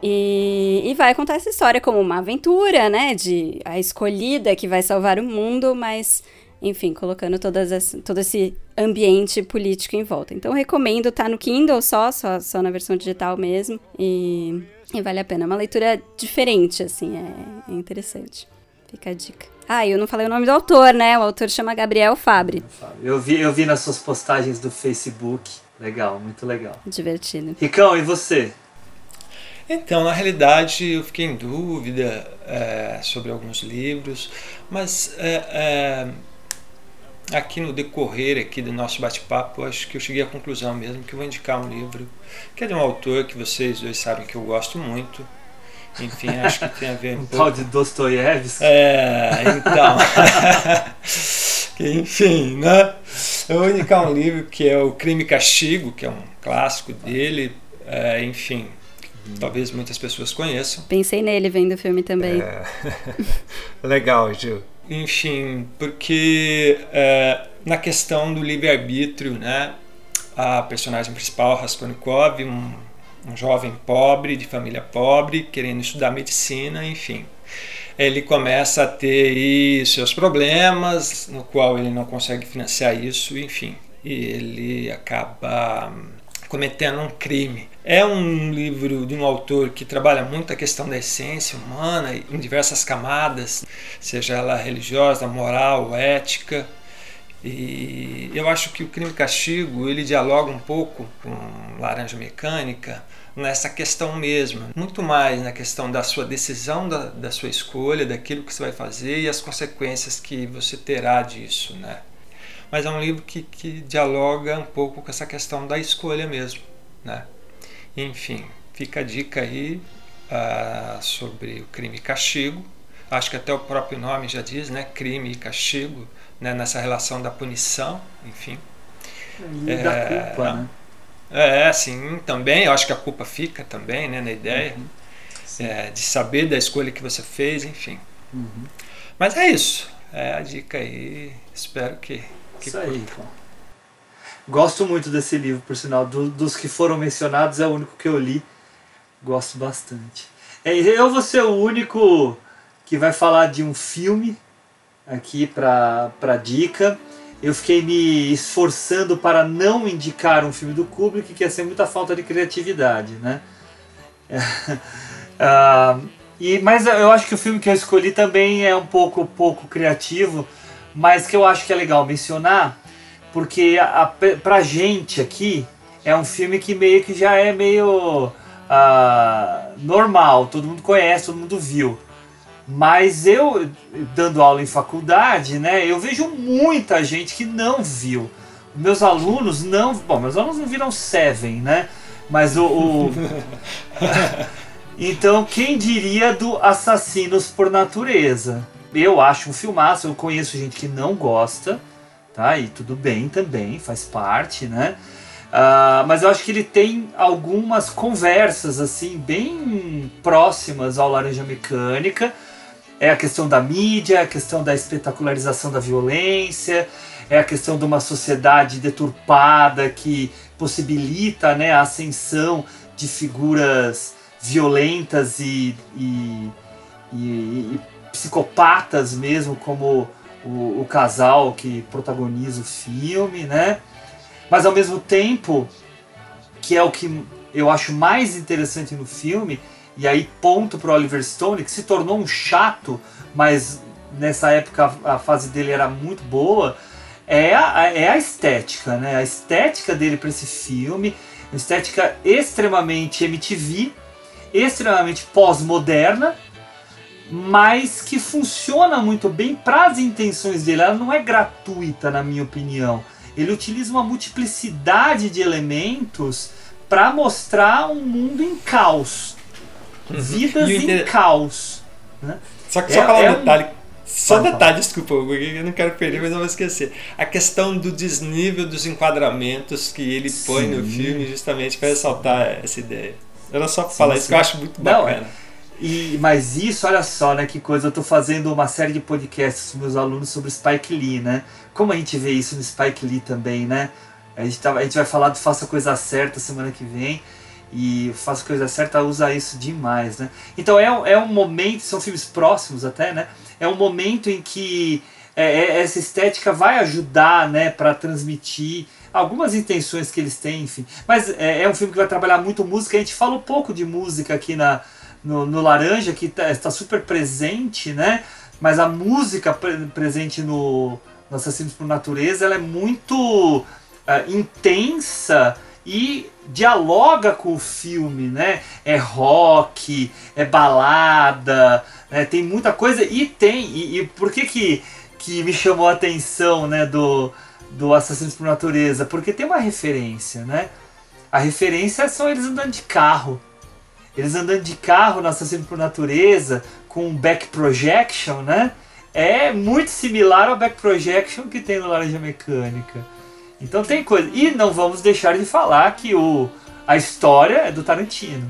E, e, vai contar essa história como uma aventura, né? De a escolhida que vai salvar o mundo, mas, enfim, colocando todas as, todo esse ambiente político em volta. Então, recomendo, tá no Kindle só, só, só na versão digital mesmo. E, e vale a pena. É uma leitura diferente, assim, é, é interessante. Fica a dica. Ah, eu não falei o nome do autor, né? O autor chama Gabriel Fabre. Eu vi, eu vi nas suas postagens do Facebook. Legal, muito legal. Divertido. Ricão, e você? Então, na realidade, eu fiquei em dúvida é, sobre alguns livros, mas é, é, aqui no decorrer aqui do nosso bate-papo, acho que eu cheguei à conclusão mesmo que eu vou indicar um livro que é de um autor que vocês dois sabem que eu gosto muito. Enfim, acho que tem a ver um, um pouco... tal de Dostoiévski. É, então... Enfim, né? Eu vou indicar um livro que é o Crime e Castigo, que é um clássico dele. É, enfim, talvez muitas pessoas conheçam. Pensei nele vendo o filme também. É... Legal, Gil. Enfim, porque é, na questão do livre-arbítrio, né? A personagem principal, Raskolnikov, um, um jovem pobre, de família pobre, querendo estudar medicina, enfim ele começa a ter seus problemas, no qual ele não consegue financiar isso, enfim, e ele acaba hum, cometendo um crime. É um livro de um autor que trabalha muito a questão da essência humana em diversas camadas, seja ela religiosa, moral, ética. E eu acho que o Crime e Castigo ele dialoga um pouco com Laranja Mecânica, nessa questão mesmo, muito mais na questão da sua decisão, da, da sua escolha, daquilo que você vai fazer e as consequências que você terá disso, né? Mas é um livro que, que dialoga um pouco com essa questão da escolha mesmo, né? Enfim, fica a dica aí uh, sobre o crime e castigo. Acho que até o próprio nome já diz, né? Crime e castigo, né? nessa relação da punição, enfim. E é, da culpa, né? É, sim, também. Eu acho que a culpa fica também, né, na ideia. Uhum. É, de saber da escolha que você fez, enfim. Uhum. Mas é isso. É a dica aí. Espero que. que isso aí, então. Gosto muito desse livro, por sinal. Do, dos que foram mencionados, é o único que eu li. Gosto bastante. É, eu vou ser o único que vai falar de um filme aqui para dica eu fiquei me esforçando para não indicar um filme do Kubrick, que ia ser muita falta de criatividade, né? uh, e, mas eu acho que o filme que eu escolhi também é um pouco, pouco criativo, mas que eu acho que é legal mencionar, porque a, a, pra gente aqui é um filme que meio que já é meio uh, normal, todo mundo conhece, todo mundo viu. Mas eu, dando aula em faculdade, né, eu vejo muita gente que não viu. Meus alunos não. Bom, meus alunos não viram Seven, né? Mas o. o então, quem diria do Assassinos por Natureza? Eu acho um filmaço, eu conheço gente que não gosta, tá? E tudo bem também, faz parte, né? Uh, mas eu acho que ele tem algumas conversas assim bem próximas ao Laranja Mecânica é a questão da mídia, a questão da espetacularização da violência, é a questão de uma sociedade deturpada que possibilita né, a ascensão de figuras violentas e, e, e, e psicopatas mesmo, como o, o, casal que protagoniza o filme, né? Mas ao mesmo tempo, que é o que eu acho mais interessante no filme, e aí ponto para Oliver Stone, que se tornou um chato, mas nessa época a fase dele era muito boa, é a, é a estética, né? A estética dele para esse filme, uma estética extremamente MTV, extremamente pós-moderna, mas que funciona muito bem para as intenções dele. Ela não é gratuita, na minha opinião. Ele utiliza uma multiplicidade de elementos para mostrar um mundo em caos. Vidas em inter... caos. Né? Só que é, só falar é um detalhe. Só um detalhe, desculpa, eu não quero perder, mas não vou esquecer. A questão do desnível dos enquadramentos que ele põe sim. no filme, justamente para ressaltar essa ideia. Era só sim, falar sim. isso que eu acho muito não, bacana. E, mas isso, olha só, né, que coisa. Eu estou fazendo uma série de podcasts com meus alunos sobre Spike Lee, né? Como a gente vê isso no Spike Lee também, né? A gente, tá, a gente vai falar do Faça Coisa Certa semana que vem. E Faça Coisa Certa usa isso demais, né? Então é, é um momento, são filmes próximos até, né? É um momento em que é, é essa estética vai ajudar, né, para transmitir algumas intenções que eles têm, enfim. Mas é, é, um filme que vai trabalhar muito música. A gente falou pouco de música aqui na, no, no Laranja, que tá, está super presente, né? Mas a música pre presente no, no Assassinos por Natureza ela é muito uh, intensa e dialoga com o filme, né? É rock, é balada, né? tem muita coisa e tem. E, e por que, que que me chamou a atenção, né, do, do Assassinos por Natureza? Porque tem uma referência, né? A referência são eles andando de carro. Eles andando de carro no Assassino por Natureza com back projection, né? É muito similar ao back projection que tem no Laranja Mecânica. Então tem coisa. E não vamos deixar de falar que o, a história é do Tarantino.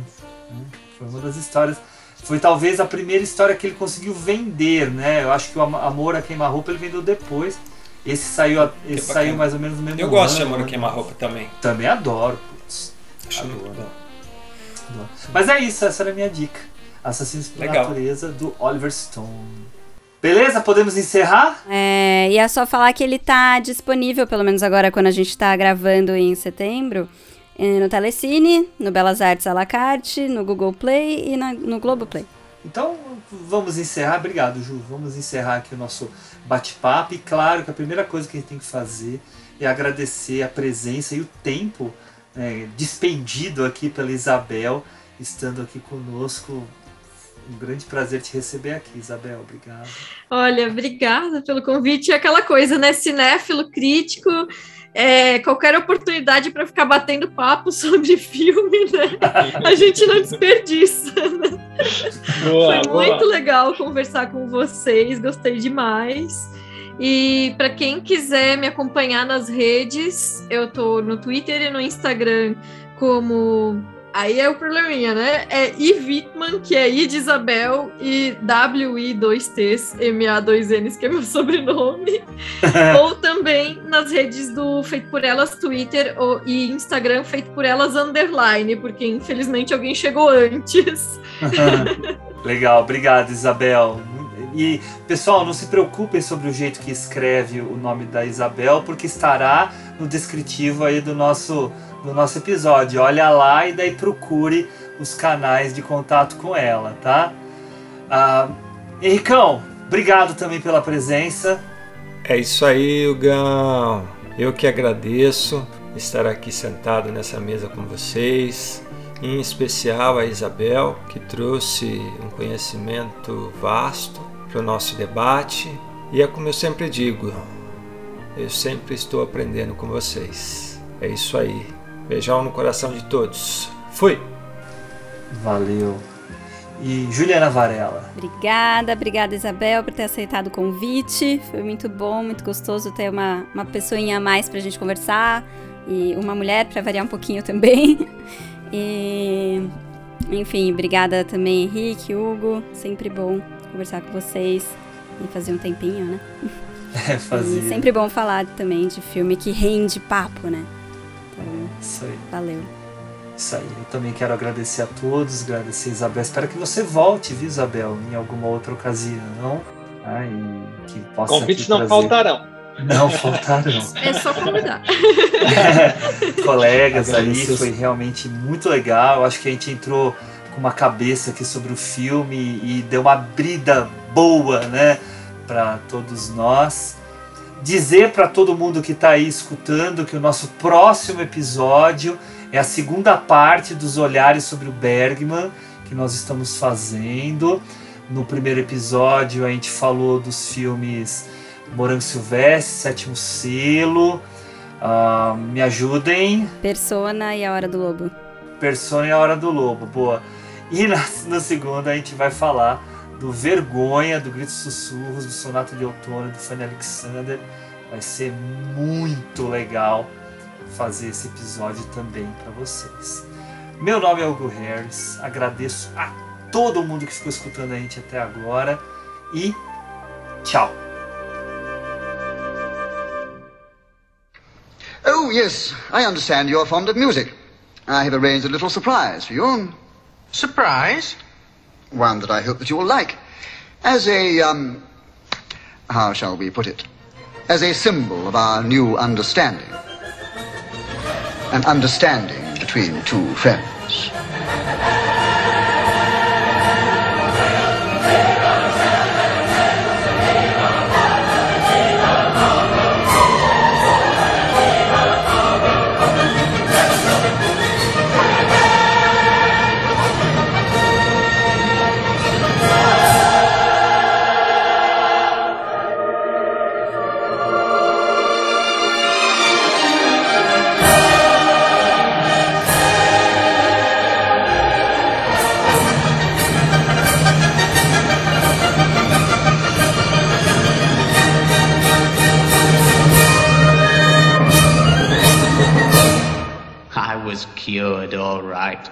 Né? Foi uma das histórias. Foi talvez a primeira história que ele conseguiu vender, né? Eu acho que o Amor a Queima-Roupa ele vendeu depois. Esse saiu, esse saiu mais ou menos no mesmo Eu ano. Gosto de Amor a Queima-Roupa também. Também adoro. Putz. Acho adoro. muito bom. Mas é isso, essa era a minha dica. Assassinos por Legal. Natureza, do Oliver Stone. Beleza? Podemos encerrar? É, e é só falar que ele tá disponível, pelo menos agora quando a gente tá gravando em setembro, é, no Telecine, no Belas Artes à la carte, no Google Play e na, no Globoplay. Então, vamos encerrar. Obrigado, Ju. Vamos encerrar aqui o nosso bate-papo. E claro que a primeira coisa que a gente tem que fazer é agradecer a presença e o tempo é, despendido aqui pela Isabel, estando aqui conosco. Um grande prazer te receber aqui, Isabel. Obrigado. Olha, obrigada pelo convite. É aquela coisa, né? Cinéfilo, crítico, é, qualquer oportunidade para ficar batendo papo sobre filme, né? A gente não desperdiça. Né? Boa, Foi boa. muito legal conversar com vocês, gostei demais. E para quem quiser me acompanhar nas redes, eu tô no Twitter e no Instagram como Aí é o probleminha, né? É Ivitman, que é I de Isabel, e W-I-2-T's, M-A-2-N's, que é meu sobrenome. ou também nas redes do Feito por Elas, Twitter ou, e Instagram, Feito por Elas Underline, porque infelizmente alguém chegou antes. Legal, obrigado, Isabel. E, pessoal, não se preocupem sobre o jeito que escreve o nome da Isabel, porque estará no descritivo aí do nosso, do nosso episódio. Olha lá e daí procure os canais de contato com ela, tá? Ah, Henricão, obrigado também pela presença. É isso aí, Hugão. Eu que agradeço estar aqui sentado nessa mesa com vocês. Em especial a Isabel, que trouxe um conhecimento vasto para o nosso debate. E é como eu sempre digo, eu sempre estou aprendendo com vocês. É isso aí. Beijão no coração de todos. Fui! Valeu. E Juliana Varela. Obrigada, obrigada Isabel por ter aceitado o convite. Foi muito bom, muito gostoso ter uma, uma pessoinha a mais para a gente conversar e uma mulher para variar um pouquinho também. E enfim, obrigada também Henrique, Hugo, sempre bom conversar com vocês e fazer um tempinho, né? É, fazia. E sempre bom falar também de filme que rende papo, né? Isso aí. Valeu. Isso aí. Eu também quero agradecer a todos, agradecer a Isabel. Espero que você volte, viu, Isabel, em alguma outra ocasião. Ah, e que possa Convites não trazer... faltarão. Não faltarão. É só convidar. Colegas ali, foi realmente muito legal. Acho que a gente entrou com uma cabeça aqui sobre o filme e deu uma brida boa, né, para todos nós. Dizer para todo mundo que está aí escutando que o nosso próximo episódio é a segunda parte dos olhares sobre o Bergman que nós estamos fazendo. No primeiro episódio a gente falou dos filmes Morango Silvestre, Sétimo Selo. Uh, me ajudem. Persona e A Hora do Lobo. Persona e A Hora do Lobo, boa. E na, no segundo a gente vai falar do Vergonha, do Gritos Sussurros, do Sonata de Outono, do Fanny Alexander. Vai ser muito legal fazer esse episódio também para vocês. Meu nome é Hugo Harris, agradeço a todo mundo que ficou escutando a gente até agora e tchau! Oh, yes, I understand you're fond of music. I have arranged a little surprise for you. Surprise? One that I hope that you will like. As a, um, how shall we put it? As a symbol of our new understanding. An understanding between two friends. Cured all right.